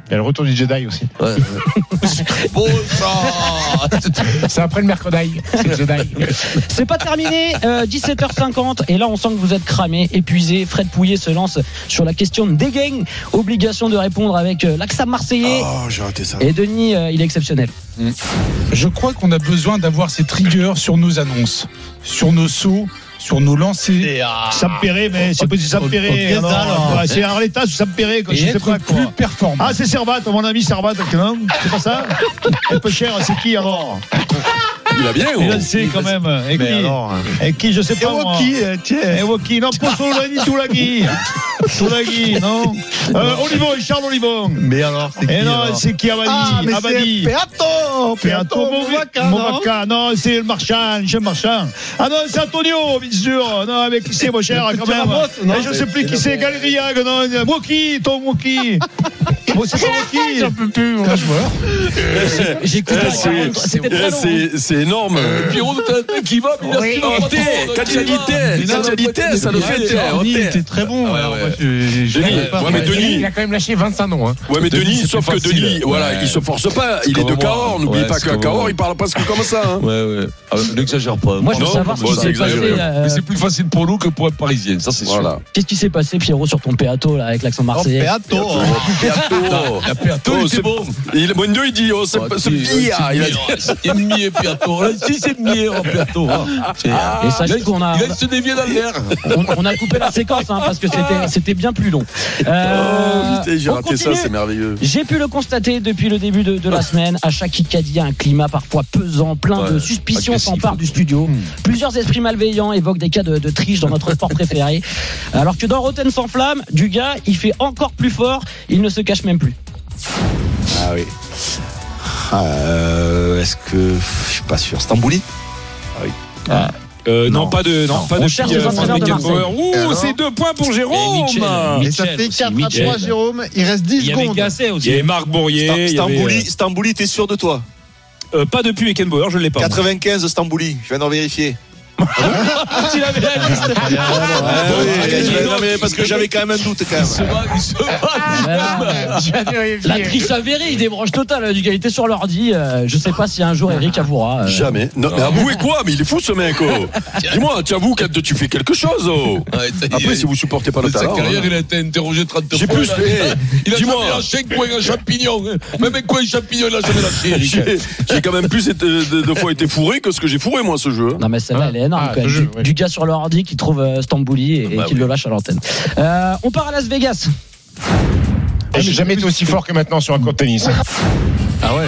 Il y a le retour du Jedi aussi.
Ouais. Bon, ça.
C'est après le mercredi. C'est le Jedi.
C'est pas terminé, euh, 17h50 et là on sent que vous êtes cramé, épuisé. Fred Pouillet se lance sur la question de Degain, obligation de répondre avec euh, l'accent marseillais.
Oh, j'ai raté ça.
Et Denis, euh, il est exceptionnel.
Je crois qu'on a besoin d'avoir ces triggers sur nos annonces, sur nos sauts, sur nos lancers.
Ça me paierait, mais c'est pas si quoi, C'est Arleta, ça me paierait, quoi,
Et
je sais pas quoi.
plus performant.
Ah, c'est Servat, mon ami Servat, non C'est pas ça Un peu cher, c'est qui alors
Il a bien,
Il
oh.
le quand même. Et qui
alors, hein.
Et qui, je sais pas. moi.
Ewoki, euh, tiens.
Ewoki, non, pas Solani, Toulagui, non euh, Olivon, Charles Olivon.
Mais alors, c'est qui
Et non, c'est qui Abadi
Ah, mais
Abadi.
c'est Peato
Peato
Movaca, non
Movaca, non, c'est le marchand, le marchand. Ah non, c'est Antonio, bien sûr. Non, avec qui c'est, mon cher, quand même.
Non
Et je sais plus qui c'est, Galeriag, non, Moki, ton Moki. Bon, c'est pas Moki.
J'en peux plus, mon joueur.
J'ai écouté
Eh,
la
c'est-
40, c'était très
eh,
long. hein.
c'est- énorme.
Pierrot, t'as un truc qui va, mais
Oh,
Mais non,
il a dit
mais
t'es, ça le fait t'es.
très bon. Je- je-
Denis, ouais, mais Denis-
Il a quand même lâché 25 noms. Hein.
Ouais, mais
Denis,
Denis, sauf que
facile.
Denis, voilà,
Ouais.
il se force pas. Il est de. Cahors. N'oublie
Ouais,
pas qu'à Cahors, il parle presque comme ça. hein.
Ouais, ouais. Ah, N'exagère pas.
Moi, je veux savoir ce qui
c'est
s'est passé.
exagéré.
euh,
Mais c'est plus facile pour nous que pour un Parisien, ça c'est sûr.
Qu'est-ce qui s'est passé, Pierrot, sur ton péato là, avec l'accent
Oh,
marseillais
Peato.
Peato.
La Piato,
Oh,
il
c'est
bon.
Il, Mondo, il dit, oh, c'est pire.
c'est
Il a
mieux, C'est mieux, Piato. Là, Si, c'est mieux, oh, Piato. C'est-
Et sachez
il
qu'on a-
Il se dévier dans l'air.
on, on a coupé la séquence hein, parce que c'était c'était bien plus long. Euh,
Oh, j'ai
on
raté ça,
continue.
c'est merveilleux.
J'ai pu le constater depuis le début de, de la semaine. À chaque Kikadi, un climat parfois pesant, plein de suspicions
agressif.
s'emparent du studio. Plusieurs esprits malveillants évoquent des cas de, de triche dans notre sport préféré. Alors que dans Rotten sans flamme, du gars, il fait encore plus fort. Il ne se cache même plus.
Ah oui. Euh, Est-ce que. Je suis pas sûr. Stambouli?
Euh, non,
Non.
pas de, non, pas
On
de
cherche des entraîneurs de. Marseille.
Ouh, c'est deux points pour Jérôme.
Et ça fait 4 à 3, Jérôme. Il reste 10
Il y avait
secondes.
Il y
aussi.
avait Marc Bourrier. y avait,
Stambouli, Stambouli, t'es sûr de toi?
Euh, pas depuis Beckenbauer, je ne l'ai pas.
95 Stambouli, je viens d'en vérifier.
Il avait la liste.
Ah oui, non, mais parce que j'avais quand même un doute quand
Il se
même.
va, il se.
Je vais vérifier.
La triche avérée, il débranche total du gars. Il était sur l'ordi. Euh, je sais pas si un jour Eric avouera. euh,
Jamais. Non, mais avouez quoi Mais il est fou ce mec. Oh. Dis-moi, tu avoues quand tu fais quelque chose. Oh.
Est.
Après, si vous supportez pas le
De sa
talent.
carrière,
hein.
il a été interrogé 30 fois.
J'ai plus
Il a- jamais lâché un coin, un champignon. hein. Même un coin champignon, il a jamais lâché.
J'ai quand même plus été- de, de fois été fourré que ce que j'ai fourré moi ce jeu. hein.
Non mais celle-là elle est énorme
Ah,
quand même.
ce jeu,
du,
ouais.
du gars sur l'ordi qui trouve euh, Stambouli et, et
Bah
qui
oui.
le lâche à l'antenne. Euh, on part à Las Vegas.
J'ai jamais été aussi fort que maintenant sur un court de tennis.
Ah ouais.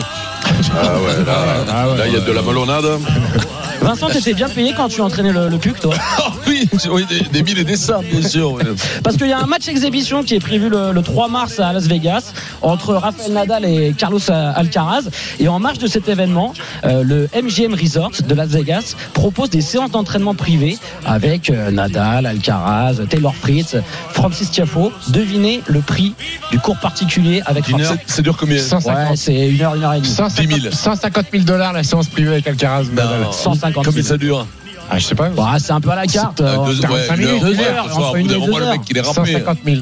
Ah ouais, là,
Ah ouais.
il y a de la melonnade.
Vincent, t'étais bien payé quand tu entraînais le, le PUC, toi
Ah oui, oui, des, mille et des cents, bien sûr.
Parce qu'il y a un match exhibition qui est prévu le, le 3 mars à Las Vegas entre Rafael Nadal et Carlos Alcaraz. Et en marge de cet événement, euh, le MGM Resort de Las Vegas propose des séances d'entraînement privées avec euh, Nadal, Alcaraz, Taylor Fritz, Francis Tiafo. Devinez le prix du cours particulier avec
C'est- C'est dur combien
150.
Ouais, c'est une heure, une heure et demie.
150 150 000 dollars la séance privée avec Alcaraz. Nadal.
150
Combien
000.
ça dure
Ah, je sais pas.
Bah, c'est un peu à la carte.
Euh,
euh,
deux-
45
ouais,
minutes,
une heure,
deux
ouais,
heures,
ce soir,
entre
au
une
bout
et
d'un
deux
moment, le
heures.
mec, il est râpé.
150 000.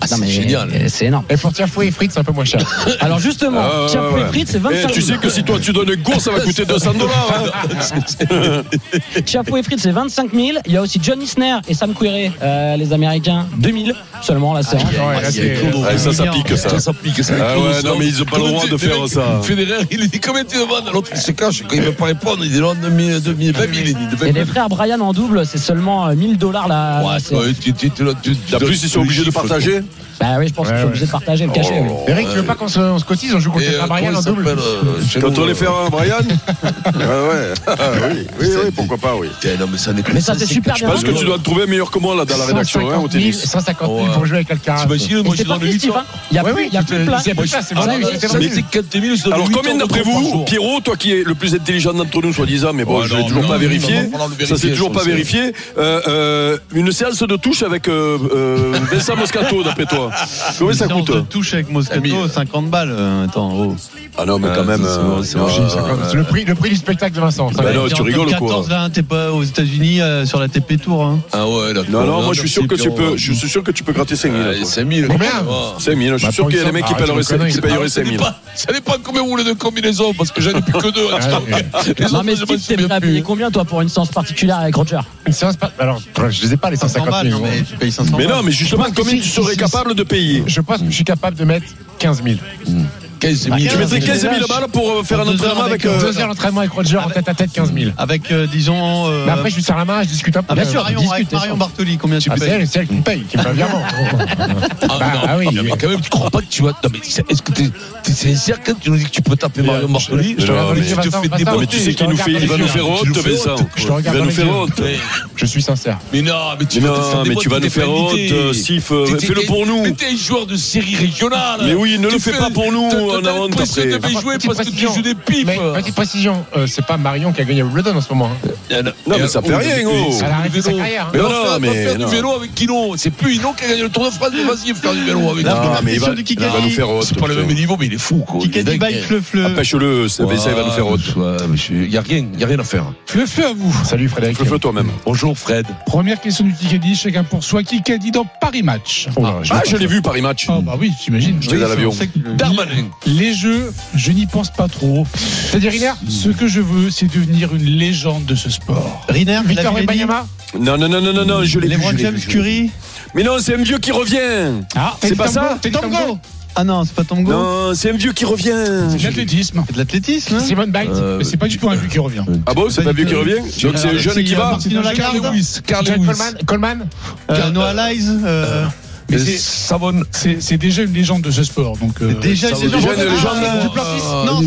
Ah, c'est génial.
Euh, c'est énorme.
Et pour Tiafoué et frites, c'est un peu moins cher.
Alors justement,
euh,
et frites, c'est 25
eh, Tu sais que si toi tu donnes une course, ça va coûter 200 dollars. Hein
et frites, c'est 25 000. Il y a aussi John Isner et Sam Querrey, euh, les Américains, 2000 seulement la séance.
Ah, ouais, ça, ça pique ça.
Pique.
Ah ouais, non, mais ils n'ont pas le droit de faire ça.
Euh, Federer, il dit combien tu demandes L'autre, il se cache. Quand il ne veut pas répondre, il dit non, 2000, 2000,
Et les frères Brian en double, c'est seulement 1000 dollars la.
Ouais,
plus, ils sont obligés de partager.
Bah oui, je pense
ouais,
qu'il
faut
obligé de partager le cachet.
Eric, tu veux pas qu'on se, cotise On joue contre Brian en double
Quand on les fait un Brian oui, pourquoi pas, oui.
Mais ça,
c'est super bien.
Je pense que tu dois te trouver meilleur que moi là, dans la rédaction
150 000 pour jouer avec Alcaraz.
T'imagines, moi je suis dans le 8
Il y a plus de place.
Alors combien d'après vous, Pierrot, toi qui es le plus intelligent d'entre nous, soi-disant, mais bon, je l'ai toujours pas vérifié. Ça c'est toujours pas vérifié. Une séance de touche avec Vincent Moscato, Moscato Combien ça coûte
touche avec Moscato, 50 balles. Euh, attends, oh.
Ah non, mais quand euh,
même.
Euh,
le prix, du spectacle de Vincent.
Bah tu rigoles quoi
t'es pas aux États-Unis sur la TP Tour. Hein.
Ah ouais.
Non, non, moi je suis sûr que tu peux, gratter 5000.
5000.
Combien
Je suis
bah,
sûr qu'il y a des mecs qui paieraient 5000.
Ah, ça dépend combien vous voulez de combinaisons parce que j'en ai plus que deux. Hein,
mais combien toi pour une séance particulière avec Roger?
Je les ai pas les 150
Mais
non, mais justement, combien tu capable de payer.
Je pense que je suis capable de mettre 15 000.
15 000.
Je mettrais 15 000 balles pour euh, faire un entraînement avec.
Euh,
euh,
deux heures d'entraînement avec Roger en tête à tête, 15 000.
Avec, disons.
Mais après, je lui sers la main, je discute un peu.
Bien sûr,
Marion Bartoli, combien tu
ah,
payes
C'est elle qui me paye, qui me paye bien.
Ah, ah,
ah oui.
Mais quand même, tu crois pas que tu vas. Est-ce que t'es sincère quand tu nous dis que tu peux taper Marion Bartoli
Je te
fais déboîter.
Tu sais qu'il nous fait. Il va nous faire honte, Vincent. Il va nous faire honte.
Je suis sincère.
Mais non, mais tu vas
nous faire honte,
Sif.
Fais-le pour nous.
Mais t'es un joueur de série régionale.
Mais oui, ne le fais pas pour nous
en jouer parce que tu joues des pipes.
Petite précision, euh, c'est pas Marion qui a gagné Wimbledon en ce moment. Hein.
Euh, non, mais ça fait rien, gros.
Elle a arrêté sa carrière. Hein.
Mais non, mais.
Faire du vélo avec Kino. C'est plus Kino qui a gagné le Tour de France, mais vas-y, faire du vélo avec Kino.
Non, mais il va nous faire.
C'est pas le même niveau, mais il est fou, quoi.
Kikadi
bike,
fleu-fleu.
Ah, pêche-le, ça va nous faire autre.
Il n'y a rien à faire.
Fleu-fleu à vous.
Salut, Frédéric.
Fleu-fleu toi-même.
Bonjour, Fred.
Première question du Kikadi, chacun pour soi. Kikadi dans Paris Match?
Oh
ah, je l'ai vu, Paris Match.
Ah, bah oui, j'imagine.
J'étais dans l'avion.
Darmanin.
Les jeux, je n'y pense pas trop.
C'est-à-dire, Riner
Ce que je veux, c'est devenir une légende de ce sport.
Riner,
Victor Wembanyama
Non, non, non, non, non, non, je l'ai vu. Les
James Curry
Mais non, c'est un vieux qui revient.
Ah,
c'est pas ça
C'est
Tango ah non, c'est pas Tango.
Non, c'est un vieux qui revient.
C'est de l'athlétisme.
C'est de l'athlétisme. Hein
Simone
euh,
Mais c'est pas du tout un vieux qui revient.
Ah bon, c'est un vieux qui euh, revient Donc c'est un jeune qui va.
Carl Lewis.
Coleman.
Euh, Noah
mais c'est déjà une légende de ce sport. Donc euh,
déjà, c'est
déjà une légende.
Ah, Duplantis, non,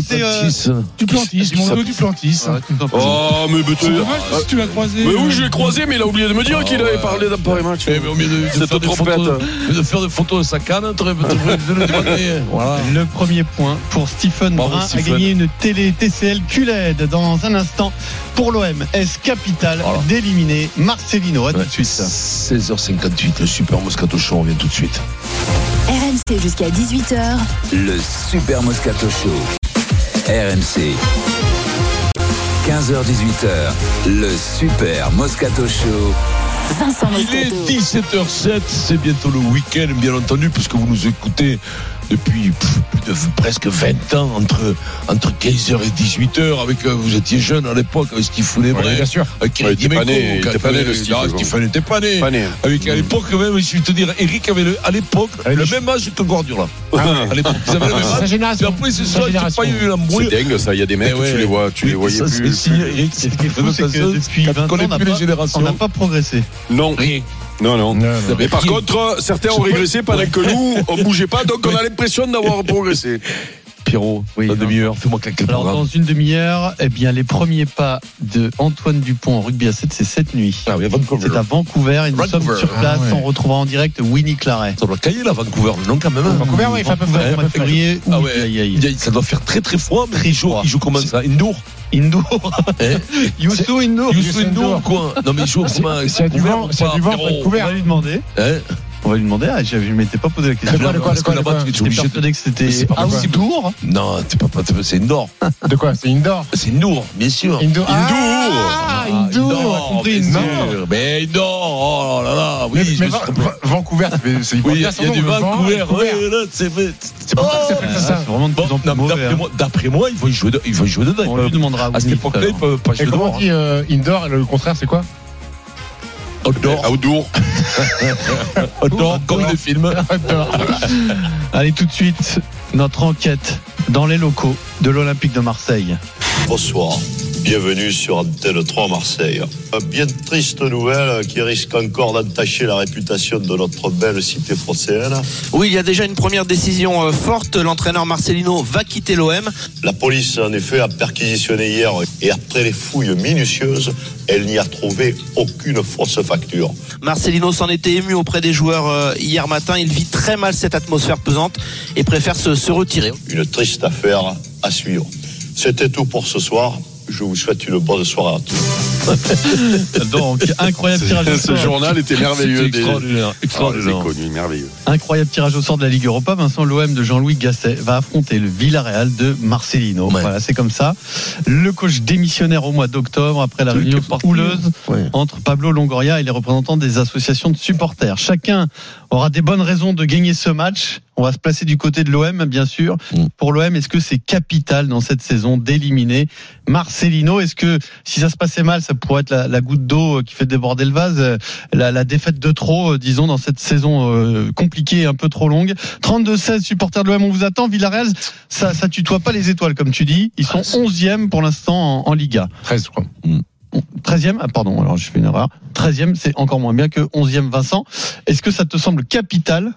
c'est
Duplantis, mon dos
Duplantis.
Oh, mais
c'est dommage si tu l'as croisé.
Mais oui, je l'ai croisé, mais il a oublié de me dire oh, qu'il avait parlé d'un pareil match.
Eh, mais au milieu de
cette trompette,
de faire des photos de sa canne, le
premier point pour Stephen Brun a gagné une télé TCL QLED dans un instant pour l'OM. S capital d'éliminer Marcelino. À tout de suite.
16h58, le super Moscato Show tout de suite.
RMC jusqu'à 18h.
Le Super Moscato Show. RMC. 15h-18h. Le Super Moscato Show.
Vincent Moscato.
Il est 17h07, c'est bientôt le week-end, bien entendu, puisque vous nous écoutez depuis plus de, presque 20 ans, entre, entre 15h et 18h, avec, euh, vous étiez jeune à l'époque, avec Stéphane Ebray.
Ouais, bien sûr.
Avec
ouais, était pas né,
Stéphane n'était pas né. Avec, à mm. l'époque, même, je vais te dire, Eric avait le, à l'époque ah, le même âge que Guardiola. Ah, à l'époque, ils avaient le même âge.
Et
après, c'est ça,
j'ai
pas eu l'embrouille.
C'est dingue, ça, il y a des mecs,
eh
tu les vois, tu les voyais plus.
C'est
depuis 20 ans, on n'a pas progressé.
Non.
Rien.
Non, non. Mais par contre, certains ont régressé pendant que nous, on bougeait pas, donc on a l'impression d'avoir progressé.
Pierrot,
oui,
dans
une
demi-heure, fais-moi claquer
Alors, dans une demi-heure, eh bien, les premiers pas de Antoine Dupont en rugby à 7, c'est cette nuit.
Ah oui, à Vancouver.
C'est à Vancouver et nous
Vancouver.
sommes sur place.
Ah ouais.
On retrouvera en direct Winnie Claret.
Ça doit cailler là, Vancouver, non, quand même. Hein.
Vancouver, oui, il fait à peu près
mois de février.
Ah ouais.
aïe, aïe,
aïe. Ça doit faire très très froid, mais
très jour,
il joue comment ça? Indoor
Indoor
eh
Youssou Indoor
Youssou Indoor, quoi Non, mais il joue
ah, comment? C'est du vent, c'est du vent, Vancouver.
On va lui demander.
Eh?
On va lui demander. Ah, je ne m'étais pas posé la question.
De quoi, de quoi, de quoi,
que
de quoi
tu es
persuadé que c'était outdoor.
Non, t'es pas, c'est indoor.
De quoi C'est indoor
C'est indoor, bien sûr.
Indoor. Ah, Ah, Indoor, on a compris, Indoor.
Mais non, oh là là, oui,
Vancouver, c'est
Oui, il y a, il du Vancouver, c'est
vraiment de plus en plus mauvais.
d'après
hein.
moi, d'après moi, vont y jouer, dedans.
On lui demandera à
cette époque-là, ils peuvent pas jouer
comment
dehors.
on dit euh, indoor Le contraire, c'est quoi?
Outdoor.
Outdoor.
Outdoor, comme le film.
Allez, tout de suite, notre enquête dans les locaux de l'Olympique de Marseille.
Bonsoir, bienvenue sur Antenne 3 Marseille. Une bien triste nouvelle qui risque encore d'entacher la réputation de notre belle cité phocéenne.
Oui, il y a déjà une première décision euh, forte. L'entraîneur Marcelino va quitter l'OM.
La police, en effet, a perquisitionné hier et après les fouilles minutieuses, elle n'y a trouvé aucune fausse facture.
Marcelino s'en était ému auprès des joueurs euh, hier matin. Il vit très mal cette atmosphère pesante et préfère se, se retirer.
Une triste affaire à suivre. C'était tout pour ce soir. Je vous souhaite une bonne soirée à tous.
Donc, incroyable tirage au
Ce
sort.
journal était merveilleux.
Extraordinaire, extraordinaire.
Ah, connu, merveilleux.
Incroyable tirage au sort de la Ligue Europa. Vincent l'OM de Jean-Louis Gasset va affronter le Villarreal de Marcelino.
Ouais.
Voilà, c'est comme ça. Le coach démissionnaire au mois d'octobre après la réunion houleuse
Ouais.
entre Pablo Longoria et les représentants des associations de supporters. Chacun aura des bonnes raisons de gagner ce match. On va se placer du côté de l'OM, bien sûr.
Mm.
Pour l'OM, est-ce que c'est capital dans cette saison d'éliminer Marcelino? Est-ce que si ça se passait mal, ça pourrait être la, la goutte d'eau qui fait déborder le vase, euh, la, la défaite de trop, euh, disons, dans cette saison euh, compliquée, un peu trop longue? 32-16 supporters de l'OM, on vous attend. Villarreal, ça, ça tutoie pas les étoiles, comme tu dis. Ils sont 11e pour l'instant en, en Liga.
13, je crois.
13e, ah pardon, alors j'ai fait une erreur. 13e, c'est encore moins bien que 11e Vincent. Est-ce que ça te semble capital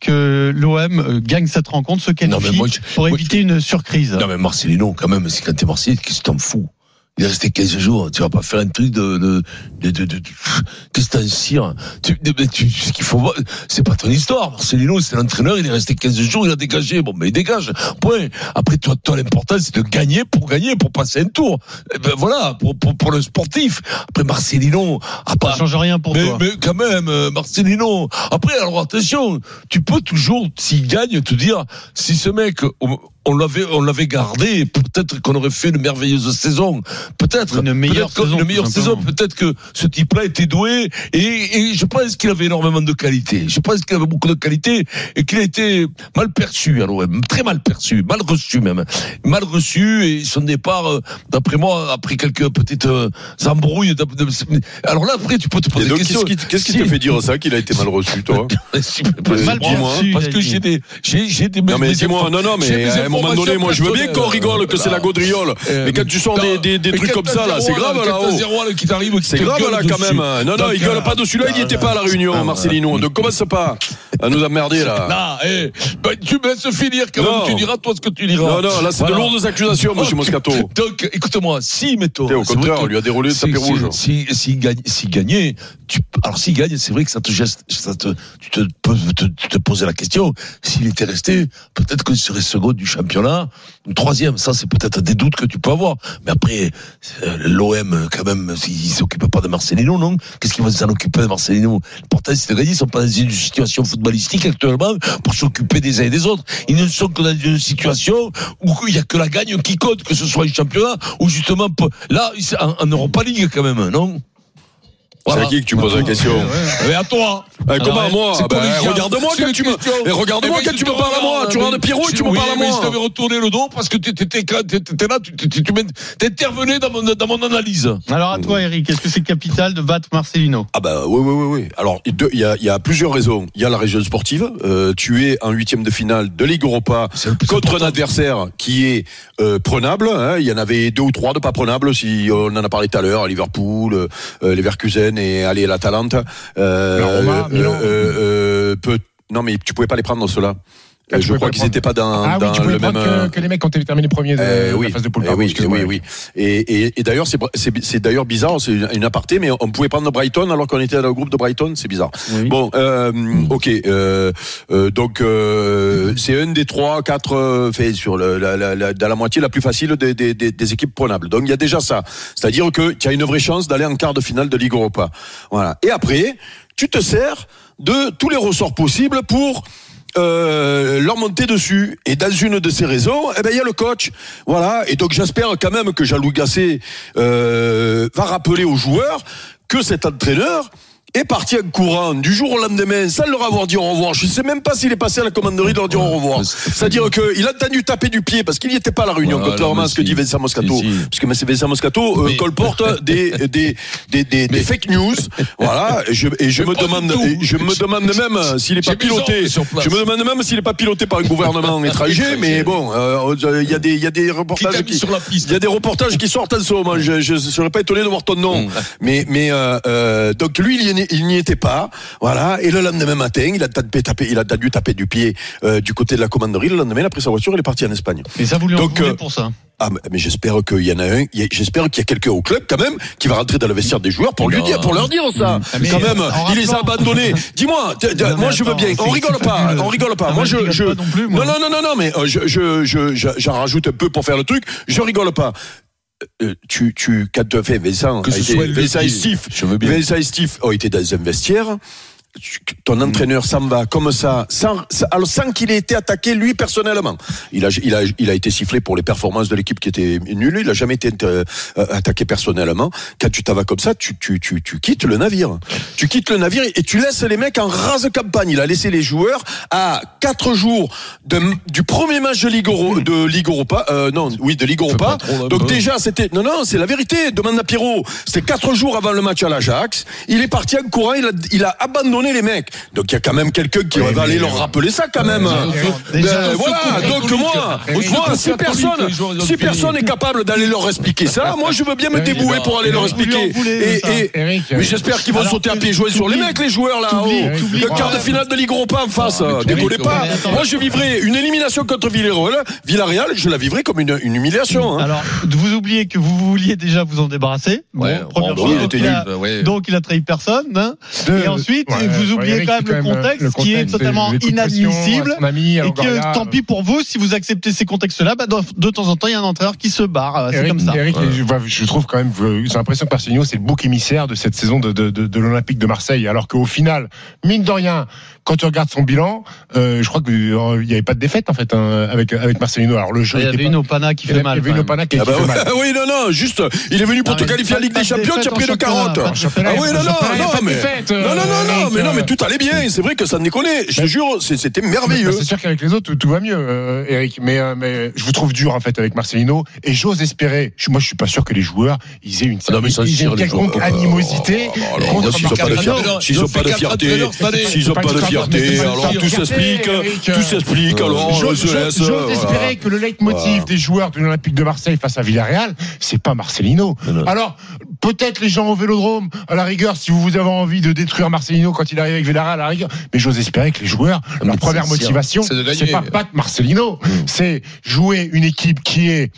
que l'OM euh, gagne cette rencontre, se
Non,
qualifie
moi, je-
pour
moi,
éviter une surprise?
Non, mais Marcelino, quand même, c'est quand t'es Marseillais, qu'est-ce que t'en fous? Il est resté 15 jours, tu vas pas faire un truc de, de, de, de, de- qu'est-ce que t'en cires tu, tu, ce qu'il faut voir, c'est pas ton histoire. Marcelino, c'est l'entraîneur, il est resté 15 jours, il a dégagé. Bon, mais il dégage. Point. Après, toi, toi, l'important, c'est de gagner pour gagner, pour passer un tour. Eh ben, voilà, pour, pour, pour le sportif. Après, Marcelino, à
Ça change rien pour
mais,
toi.
mais quand même, euh, Marcelino. Après, alors attention, tu peux toujours, s'il gagne, te dire, si ce mec, on, l'avait, on l'avait gardé, peut-être qu'on aurait fait une merveilleuse saison. Peut-être.
Une meilleure saison,
Une meilleure saison. Peut-être que ce type-là était doué et, et je pense qu'il avait énormément de qualité. Je pense qu'il avait beaucoup de qualité et qu'il a été mal perçu à l'OM. Très mal perçu. Mal reçu même. Mal reçu et son départ, euh, d'après moi, après quelques petites euh, embrouilles. Alors là, après, tu peux te poser des questions.
qu'est-ce qui, qu'est-ce qui
Si-
te fait dire ça qu'il a été mal reçu, toi
Mal
Dis-moi.
perçu,
parce
a
que j'ai des, j'ai, j'ai des.
Non mais dis-moi, non non mais moment donné, moi je veux bien qu'on
personnelles.
rigole, que c'est la gaudriole,
Euh,
mais quand tu sors des, trucs
quand
comme ça là, c'est grave
quand
là.
t'as
oh.
zéro, là, qui t'arrive, qui
C'est grave là quand
dessus.
même. Non non, il gueule
euh,
pas dessus là, il n'était pas à la réunion, Marcelino. Donc commence pas à nous emmerder là.
Là, eh, bah, tu me laisses finir quand
Non.
même, tu diras toi ce que tu diras.
Non non, là c'est de lourdes accusations, monsieur
Oh,
Moscato.
Donc, écoute-moi, si, mettons.
Et au contraire,
que
on lui a déroulé le tapis rouge.
Si, si, gagne, si gagnait, alors s'il gagne, c'est vrai que ça te geste, tu te poser la question. S'il était resté, peut-être qu'il serait second du championnat, troisième. Ça, c'est peut-être des doutes que tu peux avoir. Mais après, euh, l'OM, quand même, il s'occupe pas de Marcelino, non? Qu'est-ce qu'il va s'en occuper de Marcelino? L'important, c'est de gagner. Ils sont pas dans une situation footballistique actuellement pour s'occuper des uns et des autres. Ils ne sont que dans une situation où il y a que la gagne qui compte, que ce soit un championnat ou justement, là, en Europa League quand même, non?
C'est à qui que tu poses la question
Mais à toi.
Eh, Comment à moi Ah
collégial.
Regarde-moi quand tu me. Eh, Regarde-moi
Eh
quand tu me parles à moi. Tu regardes Pierrot et tu me parles à
mais je
moi.
t'avais retourné le dos parce que tu étais là, tu t'intervenais dans mon, analyse.
Alors à toi, Eric, est-ce que c'est capital de battre Marcelino?
Ah bah oui oui oui oui. Alors il y a, il y a plusieurs raisons. Il y a la région sportive. Euh, tu es en huitième de finale de Ligue Europa contre un adversaire qui est euh, prenable. hein. Il y en avait deux ou trois de pas prenables. Si on en a parlé tout à l'heure, Liverpool, euh, euh, Et allez l'Atalante. Euh,
La Roma, Milan.
euh, euh, peut- non mais tu pouvais pas les prendre ceux-là.
Ah, tu
je crois qu'ils n'étaient pas dans,
Ah oui, tu
le même.
prendre
euh,
que, que les mecs qui ont terminé premier de,
euh,
de
oui,
la phase de poule.
Eh
pardon,
oui,
excuse-moi.
oui, oui. Et, et, et d'ailleurs, c'est, d'ailleurs bizarre, c'est une, une aparté, mais on pouvait prendre Brighton alors qu'on était dans le groupe de Brighton, c'est bizarre. Bon, euh, ok, euh, euh, donc euh, c'est un des trois, quatre, euh, fait sur le, la, la, la, dans la moitié la plus facile des, des, des, des équipes prenables. Donc il y a déjà ça, c'est-à-dire que tu as une vraie chance d'aller en quart de finale de Ligue Europa. Voilà. Et après, tu te sers de tous les ressorts possibles pour euh, leur monter dessus. Et dans une de ces raisons, eh ben il y a le coach. Voilà. Et donc j'espère quand même que Jean-Louis Gasset euh, va rappeler aux joueurs que cet entraîneur est parti en courant du jour au lendemain sans leur avoir dit au revoir. Je ne sais même pas s'il est passé à la commanderie de leur dire au revoir. C'est-à-dire qu'il a entendu taper du pied parce qu'il n'y était pas à la réunion,
Voilà,
contrairement à ce que dit Vincent Moscato.
Si, si.
Parce que. Vincent Moscato euh, colporte des, des, des, des, des fake news. Voilà. Et je, et je me demande, je me demande même s'il n'est pas piloté. Je me demande même s'il n'est pas piloté par un gouvernement étranger. Mais bon, euh, il y a des, il y a des reportages qui, il y a des reportages qui sortent en ce moment. Je, je, serais pas étonné de voir ton nom. Mais, mais euh, euh, donc lui, il est- il n'y était pas. Voilà. Et le lendemain matin, il a tapé, tapé- il a dû taper du pied euh, du côté de la commanderie. Le lendemain, il a pris sa voiture, il est parti en Espagne.
Et ça, vous lui en
Donc, euh,
pour ça
Ah, mais- mais j'espère qu'il y en a un. J'espère qu'il y a quelqu'un au club quand même qui va rentrer dans le vestiaire des joueurs pour lui dire, pour leur dire ça.
Ah, mais
quand même, il les a abandonnés. Dis-moi,
mais
moi je veux bien. On rigole pas, on rigole pas. Moi
mais
je,
non
non, non, non, mais euh, je, je- j'en rajoute un peu pour faire le truc. Je rigole pas. Euh, tu, tu, quand tu fais Vincent,
Que ce
été-
soit
Vincent et. Steve. Vincent et Steve ont été dans un vestiaire. Ton entraîneur s'en va comme ça, sans, alors sans qu'il ait été attaqué lui personnellement. Il a, il a, il a été sifflé pour les performances de l'équipe qui était nulle. Il a jamais été euh, attaqué personnellement. Quand tu t'en vas comme ça, tu, tu, tu, tu quittes le navire. Tu quittes le navire et tu laisses les mecs en rase campagne. Il a laissé les joueurs à quatre jours de, du premier match de Ligue, Euro- de Ligue Europa. Euh, non, oui, de Ligue Europa. Donc déjà, c'était non, non, c'est la vérité. Demande à Pierrot. C'était quatre jours avant le match à l'Ajax. Il est parti en courant. Il a, il a abandonné les mecs. Donc il y a quand même quelqu'un qui va aller leur rappeler ça quand même.
Déjà,
Ben, voilà. Donc moi, moi, si personne, si personne est capable d'aller leur expliquer ça, moi je veux bien me débouer pour aller leur expliquer. Et, mais j'espère qu'ils vont sauter à pieds joints sur les mecs, les joueurs là.
t'oublies, t'oublies
Le quart de finale de Ligue Europa en face.
t'oublies
Décollez pas. Moi je vivrais une élimination contre Villarreal. Villarreal, je la vivrais comme une, humiliation. hein.
Alors, vous oubliez que vous vouliez déjà vous en débarrasser. Première chose. donc, il a, trahi personne. hein.
Deux-
et ensuite, vous oubliez quand même
c'est
le contexte
le
qui est totalement inadmissible.
à à
Et que tant pis pour vous, si vous acceptez ces contextes-là, bah, de, temps en temps, il y a un entraîneur qui se barre. C'est
Eric,
comme ça.
Eric, je, trouve quand même, euh, j'ai l'impression que Marcelinho, c'est le bouc émissaire de cette saison de, l'Olympique de Marseille. Alors qu'au final, mine de rien, quand tu regardes son bilan, euh, je crois qu'il n'y avait pas de défaite en fait hein, avec avec Marcelino. Alors le jeu
Il y avait une Opana qui fait mal.
Il y avait une. Opana qui,
Ah bah
fait mal.
oui, non, non, juste, il est venu pour
Non,
te qualifier
pas-
Ligue des
de
Champions, tu as pris
championnat,
40.
pas de
championnat,
Ah oui, non, non, non, mais, non, non, non, mais non, mais
euh,
tout allait bien, c'est vrai que ça déconnait, je te jure, c'est- c'était merveilleux.
Bah, C'est sûr qu'avec les autres, tout, va mieux, euh, Eric. Mais, euh, mais je vous trouve dur en fait avec Marcelino. Et j'ose espérer. je- moi, je suis pas sûr que les joueurs ils aient une,
Ah non, mais ça,
ils aient une quelconque animosité.
Oh, alors,
contre
s'ils ont pas de fierté, s'ils
ils
ont
ont
pas de fierté, alors tout s'explique,
Eric.
tout s'explique, alors on
J'ose
voilà.
espérer que le leitmotiv des joueurs de l'Olympique de Marseille face à Villarreal, c'est pas Marcelino. Alors, peut-être les gens au vélodrome, à la rigueur, si vous avez envie de détruire Marcelino quand il arrive avec à la rigueur, mais j'ose espérer que les joueurs, leur
mais
première motivation,
c'est
pas battre Marcelino, c'est jouer une équipe qui est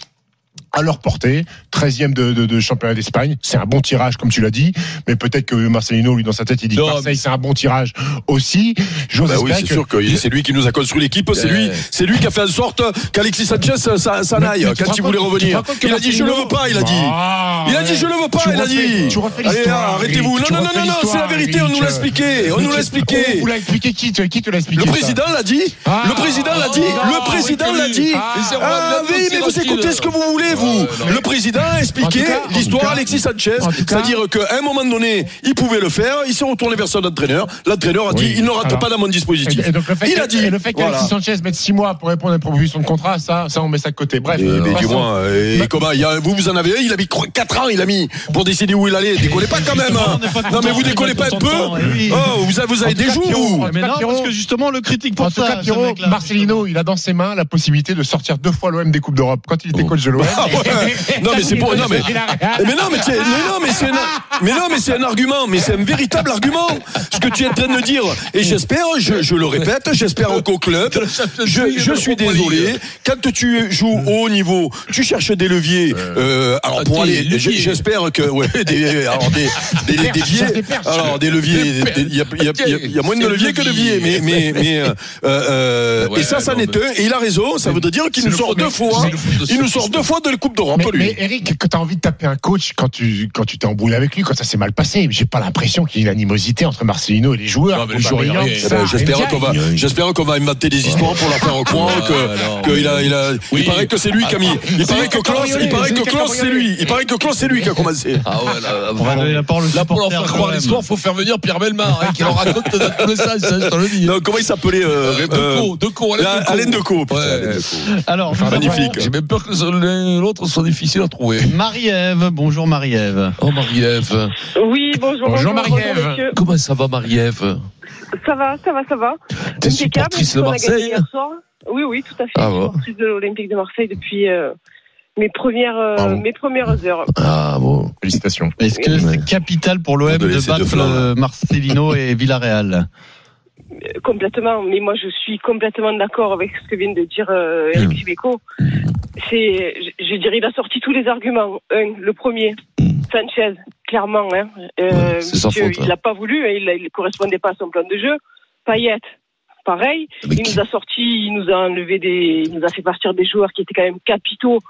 à leur portée, 13e de, de, de championnat d'Espagne. C'est un bon tirage, comme tu l'as dit, mais peut-être que Marcelino, lui, dans sa tête, il dit
Non,
que Marseille,
mais-
c'est un bon tirage aussi. J'ose
Bah oui, c'est
que-
sûr que c'est lui qui nous a construit l'équipe, c'est lui, c'est lui qui a fait en sorte qu'Alexis Sanchez s'en aille quand il voulait revenir. Il a dit je le veux pas, il a dit.
Ah,
Il a dit je le veux pas, il a dit.
Tu refais
Allez,
l'histoire.
arrêtez-vous. Non, non, non, non, c'est la vérité, on nous l'a expliqué. On nous l'a expliqué.
On vous l'a expliqué qui te, qui te l'a expliqué
Le président l'a dit.
Ah.
Le président l'a dit.
Ah,
Le président l'a dit.
Ah.
Ah oui,
Garros,
mais vous écoutez ce que vous voulez, vous. Le président a expliqué l'histoire Alexis Sanchez. C'est-à-dire qu'à un moment donné, il pouvait le faire. Il s'est retourné vers son entraîneur. L'entraîneur a dit
Oui.
il ne rate
Alors,
pas dans mon dispositif.
Et, et donc le fait
Il a dit.
et le fait qu'Alexis
Voilà.
Sanchez mette 6 mois pour répondre à une proposition de contrat, ça, ça on met ça de côté. Bref.
Et, mais dis-moi, et
Ma-
comment il y a- Vous, vous en avez un, il a mis 4 ans, il a mis pour décider où il allait. Décollez pas quand même. hein. Non, mais vous décollez pas un peu.
eh.
Oh, vous avez, vous avez des jours.
Mais non, parce que justement, le critique pour ça.
Marcelino, il a dans ses mains la possibilité de sortir deux fois l'OM des Coupes d'Europe quand il était coach de l'OM.
Ouais. Non mais c'est pour non mais mais non mais c'est mais non mais c'est un- mais non mais c'est un argument mais c'est un véritable argument ce que tu es en train de dire. Et j'espère je, je le répète j'espère qu'au club. Je, je suis désolé. quand tu joues au haut niveau tu cherches des leviers euh, alors pour aller j'espère que ouais des alors des des, des, des
perches,
leviers alors des leviers il y a, il y a- il y a- il y a moins de leviers que de
levier.
leviers. mais mais mais euh, euh, et ça ça n'est un et il a raison ça voudrait dire qu'il nous
le
sort
foot de-
les Coupes d'Europe, lui.
Mais Eric, quand t'as envie de taper un coach, quand tu quand tu t'es embrouillé avec lui, quand ça s'est mal passé, j'ai pas l'impression qu'il y ait une animosité entre Marcelino et les joueurs.
Eh ben, j'espère qu'on va, j'espère qu'on va inventer des histoires pour leur faire au coin ah, que, il a, il a, il paraît que c'est lui ah, qui a ah. il paraît que Klaus, il paraît que Klaus c'est lui, il paraît que Klaus c'est lui qui a commencé.
Ah ouais, là, pour leur faire croire l'histoire, faut faire venir Pierre Belmar, hein, qui leur raconte le message.
Hein, comment il s'appelait? Euh,
Deco, Deco, euh,
Alain Deco. Alain Deco.
Alors,
magnifique.
J'ai même peur que l'autre sont difficiles à trouver.
Marie-Ève, bonjour Marie-Ève.
Oh Marie-Ève.
Oui, bonjour.
Bonjour, Marie-Ève.
Comment ça va Marie-Ève?
Ça va, ça va, ça va.
T'es supportrice de Marseille
Oui, oui, tout à fait.
Ah,
supportrice bon. de l'Olympique de Marseille depuis... Euh mes premières, euh,
ah
mes premières heures.
Ah bon,
félicitations.
Est-ce que oui. c'est capital pour l'OM
de,
battre Marcelino et Villarreal?
complètement. Mais moi, je suis complètement d'accord avec ce que vient de dire euh, Eric Chibeco. C'est, je, je, dirais, il a sorti tous les arguments. Un, le premier, Sanchez, clairement. Hein, euh, il n'a pas voulu, hein, il ne correspondait pas à son plan de jeu. Payet, pareil. Il nous a sorti, il nous a enlevé des, il nous a fait partir des joueurs qui étaient quand même capitaux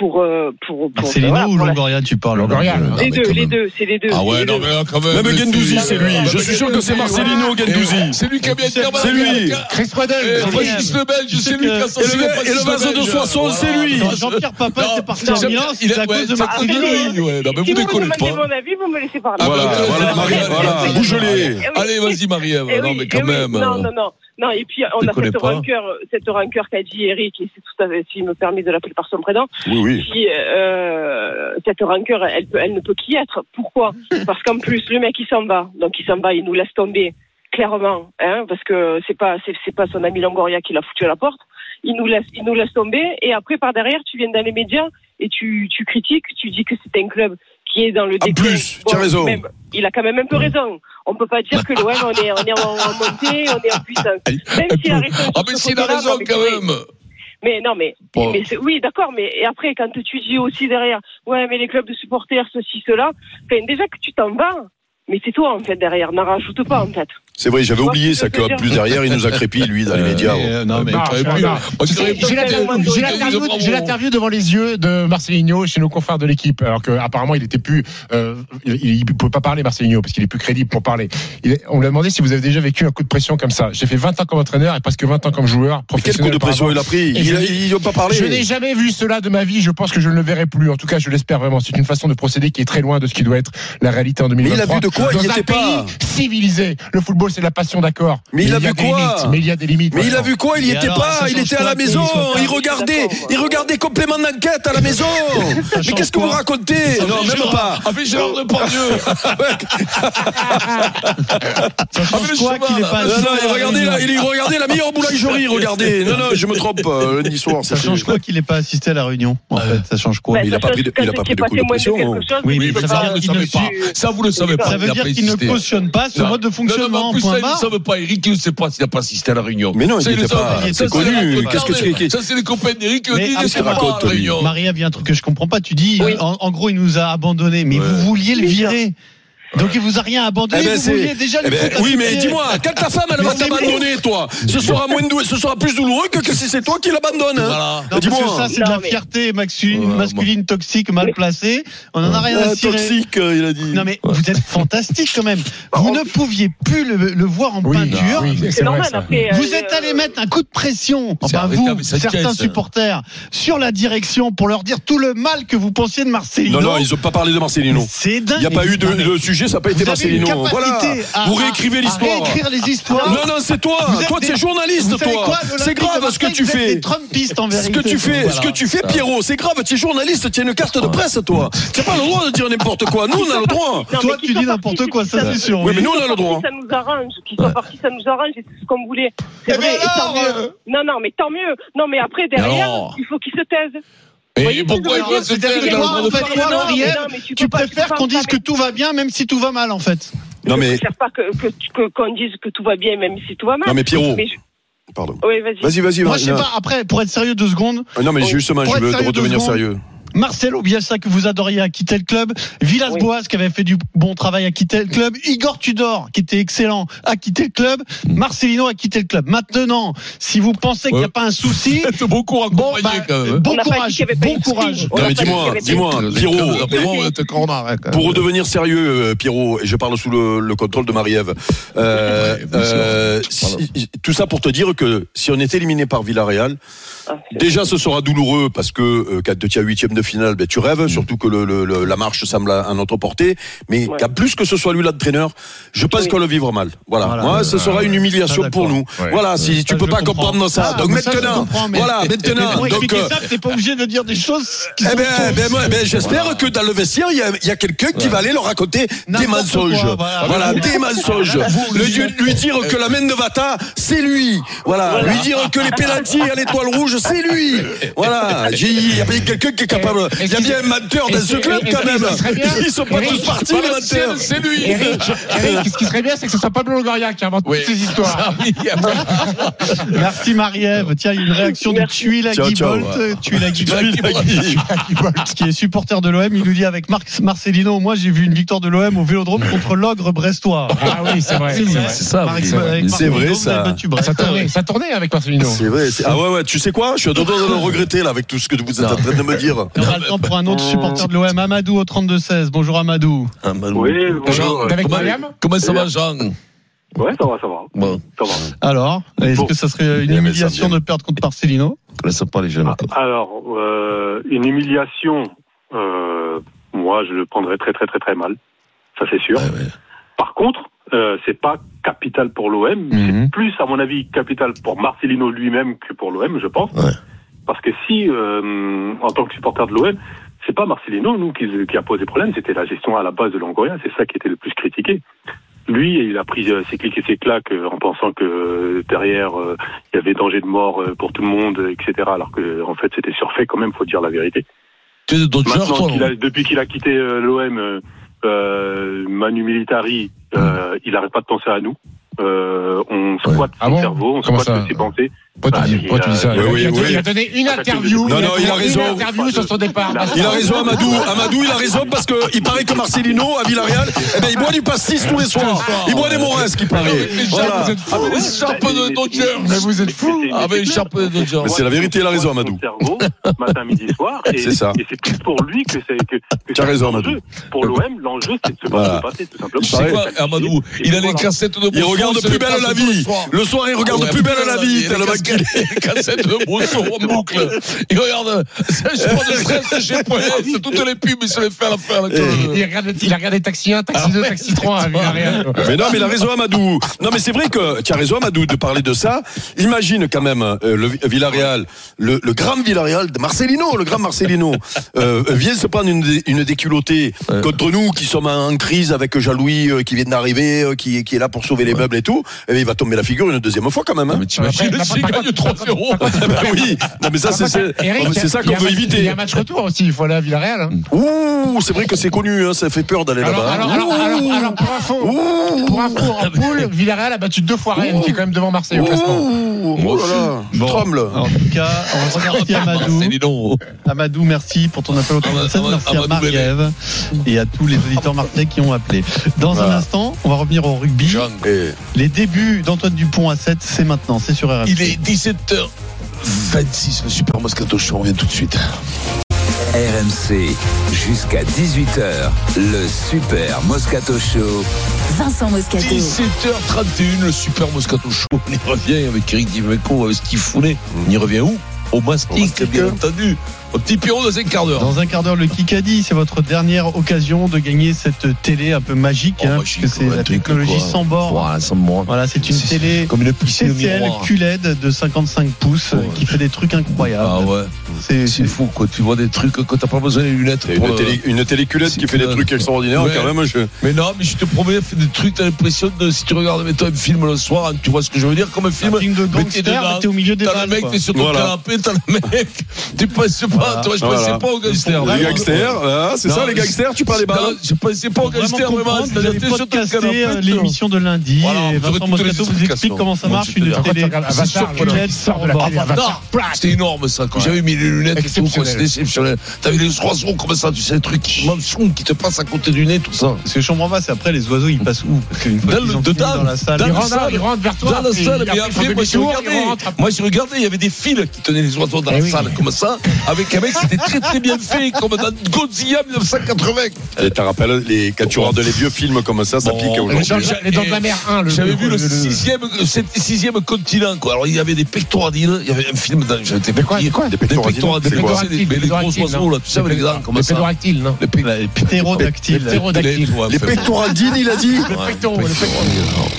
euh, pour pour.
pour ben
voilà,
ou
pour
Longoria, tu parles
Longoria.
Les deux, les deux, c'est les deux.
Ah ouais, non mais quand même. Mais
Gendouzi,
c'est
lui. Je suis sûr que c'est Marcelino Gendouzi.
C'est lui qui a bien dit.
C'est lui.
Euh,
Chris
Waddell.
Francis euh, le Belge, c'est lui qui a.
Et le vaso de Soissons, c'est lui.
Jean-Pierre Papa était parti en Milan, c'est à cause de Marcelino.
Non mais vous déconnez pas.
Mon avis, vous me laissez parler.
Voilà, voilà, Marie, voilà.
Bougelez.
Allez, vas-y Marie-Ève.
Eh
non mais quand
eh
même.
Non, non, non. Non, et puis on a cette rancœur, cette rancœur qu'a dit Eric, et c'est tout à fait, s'il me permet de l'appeler par son prénom.
Oui, oui.
Euh, cette rancœur, elle, elle ne peut qu'y être. Pourquoi? Parce qu'en plus, le mec, il s'en va. Donc il s'en va, il nous laisse tomber, clairement, hein, parce que c'est pas, c'est, pas son ami Longoria qui l'a foutu à la porte. Il nous laisse, il nous laisse tomber, et après, par derrière, tu viens dans les médias et tu, tu critiques, tu dis que c'est un club qui est dans le déclin.
En plus, tu as raison.
Il a quand même un peu raison. On ne peut pas dire que l'OM, on est, on est en, montée, on est en puissance. Même s'il a raison.
Ah, mais s'il a raison quand même.
Mais non, mais, oui, d'accord, mais et après, quand tu dis aussi derrière, ouais, mais les clubs de supporters, ceci, cela, déjà que tu t'en vas, mais c'est toi, en fait, derrière, n'en rajoute pas, en fait.
C'est vrai, j'avais oublié ça que plus derrière, il nous a crépi lui dans les
euh,
médias.
Euh, j'ai l'interview devant les yeux de Marcelinho chez nos confrères de l'équipe alors qu'apparemment il était plus euh, il ne pouvait pas parler Marcelinho parce qu'il est plus crédible pour parler. On lui a demandé si vous avez déjà vécu un coup de pression comme ça. J'ai fait 20 ans comme entraîneur et presque 20 ans comme joueur
professionnel. Quel coup de pression il a pris Il n'a pas parlé.
Je n'ai jamais vu cela de ma vie, je pense que je ne le verrai plus. En tout cas, je l'espère vraiment. C'est une façon de procéder qui est très loin de ce qui doit être la réalité en 2023.
Il a vu de quoi il
un
était
pays pas civilisé. Le football c'est la passion, d'accord.
Mais, il, a, vu quoi
Mais il y a des limites.
Mais il a vu quoi Il
n'y
était pas. Il était à la maison. Il regardait. Il regardait complément d'enquête à la maison. Mais qu'est-ce que vous racontez Non, même pas.
Ah, Avec Gérard Depardieu.
Il regardait la meilleure boulangerie. Regardez. Non, non, je me trompe. Euh, lundi soir.
Ça change quoi qu'il n'ait pas assisté à la réunion ça change quoi
Il
n'a
pas pris de coup de pression.
Oui, mais ça
vous le savez pas.
Ça veut dire qu'il ne cautionne pas ce mode de fonctionnement point.
Ils ne savent pas, Eric, ils ne savent pas s'il n'a pas assisté à la réunion.
Mais non, il n'était pas. C'est connu. Qu'est-ce que
Ça, c'est les copains d'Eric qui
ont
dit qu'est-ce qu'il
raconte,
Maria, il y a un truc que je ne comprends pas. Tu dis,
euh,
en gros, il nous a abandonnés, mais vous vouliez le virer. Donc il vous a rien abandonné.
Eh ben,
vous vouliez déjà
eh ben oui, mais dis-moi, quand ta femme elle va t'abandonner, toi, ce sera moins dou... ce sera plus douloureux que, si c'est toi qui l'abandonne. Hein.
Voilà.
Dis-moi.
Ça c'est de la fierté masculine, toxique mal placée. On en a rien à cirer.
Toxique, euh, il a dit.
Non mais vous êtes fantastique quand même. Vous oh. ne pouviez plus le, voir en
bah
peinture.
C'est normal. Après, euh, vous
êtes allé mettre un coup de pression, vous, certains
hein.
supporters, sur la direction pour leur dire tout le mal que vous pensiez de Marcelino.
Non non, ils n'ont pas parlé de Marcelino.
C'est dingue.
Il n'y a pas eu de sujet ça n'a pas été Marcelino. Voilà. Vous réécrivez l'histoire.
réécrire les histoires.
Non, non, c'est toi. Toi, tu es journaliste, toi. C'est grave ce que tu fais. Ce que tu fais, ce que tu fais, Pierrot, c'est grave. Tu es journaliste, tu as une carte de presse, toi. Tu n'as pas le droit de dire n'importe quoi. Nous, on a le droit.
Toi, tu dis n'importe quoi, ça, c'est sûr.
Mais nous, on a le droit.
Ça nous arrange. Qui soit parti, ça nous arrange. C'est ce qu'on voulait.
Eh euh.
Non, non, mais tant mieux. Non, mais après, derrière, il faut qu'ils se taisent. Mais
pourquoi il doit se taire
Tu
préfères qu'on dise que tout va bien, même si tout va mal, en fait.
Non mais.
Je préfère pas qu'on dise que tout va bien, même si tout va mal.
Non mais Pierrot. Pardon.
Oui, vas-y.
Vas-y, vas-y.
Moi, je sais pas. Après, pour être sérieux deux secondes.
Ah, non mais justement, je veux redevenir sérieux.
Marcelo Bielsa que vous adoriez a quitté le club, Villas-Boas qui avait fait du bon travail a quitté le club, Igor Tudor qui était excellent a quitté le club, Marcelino a quitté le club. Maintenant, si vous pensez qu'il n'y a pas un souci,
beaucoup
bon, bah, bon
On n'a pas dit
courage, bon courage.
dis-moi, dis-moi. Pierrot, pour redevenir sérieux, euh, Pierrot, et je parle sous le, le contrôle de Marie-Ève, euh, euh, si- tout ça pour te dire que si on est éliminé par Villarreal, déjà ce sera douloureux parce que euh, quand tu as huitième de finale, ben, tu rêves, surtout que le, le- le- la marche semble à, notre portée, mais qu'à plus que ce soit lui l'entraîneur, je pense qu'on le vivra mal. Voilà,
Voilà.
moi ce
Ouais,
sera
ouais,
une
ouais.
humiliation pour nous.
Ouais.
Voilà, si
Ça,
tu peux pas
comprends.
comprendre ça,
Ah,
donc
ça,
maintenant,
mais-
voilà, maintenant,
pour
donc euh,
ça, t'es pas obligé de dire des choses qui
eh ben, ben, ben, j'espère que dans le vestiaire, il y a, quelqu'un qui va aller leur raconter des mensonges.
quoi, voilà.
Des mensonges. Lui dire que la main de Vata, c'est lui. Voilà. Lui dire que les pénaltys à l'étoile rouge, c'est lui. Voilà. J'ai- Il y a bien quelqu'un qui est capable. Il y a bien un menteur dans ce club, quand même. Ils sont pas tous partis, les menteurs.
C'est lui.
Eric, ce qui serait bien, c'est que ce soit Pablo Longoria qui invente toutes ces histoires.
Merci Marie-Ève. Tiens, il y a une réaction de Tuila. Guibolt. Tuila
Tuila
Guibolt, qui est supporter de l'OM. Il nous dit avec Marc Marcelino, moi j'ai vu une victoire de l'OM au Vélodrome contre l'Ogre brestois.
Ah oui, c'est vrai.
C'est
ça,
C'est vrai, ça.
Ça tournait, avec Marcelino.
C'est vrai. Ah ouais, ouais. Tu sais quoi? Je suis à deux doigts de le regretter, là, avec tout ce que vous êtes en train de me dire.
On a le temps pour un autre supporter de l'OM, Amadou au 32-16. Bonjour Amadou.
Ah, bah,
Oui,
avec
comment,
Mariam
comment ça va, Jean
Ouais, ça va, ça va.
Bon,
Ça va.
Alors, est-ce
Bon.
que ça serait une
mais ça
humiliation de perdre contre Marcelino
laisse pas les jeunes.
Alors, euh, une humiliation, euh, moi, je le prendrais très, très, très, très mal. Ça, c'est sûr. Par contre, euh, c'est pas capital pour l'OM.
Mhm.
C'est plus, à mon avis, capital pour Marcelino lui-même que pour l'OM, je pense.
Ouais.
Parce que si, euh, en tant que supporter de l'OM, c'est pas Marcelino, nous, qui, qui a posé problème, c'était la gestion à la base de Longoria. C'est ça qui était le plus critiqué. Lui, il a pris euh, ses clics et ses claques euh, en pensant que euh, derrière, il y avait danger de mort pour tout le monde, etc. Alors que, en fait, c'était surfait quand même, faut dire la vérité. Maintenant a- depuis qu'il a quitté l'OM, euh, Manu Militari, euh, il n'arrête pas de penser à nous. Euh, on squatte
Ah
son
bon
cerveau, on squatte ses pensées.
Pourquoi tu dis, pourquoi tu dis ça
Bah,
il, a, donné une interview.
Non, non, il a raison.
Une interview sur son départ.
Il a raison, Amadou. Amadou, il a raison parce que il paraît que Marcelino à Villarreal, eh ben, il boit du pastis tous les soirs. Il boit des Morins, qui paraît. Voilà.
Ah, mais les charpes de Dodgers.
Mais vous êtes fous.
Ah, mais les charpes de Dodgers.
Mais c'est la vérité, il a raison, Amadou.
matin, midi, soir.
C'est ça.
Et c'est plus pour lui que c'est que, que
Tu as raison,
l'enjeu.
Amadou.
Pour l'OM, l'enjeu, c'est de se passer, tout simplement.
Tu sais quoi, Amadou? Il a les cassettes de
Il regarde plus belle la vie. Le soir, il regarde plus belle la vie.
Cassettes de Brousseau en boucle. Il regarde, je pas de stress chez Poel, c'est toutes les pubs, il se les fait à la fin.
Il regarde, il a regardé Taxi 1, Taxi 2, Taxi 3 à Villarreal.
Mais non, mais il a raison, Amadou. Non, mais c'est vrai que tu as raison, Amadou, de parler de ça. Imagine quand même euh, le Vi- Villarreal, le, le grand Villarreal de Marcelino, le grand Marcelino, euh, vient se prendre une, dé- une déculottée contre nous qui sommes en crise avec Jean-Louis euh, qui vient d'arriver, euh, qui, qui est là pour sauver les meubles et tout. Et bien, il va tomber la figure une deuxième fois quand même. Hein.
Mais t'imagines,
Après,
s'il
par
gagne
contre,
3-0.
Ben oui, non, mais ça, c'est ça qu'on veut
un- Il y
éviter.
a un match retour aussi, il faut aller à Villarreal. hein.
Ouh, c'est vrai que c'est connu, hein, ça fait peur d'aller
Alors,
là-bas.
alors,
hein.
alors, alors, alors, pour info, pour info, en poule, Villarreal a battu deux fois Rennes, qui est quand même devant Marseille au classement.
Ouh, oh là là, je tremble.
En tout cas, on remercie Amadou. Amadou, merci pour ton appel au 37. Merci à Marie-Ève et à tous les auditeurs marseillais qui ont appelé. Dans un instant, on va revenir au rugby. Les débuts d'Antoine Dupont à 7, c'est maintenant, c'est sur RMC.
Il est 17h26, le Super Moscato Show, on revient tout de suite.
RMC, jusqu'à 18h, le Super Moscato Show.
Vincent Moscato.
17h31, le Super Moscato Show. On y revient avec Eric Dimeco, avec ce qu'il. On y revient où? Au mastic, bien entendu. Au petit Pierrot dans un quart d'heure.
Dans un quart d'heure, le Kikadi, c'est votre dernière occasion de gagner cette télé un peu magique,
Oh,
hein,
magique,
puisque c'est la technologie sans bord.
Voilà, sans bord.
Voilà, c'est une télé
Comme une
TCL. QLED de 55 pouces
Ouais.
qui fait des trucs incroyables.
Ah ouais,
C'est
fou quoi. Tu vois des trucs que t'as pas besoin des lunettes.
Et
pour
Une,
le-
télé, une téléculette
C'est
qui fait des
clair.
trucs extraordinaires,
Ouais.
quand même. Je...
Mais non, mais je te promets, elle fait des trucs, t'as l'impression de, si tu regardes mettons, un film le soir, hein, tu vois ce que je veux dire, comme un film.
un film de
t'es
gangster, t'es au milieu des
T'as le mec, t'es sur ton canapé, t'as le mec, passes pas pas, toi, je
Voilà.
pensais pas aux gangsters.
Les gangsters, c'est ça, les gangsters, tu parles des balles
Non, Je pensais pas aux gangsters, vraiment. canapé,
euh, l'émission de lundi et
aurez
Vincent
les
Moscato vous explique comment ça marche
je
une télé.
C'était énorme ça. Quand j'avais mis les lunettes et tout, c'était exceptionnel. T'avais les oiseaux comme ça, tu sais, le truc qui chou, qui te passe à côté du nez, tout ça.
Parce que je comprends pas, c'est après les oiseaux ils passent où? Parce qu'une fois
Dans
la salle,
dans
ils
la
rentrent-
salle,
ils rentrent vers toi,
Dans la
puis
salle, mais
après,
moi,
ils rentrent.
Moi, j'ai regardé, il y avait des fils qui tenaient les oiseaux dans la salle, comme ça, avec un mec, c'était très très bien fait, comme dans Godzilla 1980.
Et t'as rappelles, les, quand tu regardes les vieux films comme ça, ça pique aujourd'hui.
Les dents de la mer 1, le
J'avais vu le
le- le-
sixième, le sixième continent, quoi. Alors, il y avait des pectoradiles, il y avait un film dans, j'étais
Des quoi, des quoi
Des
c'est quoi
c'est les, les gros oiseaux, là, tu sais, les dents, comme
Les
ça.
pédoractyles, non
Les
Les ptérodactyles.
Les
Les pectoraldines, il a dit
Les les.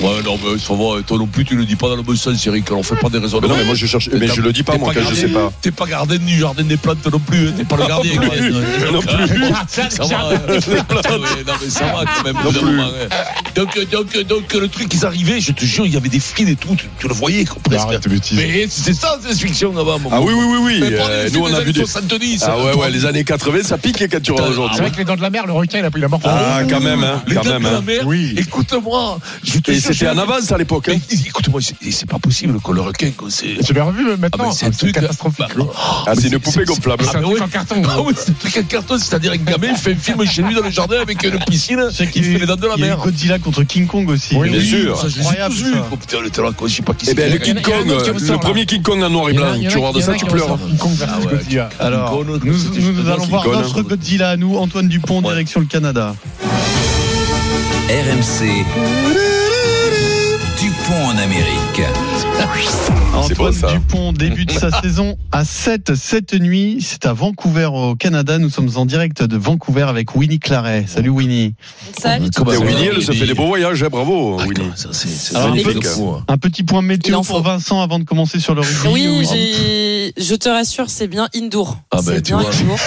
Ouais, non, mais ça va, toi non plus, tu le dis pas dans le bon sens, Eric, on fait pas des raisons.
Mais non, mais moi je cherche, mais je le dis pas, moi, quand je sais pas.
T'es pas gardien du jardin des plantes non plus, hein, t'es pas le gardien.
Non
quoi.
plus, non plus.
Ça va, euh, ouais, non, mais ça va quand même. Moment, ouais. Donc, donc, donc, le truc, ils arrivaient, je te jure, il y avait des fils et tout, tu, tu le voyais, quoi, presque.
Arrête tes bêtises.
Mais c'était ça, cette fiction avant. mon
Ah oui, oui, oui, oui. Euh, Nous, on
des
a vu des.
70.
Ah ouais, ouais, les années 80, ça pique quand tu regardes
C'est
aujourd'hui.
vrai que les dents de la mer, le requin, il a pris la mort.
Ah, quand même, hein,
Les
quand
dents
même.
de la
hein.
mer,
Oui.
écoute-moi,
Et c'était en avance à l'époque. hein.
Écoute-moi, c'est c'est pas possible que le requin, quoi, c'est.
Tu l'as revu maintenant
Ah, c'est
Ah,
un truc
catastrophique.
Bah,
Ah, c'est une poupée gonflable.
C'est un
Ah,
truc
oui.
en carton.
Ah oui, c'est un truc en carton, c'est-à-dire un gamin, il fait un film chez lui dans le jardin avec une piscine, il fait les dents de la
il y a eu
mer.
Godzilla contre King Kong aussi.
Oui, bien sûr.
Je tous. Oh, putain, le je sais pas qui
Eh
c'est.
ben, le King. Kong,
un qui
le premier King Kong en noir et blanc, tu regardes
y en
ça, tu pleures.
ressort King Kong versus
Ah.
Alors, nous,
c'est-
c'est
allons voir notre
hein.
Godzilla à nous, Antoine Dupont, direction le Canada.
RMC. Dupont en Amérique.
C'est
Antoine
ça.
Dupont débute sa saison à 7 cette nuit. C'est à Vancouver au Canada. Nous sommes en direct de Vancouver avec Winnie Claret. Salut Winnie.
Salut.
Comment ça
Winnie, elle se fait des beaux voyages, hein, bravo,
Ah,
Winnie.
ça, c'est- c'est
Alors,
magnifique,
un
petit point météo
en
pour
faut.
Vincent avant de commencer sur le rugby.
Oui, je te rassure, c'est bien indoor.
Ah ben,
c'est
tu
bien
vois.
indoor.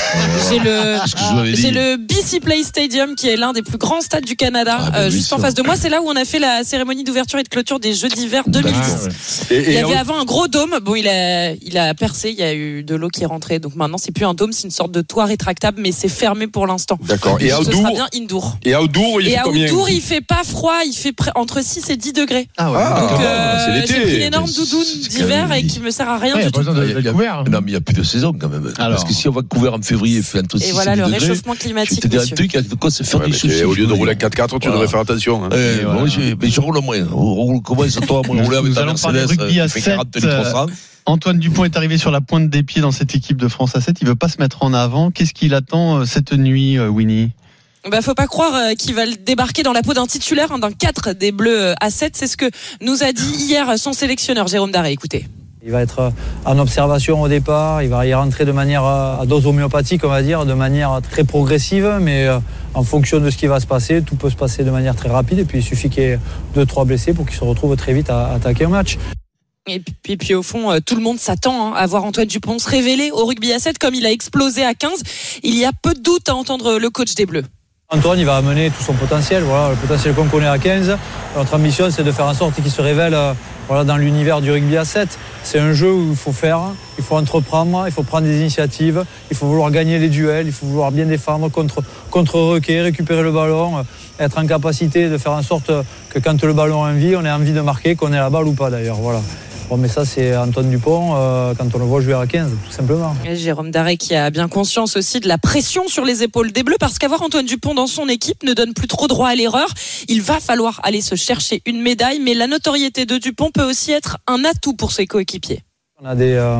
J'ai le, BC Play Stadium qui est l'un des plus grands stades du Canada,
Ah ben
euh, juste en face de moi. C'est là où on a fait la cérémonie d'ouverture et de clôture des Jeux d'hiver 2010.
Et,
Il y avait avant un gros dôme. Bon, il a, il a percé. Il y a eu de l'eau qui est rentrée. Donc maintenant, c'est plus un dôme, c'est une sorte de toit rétractable, mais c'est fermé pour l'instant.
D'accord. Et
Ce sera
outdoor,
bien indoor.
et outdoor, il
Et
fait
à
combien
outdoor, il fait pas froid. Il fait entre 6 et 10 degrés.
Ah ouais.
Ah,
Donc,
c'est
euh,
l'été.
j'ai pris l'énorme
Mais
doudoune
c'est- c'est
d'hiver et qui me sert à rien
Ouais, il y
du
a
tout.
Ah, y y
couvert. hein.
Non, mais il n'y a plus de saison quand même.
Alors.
Parce que si on va couvrir en février, il fait entre 6
Et
et
voilà
10
le
degrés,
réchauffement climatique.
dis un truc, il y a de quoi se faire des
tu- Au lieu de rouler en
dire.
4x4, tu devrais faire attention. hein.
Eh,
Et
mais je roule moins. Roule- Comment est-ce toi, moi, rouler avec
Nous
ta
allons parler
Mercedes
rugby à
fait
7,
40 litres au cent.
Antoine Dupont est arrivé sur la pointe des pieds dans cette équipe de France à 7. Il veut pas se mettre en avant. Qu'est-ce qu'il attend euh, cette nuit, euh, Winnie
Bah, faut pas croire euh, qu'il va le débarquer dans la peau d'un titulaire, hein, d'un 4 des Bleus euh, à 7. C'est ce que nous a dit hier son sélectionneur Jérôme Daré. Écoutez.
Il va être en observation au départ, il va y rentrer de manière euh, à dose homéopathique, on va dire, de manière très progressive, mais euh, en fonction de ce qui va se passer, tout peut se passer de manière très rapide, et puis il suffit qu'il y ait deux, trois blessés pour qu'il se retrouve très vite à attaquer un match.
Et puis, au fond, euh, tout le monde s'attend hein, à voir Antoine Dupont se révéler au rugby à 7 comme il a explosé à 15. Il y a peu de doute à entendre le coach des Bleus.
Antoine, il va amener tout son potentiel, voilà, le potentiel qu'on connaît à 15. Notre ambition, c'est de faire en sorte qu'il se révèle euh, voilà, dans l'univers du rugby à 7. C'est un jeu où il faut faire, il faut entreprendre, il faut prendre des initiatives, il faut vouloir gagner les duels, il faut vouloir bien défendre contre, contre requet, récupérer le ballon, euh, être en capacité de faire en sorte que quand le ballon a envie, on ait envie de marquer, qu'on ait la balle ou pas d'ailleurs. Voilà. Mais ça, c'est Antoine Dupont euh, quand on le voit jouer à 15, tout simplement.
Jérôme Daré qui a bien conscience aussi de la pression sur les épaules des Bleus parce qu'avoir Antoine Dupont dans son équipe ne donne plus trop droit à l'erreur. Il va falloir aller se chercher une médaille, mais la notoriété de Dupont peut aussi être un atout pour ses coéquipiers.
On a des, euh,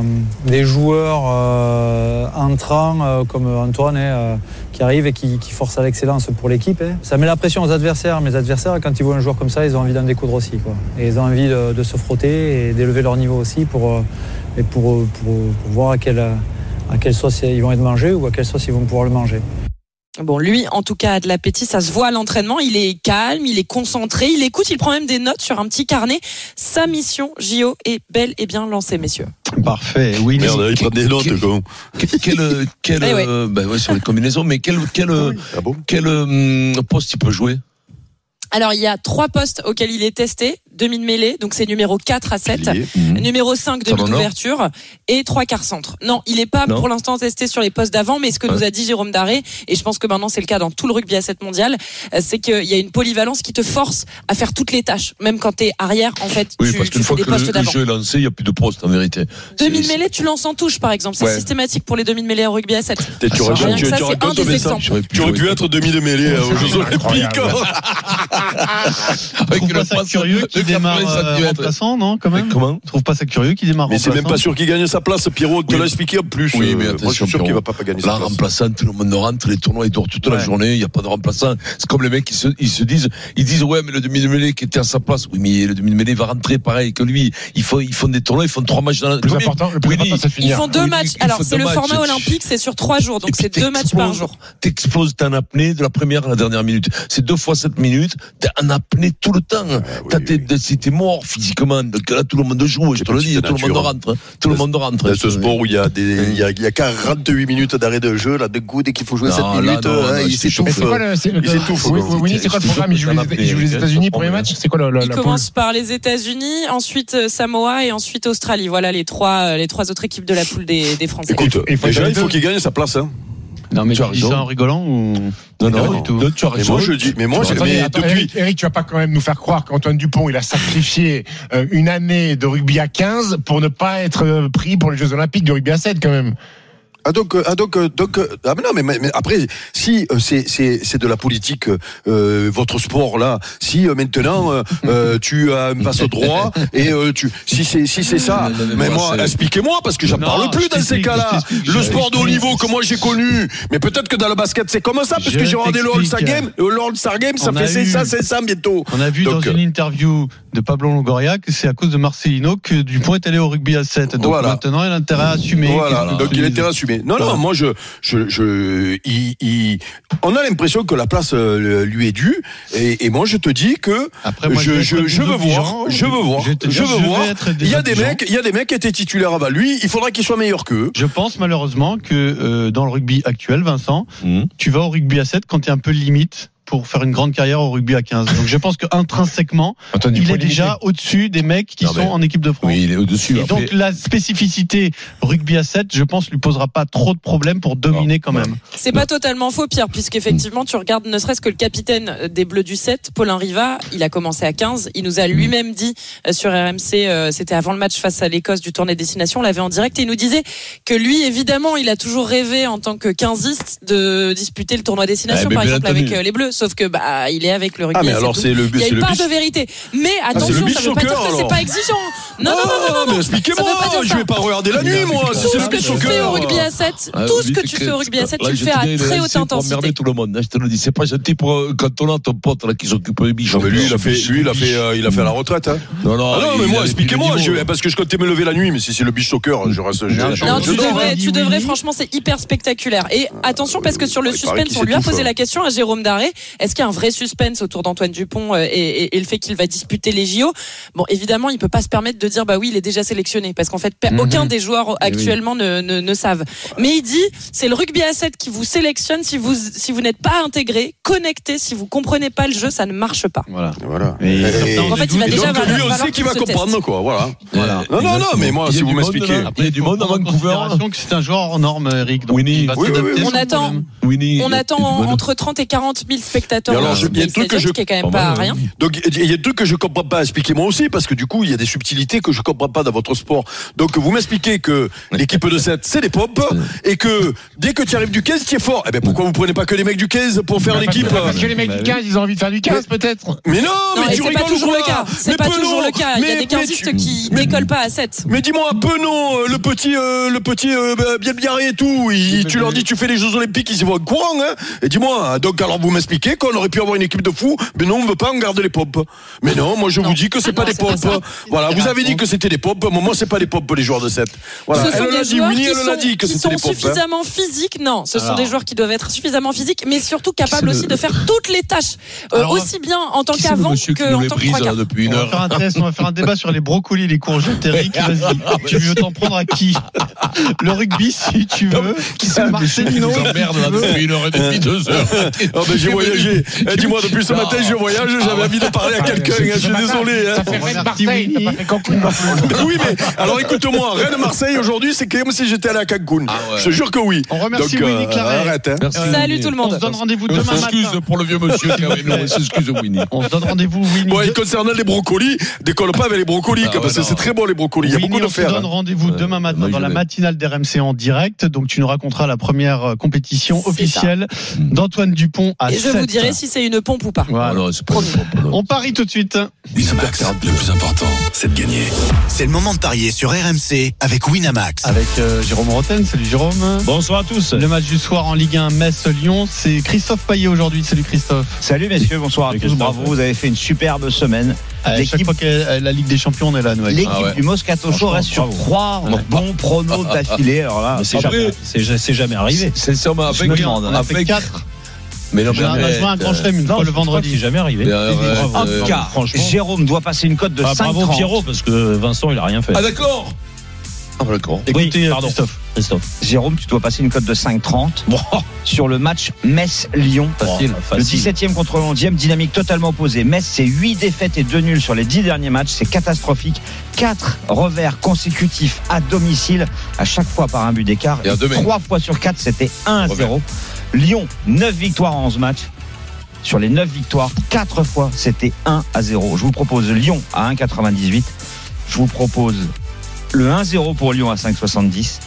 des joueurs euh, entrants euh, comme Antoine hein, euh, qui arrivent et qui, qui forcent à l'excellence pour l'équipe. hein. Ça met la pression aux adversaires. Mes adversaires, quand ils voient un joueur comme ça, ils ont envie d'en découdre aussi. Quoi. Et ils ont envie de, de se frotter et d'élever leur niveau aussi pour, euh, et pour, pour, pour voir à quelle, à quelle sauce ils vont être mangés ou à quelle sauce ils vont pouvoir le manger.
Bon, lui, en tout cas, a de l'appétit, ça se voit à l'entraînement. Il est calme, il est concentré, il écoute, il prend même des notes sur un petit carnet. Sa mission, JO, est belle et bien lancée, messieurs.
Parfait. Oui,
Merde, il prend des notes, con.
Quel, quel, quel,
Eh ouais.
euh, ben ouais, sur les combinaisons, mais quel, quel,
Ah bon
quel euh, poste il peut jouer?
Alors, il y a trois postes auxquels il est testé demi-mêlée, donc c'est numéro 4 à 7,
mmh.
numéro 5 demi d'ouverture et trois quarts centre. Non, il n'est pas pour l'instant testé sur les postes d'avant, mais ce que nous a dit Jérôme Daré, et je pense que maintenant c'est le cas dans tout le rugby à 7 mondial, euh, c'est qu'il y a une polyvalence qui te force à faire toutes les tâches, même quand tu es arrière en fait.
Oui,
tu,
parce qu'une fois que le, le, jeu est lancé, il n'y a plus de poste en vérité.
Demi-mêlée, tu lances en touche par exemple, c'est systématique pour les demi de mêlée au rugby à 7.
Tu aurais, pu, tu aurais être demi euh, de mêlée aux Jeux Olympiques.
Curieux qui démarre euh, euh non Quand même.
Comment
tu trouves pas ça curieux qui démarre
Mais c'est même pas sûr qu'il gagne sa place. Pierrot, te l'a expliqué en plus.
Oui, mais
euh,
attention,
Moi, je suis sûr qu'il va pas gagner sa place.
Là, remplaçant, tout le monde rentre, les tournois ils dorment toute la journée. Il y a pas de remplaçant. C'est comme les mecs qui se, ils se disent, ils disent ouais, mais le demi de mêlée qui était à sa place. Oui, mais le demi de mêlée va rentrer pareil que lui. Ils font, ils font des tournois, ils font trois matchs dans la.
Plus important.
Ils font deux matchs. Alors c'est le format olympique, c'est sur trois jours, donc c'est deux matchs par jour.
T'exploses, t'es en apnée de la première à la dernière minute. C'est deux fois sept minutes. T'es en apnée tout le temps. Ah c'était mort physiquement. Donc là, tout le monde joue, je te le dis,
hein.
tout le monde rentre. Tout le monde rentre.
Ce sport où il y a, des, euh. il y a, il y a 48 minutes d'arrêt de jeu, là, de coup, dès qu'il faut jouer 7 minutes,
non,
hein,
non,
il s'étouffe.
C'est c'est
quoi
le programme? Il joue les États-Unis, premier match C'est quoi le,
Il commence par les États-Unis, ensuite euh, Samoa et ensuite Australie. Voilà les trois, euh, les trois autres équipes de la poule des, Français.
Écoute, déjà, il
faut
qu'il gagne sa place. Hein.
Non, mais
tu, as
dis ça en rigolant ou
Non,
non,
non,
du tout.
tu as raison.
Moi, je dis, mais moi, j'ai depuis.
Eric, Eric, tu vas pas quand même nous faire croire qu'Antoine Dupont, il a sacrifié euh, une année de rugby à 15 pour ne pas être euh, pris pour les Jeux Olympiques de rugby à 7, quand même.
Ah donc, euh, ah, donc, euh, donc euh, ah mais non, mais, après, si c'est de la politique, votre sport là, si maintenant tu as un passe droit et tu, si c'est si c'est ça, mais, moi, expliquez-moi parce que j'en parle plus dans ces cas-là. Le sport de haut niveau que moi j'ai connu, mais peut-être que dans le basket c'est comme ça parce que j'ai regardé le All
Star
Game, le All Star Game, ça fait
eu,
ça, c'est ça bientôt.
On a vu
donc,
dans une interview de Pablo Longoria que c'est à cause de Marcelino que Dupont est allé au rugby à 7. Donc maintenant, il a intérêt à assumer.
Voilà, donc il a intérêt à assumer non, non, moi je, on a l'impression que la place euh, lui est due, et, moi je te dis que je, veux voir, je veux voir, veux voir. Il y a des mecs, qui étaient titulaires avant lui. Il faudra qu'ils soient meilleurs qu'eux.
Je pense malheureusement que euh, dans le rugby actuel, Vincent,
mmh.
tu vas au rugby à 7 quand tu es un peu limite pour faire une grande carrière au rugby à 15. Donc je pense que intrinsèquement, il est déjà au-dessus des mecs qui sont en équipe de France.
Oui, il est au-dessus.
Et donc la spécificité rugby à 7, je pense, lui posera pas trop de problèmes pour dominer quand même.
C'est pas totalement faux, Pierre, puisqu'effectivement, tu regardes ne serait-ce que le capitaine des Bleus du 7, Paulin Riva, il a commencé à 15. Il nous a lui-même dit euh, sur RMC, euh, c'était avant le match face à l'Écosse du tournée Destination, on l'avait en direct, et il nous disait que lui, évidemment, il a toujours rêvé en tant que 15 de disputer le tournoi Destination, par exemple, avec euh, les Bleus sauf que bah il est avec le rugby.
Ah mais alors c'est le
Il y a une part de vérité. Mais
ah,
attention, ça veut pas dire que c'est pas exigeant. Non non non non. non
Expliquez-moi, je vais pas regarder la nuit moi.
Tout ce que tu fais au rugby à 7,
ah,
tout ce que tu fais au rugby à 7, tu le fais à très haute intensité.
tout le monde. Hein, je te le dis, c'est pas gentil pour euh, quand on a ton pote là qui s'occupe des biches.
Ah, mais lui il a fait lui il a fait euh, il a fait la retraite hein.
Non non.
non mais moi expliquez-moi parce que je comptais me lever la nuit mais si c'est le beach soccer, je reste
Non, tu devrais
hein.
tu devrais franchement c'est hyper spectaculaire. Et attention parce que sur le suspense on lui a posé la question à Jérôme Daré est-ce qu'il y a un vrai suspense autour d'Antoine Dupont euh, et, le fait qu'il va disputer les JO Bon, évidemment, il peut pas se permettre de dire bah oui, il est déjà sélectionné parce qu'en fait,
mhm.
aucun des joueurs eh actuellement ne, ne, savent. Mais il dit c'est le rugby à 7 qui vous sélectionne si vous si vous n'êtes pas intégré, connecté, si vous comprenez pas le jeu, ça ne marche pas.
Voilà.
voilà.
Et,
et
donc,
en fait, il va déjà
donc, lui aussi qui va comprendre quoi. Voilà. Non non non, mais moi si vous m'expliquez.
Euh, après du monde à Vancouver,
que c'est un joueur hors norme, Eric.
Winnie.
On attend. On attend entre 30 et 40 000
alors, il y a des trucs que je,
quand même
pas
rien.
Donc il y a que je comprends pas. Expliquez-moi aussi parce que du coup il y a des subtilités que je comprends pas dans votre sport. Donc vous m'expliquez que l'équipe de 7 c'est des pompes et que dès que tu arrives du 15 tu es fort. Eh ben pourquoi vous prenez pas que les mecs du 15 pour faire
bah,
l'équipe
Parce que les mecs bah du 15 ils ont envie de faire du 15 peut-être.
Mais non, mais tu rigoles
toujours le cas. C'est pas toujours le cas. Il y a des
15
qui décollent pas à 7.
Mais dis-moi Penon euh, le petit euh, le petit euh, bah, bien biarré et tout, tu leur dis tu fais les Jeux Olympiques ils y vont courant hein. Et dis-moi donc alors vous m'expliquez qu'on aurait pu avoir une équipe de fous, mais non, on ne veut pas en garder les pompes. Mais non, moi je vous dis que c'est
ah
pas des pompes. Voilà, vous avez dit que c'était des pompes, mais moi c'est pas des pompes les joueurs de 7. Voilà,
ce
elle l'a dit, Winnie, l'a dit que c'était des pompes. sont
suffisamment physiques, non, ce sont des joueurs qui doivent être suffisamment physiques, mais surtout capables aussi de faire toutes les tâches, euh, aussi bien en tant qu'avant
qu'en
tant que
depuis une heure.
On va faire un test, on va faire un débat sur les brocolis, les courgettes, Eric, vas-y. Ah tu veux t'en prendre à qui? Le rugby, si tu veux.
Qui c'est ah,
Marcelino Merde,
depuis une heure et demie, deux heures.
Ah, ben, Eh, Dis-moi, depuis ce matin, je voyage, j'avais envie de parler à quelqu'un. hein, Je suis désolé. hein.
Ça fait Rennes Marseille, t'as pas fait Cancun.
oui, mais alors écoute-moi, Rennes-Marseille aujourd'hui, c'est comme si j'étais allé à Cancun. Je te jure que oui.
On remercie
Donc, euh,
Winnie Claret.
Arrête, hein.
Salut tout le
On
monde.
se donne rendez-vous demain matin.
Excuse pour le vieux monsieur qui nous. Excuse Winnie.
On se donne rendez-vous Winnie.
Bon, et concernant les brocolis, décolle pas avec les brocolis,
Ah
parce que c'est très bon les brocolis. Il y a
Winnie,
beaucoup de
on se donne rendez-vous demain matin dans la matinale d'RMC en direct. Donc tu nous raconteras la première euh, compétition officielle d'Antoine Dupont à
Et je
7.
Vous dirai si c'est une pompe ou pas.
Voilà.
Ah non, c'est pas pas-
On parie tout de suite.
Winamax, le plus important, c'est de gagner.
C'est le moment de parier sur RMC avec Winamax.
Avec euh, Jérôme Roten. Salut Jérôme.
Bonsoir à tous.
Le match du soir en Ligue 1 Metz-Lyon, c'est Christophe Payet aujourd'hui. Salut Christophe.
Salut messieurs, bonsoir à tous. Bravo, vous avez fait une superbe semaine.
À chaque
L'équipe
fois que euh, la Ligue des Champions, on est là, Noël.
l'équipe
Ah ouais.
du Moscato Show reste sur trois bons pronos d'affilée. Alors là, c'est jamais, c'est- c'est jamais arrivé. Me demande,
On a fait 4.
Mais non, mais
joué un grand chelem une
Non,
fois
je
le vendredi.
c'est jamais arrivé.
Mais arrête,
En
euh,
tout cas, franchement. Jérôme doit passer une cote de Ah, 5 bravo Pierrot, parce que Vincent, il a rien fait.
Ah d'accord. Ah d'accord.
Écoutez, euh,
pardon.
Christophe.
Christophe. Jérôme, tu dois passer une cote de 5,30 sur le match Metz-Lyon.
Facile.
Le 17e contre le 11e, dynamique totalement opposée. Metz, c'est 8 défaites et 2 nuls sur les 10 derniers matchs. C'est catastrophique. 4 revers consécutifs à domicile, à chaque fois par un but d'écart.
Et à deux mêmes.
3 fois sur 4, c'était 1
Revers.
0. Lyon, 9 victoires en 11 matchs. Sur les 9 victoires, 4 fois, c'était 1 à 0. Je vous propose Lyon à 1,98. Je vous propose le 1-0 pour Lyon à 5,70.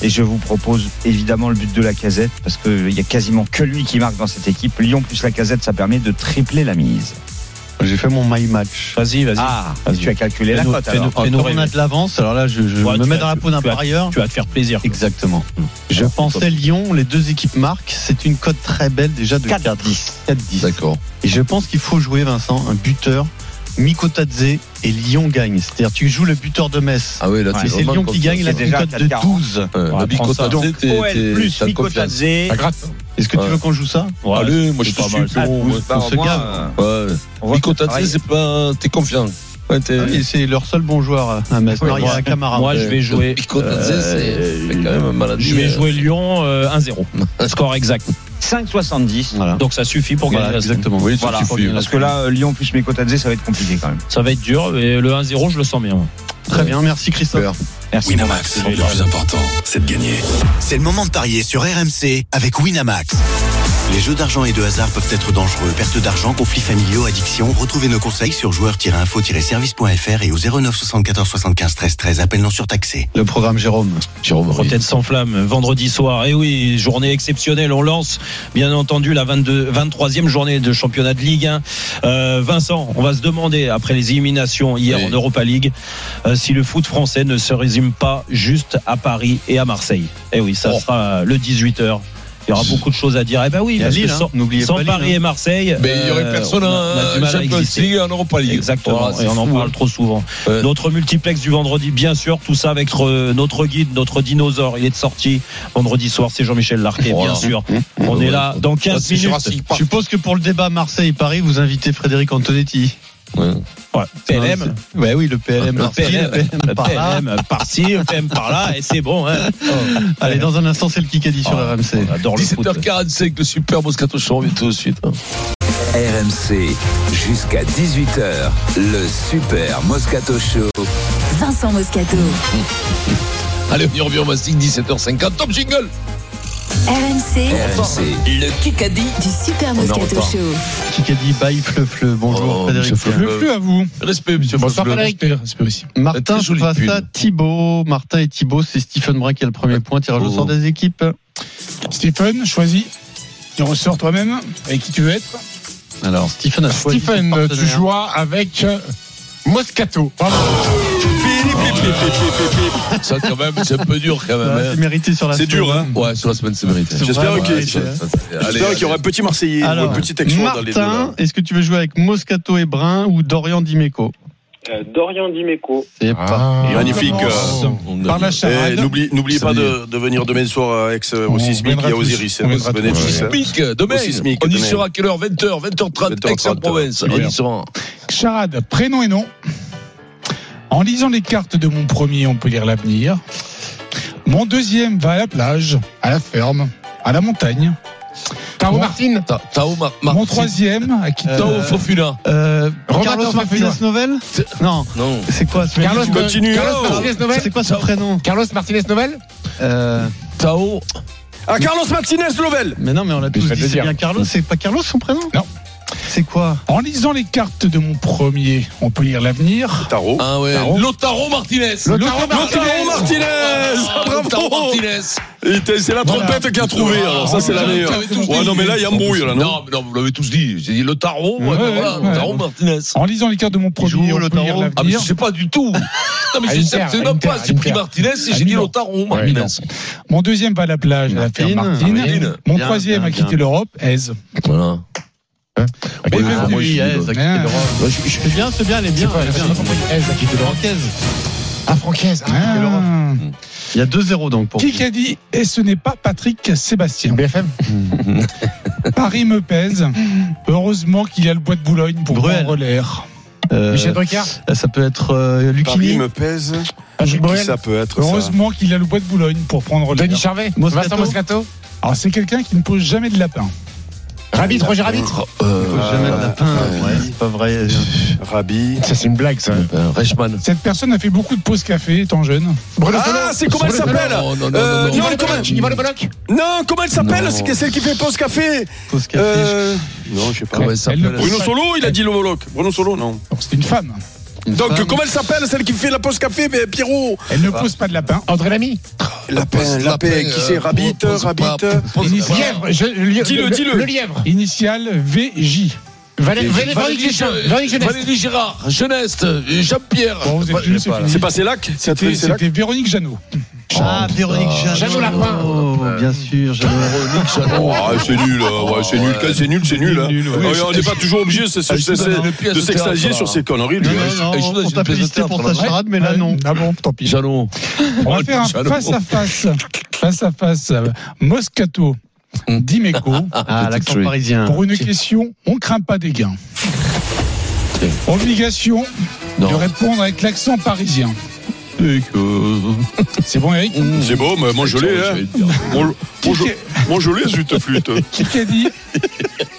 Et je vous propose évidemment le but de la casette parce qu'il y a quasiment que lui qui marque dans cette équipe. Lyon plus la casette, ça permet de tripler la mise.
J'ai fait mon my match.
Vas-y, vas-y. Ah, tu as calculé la cote
on a de l'avance, alors là, je, je
Ouais,
me
tu
mets
vas-
dans la peau d'un
vas-
parieur.
Tu vas te faire plaisir.
Exactement. Je pensais Lyon, les deux équipes marquent. C'est une cote très belle déjà de
4-10.
4-10.
D'accord.
Et je pense qu'il faut jouer, Vincent, un buteur. Mikotadze et Lyon gagne. C'est-à-dire, tu joues le buteur de Metz.
Ah oui, là,
c'est Lyon qui gagne, une
déjà
cote de
4,40.
12.
Euh, la
ça.
Bicotadze,
Donc, OL plus. Mikotadze.
Est-ce que tu
Ouais.
veux qu'on joue ça
Allez, moi je te
pas
suis.
mal.
ouais.
on se
Ouais.
va
Mikotadze, c'est pas. T'es confiant. Ouais,
Ah, Et c'est leur seul bon joueur à Metz.
Ouais,
Non, il y a
moi-
Camara.
moi, je vais jouer. Euh,
c'est c'est quand même un maladie.
Je vais
euh.
jouer Lyon euh, 1-0. Score exact. 5,70.
Voilà.
Donc ça suffit pour
Voilà,
gagner
exactement.
Oui, ça
Voilà.
suffit.
Parce que là, euh, Lyon plus Mikotadze, ça va être compliqué quand même. Ça va être dur. Et le 1-0, je le sens bien.
Très bien, merci Christophe.
Merci.
Winamax, le plus important, c'est de gagner.
C'est le moment de parier sur RMC avec Winamax. Les jeux d'argent et de hasard peuvent être dangereux. Perte d'argent, conflits familiaux, addiction. Retrouvez nos conseils sur joueurs-info-service.fr et au 09 74 75 13 13. Appel non surtaxé.
Le programme Jérôme.
Jérôme, oui.
Sans flamme, vendredi soir. Et oui, journée exceptionnelle. On lance, bien entendu, la 22, 23e journée de championnat de Ligue 1. Euh, Vincent, on va se demander, après les éliminations hier
Oui.
en Europa League, euh, si le foot français ne se résume pas juste à Paris et à Marseille. Et oui, ça
Oh.
sera le 18h. Il y aura beaucoup de choses à dire. Eh ben oui,
Il y a
parce
Lille,
que
hein.
sans,
N'oubliez
sans
pas Lille,
Paris
hein.
et Marseille,
Mais il y aurait
euh,
personne
on a- on a du
en
mal à
Champions
exister.
League et en Europa League.
Exactement,
Voilà, c'est
et on en
fou,
parle
hein.
trop souvent.
Ouais.
Notre multiplex du vendredi, bien sûr, tout ça avec euh, notre guide, notre dinosaure. Il est de sortie vendredi soir, c'est Jean-Michel Larquet,
Voilà.
bien sûr. On est là dans 15
c'est
minutes.
Je suppose que pour le débat Marseille-Paris, vous invitez Frédéric Antonetti.
Ouais.
Ouais, PLM.
Ouais, oui, le PLM.
Le PLM,
le par là.
PLM par-ci, le PM par là, et c'est bon. Hein.
Allez, dans un instant, c'est le Kikadi sur
Oh,
RMC.
on adore le foot.
17h45, le super Moscato Show, on revient tout de suite. hein.
RMC, jusqu'à 18h, le super Moscato Show.
Vincent Moscato.
Allez, on y revient au Mastic, 17h50, top jingle
RMC
RMC, le Kikadi.
du Super Moscato. Show.
Kikadi by Fleu Bonjour
Oh,
Frédéric.
monsieur Fleu.
Le plus à vous.
Respect, monsieur
Bonsoir
Fleu.
Frédéric. Respect aussi.
Martin face à Thibaut. Martin et Thibaut, c'est Stephen Brun qui a le premier point. Tirage au
Oh.
sort des équipes.
Stephen, choisis. Tu ressors toi-même. Avec qui tu veux être
Alors, Stephen a choisi.
Stephen, tu joueras avec euh, Moscato. Bravo.
Ça, quand même, c'est un peu dur, quand même.
Ouais,
hein.
C'est mérité sur la
C'est
semaine.
dur, hein
Ouais, sur la semaine, c'est mérité.
C'est
J'espère
vraiment
que-
mérité.
J'espère qu'il y aura un petit Marseillais ou
Alors,
un petit Texan dans les deux.
Martin,
là.
est-ce que tu veux jouer avec Moscato et Brun ou Dorian Dimeco?
Dorian Dimeco.
C'est
Ah.
pas.
Magnifique.
On
Par la
Eh,
charade.
N'oublie n'oubliez pas de, de venir demain soir avec ce- au
On
Sismic et à. Osiris.
On.
Sismic, demain.
Sismic,
on y sera à quelle heure? 20h, 20h30,
20h30,
Aix-en-Provence. On y sera.
Charade, prénom et nom. En lisant les cartes de mon premier, on peut lire l'avenir. Mon deuxième va à la plage, à la ferme, à la montagne.
Tao
Bon.
Martin.
Ta- Tao Mar-
Mon troisième, à qui
Tao Fofuna.
Euh,
Roberto
Carlos
Fafuna.
Martinez Novel Non.
Non.
C'est quoi ce
Carlos,
Continue.
Carlos
Oh.
Martinez Novel.
C'est quoi son prénom
Carlos Martinez Novel.
euh,
Tao.
Ah, Carlos Martinez Lovel.
Mais non, mais on l'a tous dit. C'est bien Carlos. C'est pas Carlos son prénom
Non.
C'est quoi
En lisant les cartes de mon premier, on peut lire l'avenir.
Taro.
Ah ouais. Lotaro Martinez.
Lotaro
Lotaro Martinez.
Ah, Lotaro
Bravo.
Martinez.
C'est la trompette qui a trouvé. Alors ça, c'est la meilleure. Ouais, non, mais là, il y a embrouille, là, non
Non, vous l'avez tous dit. J'ai dit le Taro.
Ouais,
Ouais,
ouais,
voilà,
ouais.
Lotaro Martinez.
En lisant les cartes de mon premier,
joue,
on peut lire
Ah, mais je sais pas du tout. Non, mais je sais même pas. J'ai pris. Martinez et j'ai dit. Lotaro
Ouais,
Martinez.
Mon deuxième va à la plage, l'affaire
Martine.
Mon troisième a quitté l'Europe, Aise.
Voilà. Moi,
oui,
nul.
Aise, a quitté
Ah.
l'Europe.
Ouais, je-
bien, c'est bien, elle est bien. elle est
a quitté. Ah, Francaise. Ah,
quitté l'Europe.
Ah.
Il y a 2-0 donc pour.
Qui a dit Et ce n'est pas Patrick Sébastien.
BFM.
Paris me pèse. Heureusement qu'il y a le bois de Boulogne pour
Bruel.
prendre l'air.
Euh,
Michel Drucker.
Ça peut être euh,
Paris
Lucchini.
me pèse.
Patrick Bruel.
ça peut être
Heureusement qu'il y a le bois de Boulogne pour prendre l'air.
Denis Charvet.
Moscato.
Vincent Moscato.
Alors c'est quelqu'un qui ne pose jamais de lapin.
Rabbit, Roger Rabbit.
Euh,
jamais de lapin. Ouais, c'est pas vrai.
Rabi.
Ça, c'est une blague, ça.
euh, Reichmann.
Cette personne a fait beaucoup de pauses café étant jeune.
Bruno.
Ah, c'est comment elle s'appelle
Non, non, non,
Euh,
non, non.
non, comment-
Yvan Le Bolloc.
Non, comment elle s'appelle
Non.
C'est celle qui fait pause café.
Pause café.
Euh, Non, je sais pas.
Comment elle
Elle
s'appelle
Bruno Solo, il a dit le Voloc. Bruno Solo, non.
Donc c'est une femme.
Donc,
femme.
comment elle s'appelle, celle qui fait la pause café, mais Pierrot
Elle ne pose pas de lapin.
André Lamy.
Lapin,
Lapin,
lapin, qui c'est
euh,
Rabbit,
pose
Rabbit.
pas- pose pas.
Lièvre. je- le lièvre.
Dis-le,
le-
dis-le.
Le lièvre.
Initiale VJ.
Valérie.
Valérie Girard, Jeunesse, Jean-Pierre.
C'est fini.
C'est passé lac
C'était c'était Véronique Jeannot.
Ah, Véronique Jeannot.
Jeannot Lapin.
Oh, bien sûr, Jeannot.
Oh, ah, c'est nul, euh, ouais, c'est nul, c'est nul, c'est nul. hein.
Nul. Ouais,
on n'est pas toujours obligé de
Ah,
s'extasier sur ces conneries.
Non,
hein.
non, non, on t'a félicité pour ta charade, mais là, non.
Ah bon, tant pis.
Jeannot.
On va faire un
Jeannot.
face à face. Face à face. Moscato. Dimeco.
Ah, l'accent parisien.
Pour une question, on craint pas des gains. Obligation de répondre avec l'accent parisien. C'est bon, Eric
C'est beau, mais moi je l'ai. Hein. Moi, moi, je, l'ai, zut flûte.
Qui a dit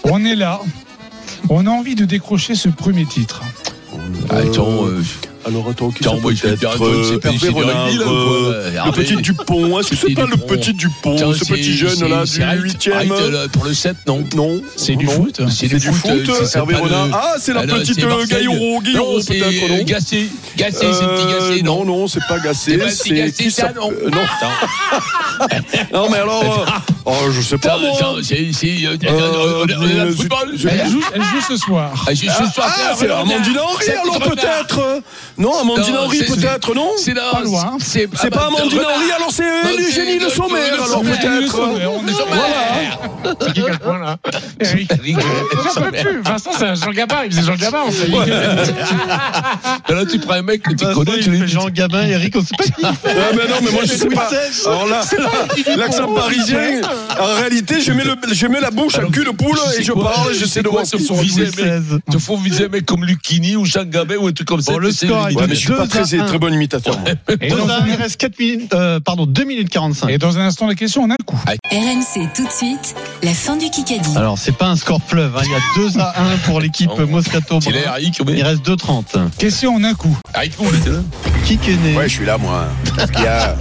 On est là. On a envie de décrocher ce premier titre.
Attends, euh,
Alors attends, qui ça peut être euh, euh. Le
Hervé.
petit Dupont, est-ce que c'est pas le petit Dupont,
Tiens,
ce
c'est-
petit jeune
c'est-
là
c'est
du
arrête,
8
arrête,
e
là, Pour le 7, non
Non.
C'est du foot.
C'est du foot,
c'est
Hervé Renard. Ah, c'est la petite. Gaillero, Gaillero peut-être, non
Gassé. Gassé, c'est petit Gassé,
non,
non
non, c'est pas
C'est
Gassé. C'est
Gassé,
qui
ça, non.
euh, Non. Non, mais alors. euh, Oh, je sais pas,
c'est. euh,
Euh,
Elle joue, elle joue ce soir.
Ah, je- je suis sûr
Ah, c'est
Renard.
Amandine Henry,
C'est
alors peut-être Non, Amandine Henry, peut-être, non
C'est.
Pas loin.
C'est
pas Amandine. Henry, alors c'est Eugénie Le Sommer, alors peut-être.
C'est qui quel point, là
Eric.
J'en peux plus. Vincent, c'est un Jean Gabin. Il faisait Jean Gabin, en fait.
Là, tu prends un mec que tu connais,
il
tu lui.
Jean Gabin, Eric, on sait pas qui il fait.
Ouais, mais non, mais moi je sais pas. Alors là, l'accent parisien, en réalité, je mets, le, je mets la bouche à cul de poule
sais
et je parle, j'essaie de
quoi,
voir
ce
qui
faut
sont
viser. Il faut viser un mec comme Lucchini ou Jean Gabin ou un truc comme ça.
Bon, le
C'est-
score,
c'est-
il
Ouais, mais je suis pas
2 à
très,
1.
très bon imitateur.
Et dans,
un, il reste 4 minutes, euh, pardon, 2 minutes 45.
et dans un instant, la question en un coup.
RMC tout de suite, la fin du Kikadi.
Alors, c'est pas un score fleuve, hein. il y a 2 à 1 pour l'équipe
Non.
Moscato.
Il
Il reste 2,30.
Question en un coup.
Vous, il était là.
Qui est né
Ouais, je suis là, moi. Qu'il y a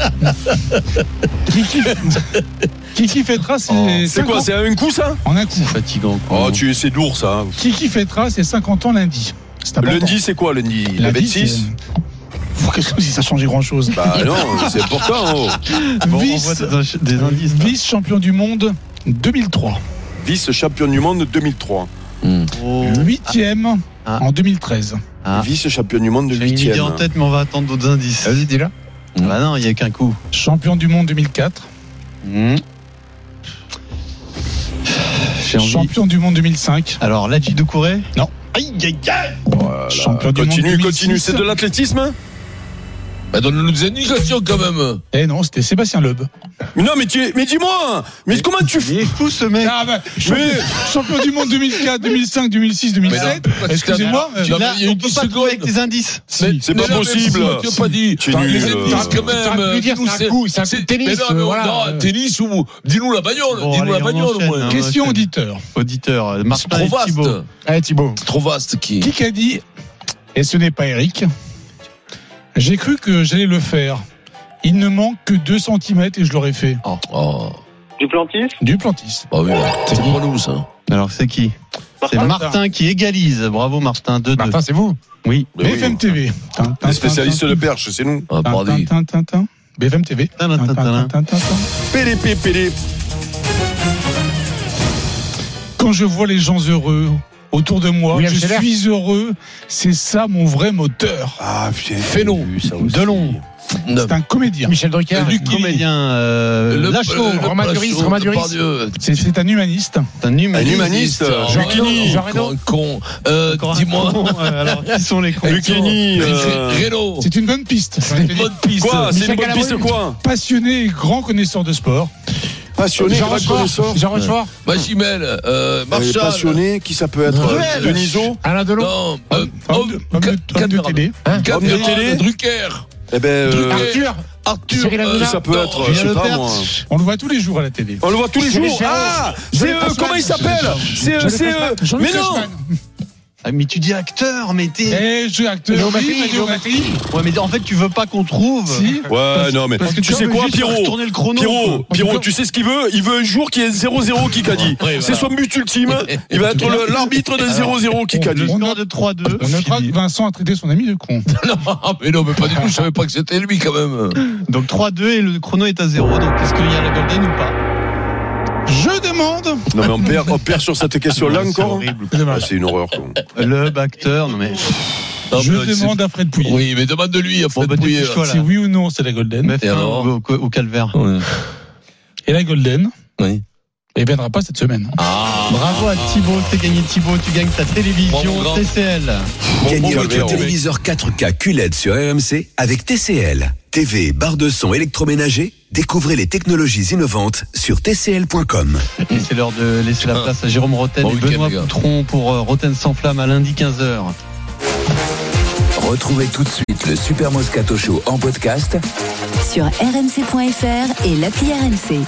qui fêtera ses
Oh. C'est
50
quoi C'est un coup, ça
En un coup.
Fatigant. quoi.
Oh, tu c'est lourd, ça.
Qui qui fêtera ses 50 ans lundi.
Lundi, c'est quoi, lundi? Le
Lundi,
26
c'est- Faut que si ça change grand chose?
Bah non, c'est important. oh.
Bon, on
Vice,
voit des, des indices.
vice champion du monde 2003.
Vice-champion du monde 2003.
Oh.
Huitième
Ah.
en 2013.
Ah.
Vice-champion du monde de
J'ai une idée
8
en tête, mais on va attendre d'autres indices.
Vas-y, dis-le.
Bah non, il n'y a qu'un coup.
Champion du monde 2004.
Mmh.
Champion du monde 2005.
Alors, Ladji Doucouré?
Non.
Aïe, aïe, aïe
Champion du monde
Continue,
2006.
continue. C'est de l'athlétisme
Bah, donne-nous des indications quand même.
Eh non, c'était Sébastien Loeb.
Mais non, mais, tu es- mais dis-moi, mais comment tu fais
Il est fou ce mec.
Ah bah, champion, champion du monde 2004, 2005, 2006, 2007.
parce que
Excusez-moi. euh,
tu l'as-
Là,
il y a
on
eu
peut
10
pas trouver avec tes indices.
Mais-
C'est
mais
pas
mais
possible.
Tu as pas dit.
Tu es nul,
les
euh,
indices quand même.
c'est un coup, c'est un coup de tennis,
Mais non, mais
euh,
non, tennis ou. Dis-nous la bagnole. Dis-nous la bagnole au
enchaîne,
moins.
hein.
Question auditeur.
Auditeur, Martin
trop
et
vaste.
Thibaut.
Allez, Thibaut.
Trop vaste qui.
Qui a dit, et ce n'est pas Eric, j'ai cru que j'allais le faire. Il ne manque que 2 cm et je l'aurais fait.
Oh.
Du plantis?
Du plantis.
Bah oui, c'est pas nous ça.
Alors, c'est qui? C'est Martin qui égalise. Bravo, Martin. 2-2.
Martin, c'est vous?
Oui.
Mais oui.
BFM TV.
Les spécialistes de perche, c'est nous.
Ah,
tin. BFM TV.
PD.
Quand je vois les gens heureux autour de moi,
William
je
Scheller.
suis heureux. C'est ça mon vrai moteur.
Ah, putain.
Fénon.
Delon.
C'est un comédien.
Michel Drucker.
Comédien. Euh,
Le-
Lachaud.
le- le-
Romain
le-
Duris, Romain Duris.
C'est- C'est un humaniste.
Un
Un
humaniste.
humaniste.
Jean
Lucchini, Jean
Reno.
Reno.
Con. Euh,
un
Dis-moi.
euh, Alors, qui sont les cons
Lucchini. euh,
Renault.
C'est une bonne piste.
C'est une bonne piste.
Quoi C'est une bonne piste quoi
Passionné et grand connaisseur de sport.
Passionné,
Jean
grand
Rochefort.
connaisseur.
Jean Rochefort.
Magimel. Euh,
Euh,
Marshall.
Passionné, qui ça peut être. Denisot
Alain Delon.
Non. euh,
Homme
Homme
de- homme de-
Ca-
homme de
Cameron.
télé.
Hein
Homme de télé.
Drucker.
Eh ben, euh.
Arthur.
Arthur.
Qui ça peut
non,
être Je
Julien
sais pas
Lepers.
moi.
On le voit tous les jours à la télé.
On le voit tous les jours. Ah, c'est euh, comment il s'appelle? C'est euh, c'est euh, mais non.
Ah, mais tu dis acteur, mais t'es.
Eh, je suis acteur.
Léo
Oui,
Léo
Mattei.
Ouais, mais en fait, tu veux pas qu'on trouve.
Si.
Ouais, non, mais
parce que
tu sais quoi, Pierrot
le chrono,
Pierrot,
quoi.
Pierrot, tu sais ce qu'il veut Il veut un jour qu'il y ait 0-0 qui.
Oui,
C'est son but ultime. Il va être l'arbitre de 0-0 qui.
Le
On
de 3-2.
On Vincent a traité son ami de con.
Non, mais non, mais pas du tout. Je savais pas que c'était lui quand même.
Donc 3-2 et le chrono est à 0. Donc est-ce qu'il y a la golden ou pas?
Je.
Non, mais on perd, on perd sur cette question-là
C'est
encore.
horrible.
Ah, C'est une horreur. quoi.
Le acteur, non mais.
Non,
Je
mais c'est-
demande à Fred Pouillet.
Oui, mais demande de lui, à Fred
Bon, bah,
Pouillet.
dépêche-toi, là.
Si oui ou non, c'est la Golden.
Fin
alors
au, au- au calvaire.
Ouais.
Et la Golden,
Oui.
Elle viendra pas cette semaine.
Ah.
Bravo à Thibaut, c'est gagné Thibaut, tu gagnes ta télévision
Bon.
TCL.
Gagnez
bon,
votre téléviseur 4K QLED sur RMC avec TCL. TV, barre de son électroménager, découvrez les technologies innovantes sur tcl.com.
Et c'est l'heure de laisser la place à Jérôme Roten
Bon
et Benoît. Poutron pour euh, Roten sans flamme à lundi 15h.
Retrouvez tout de suite le Super Moscato Show en podcast
Sur rmc.fr et l'appli RMC.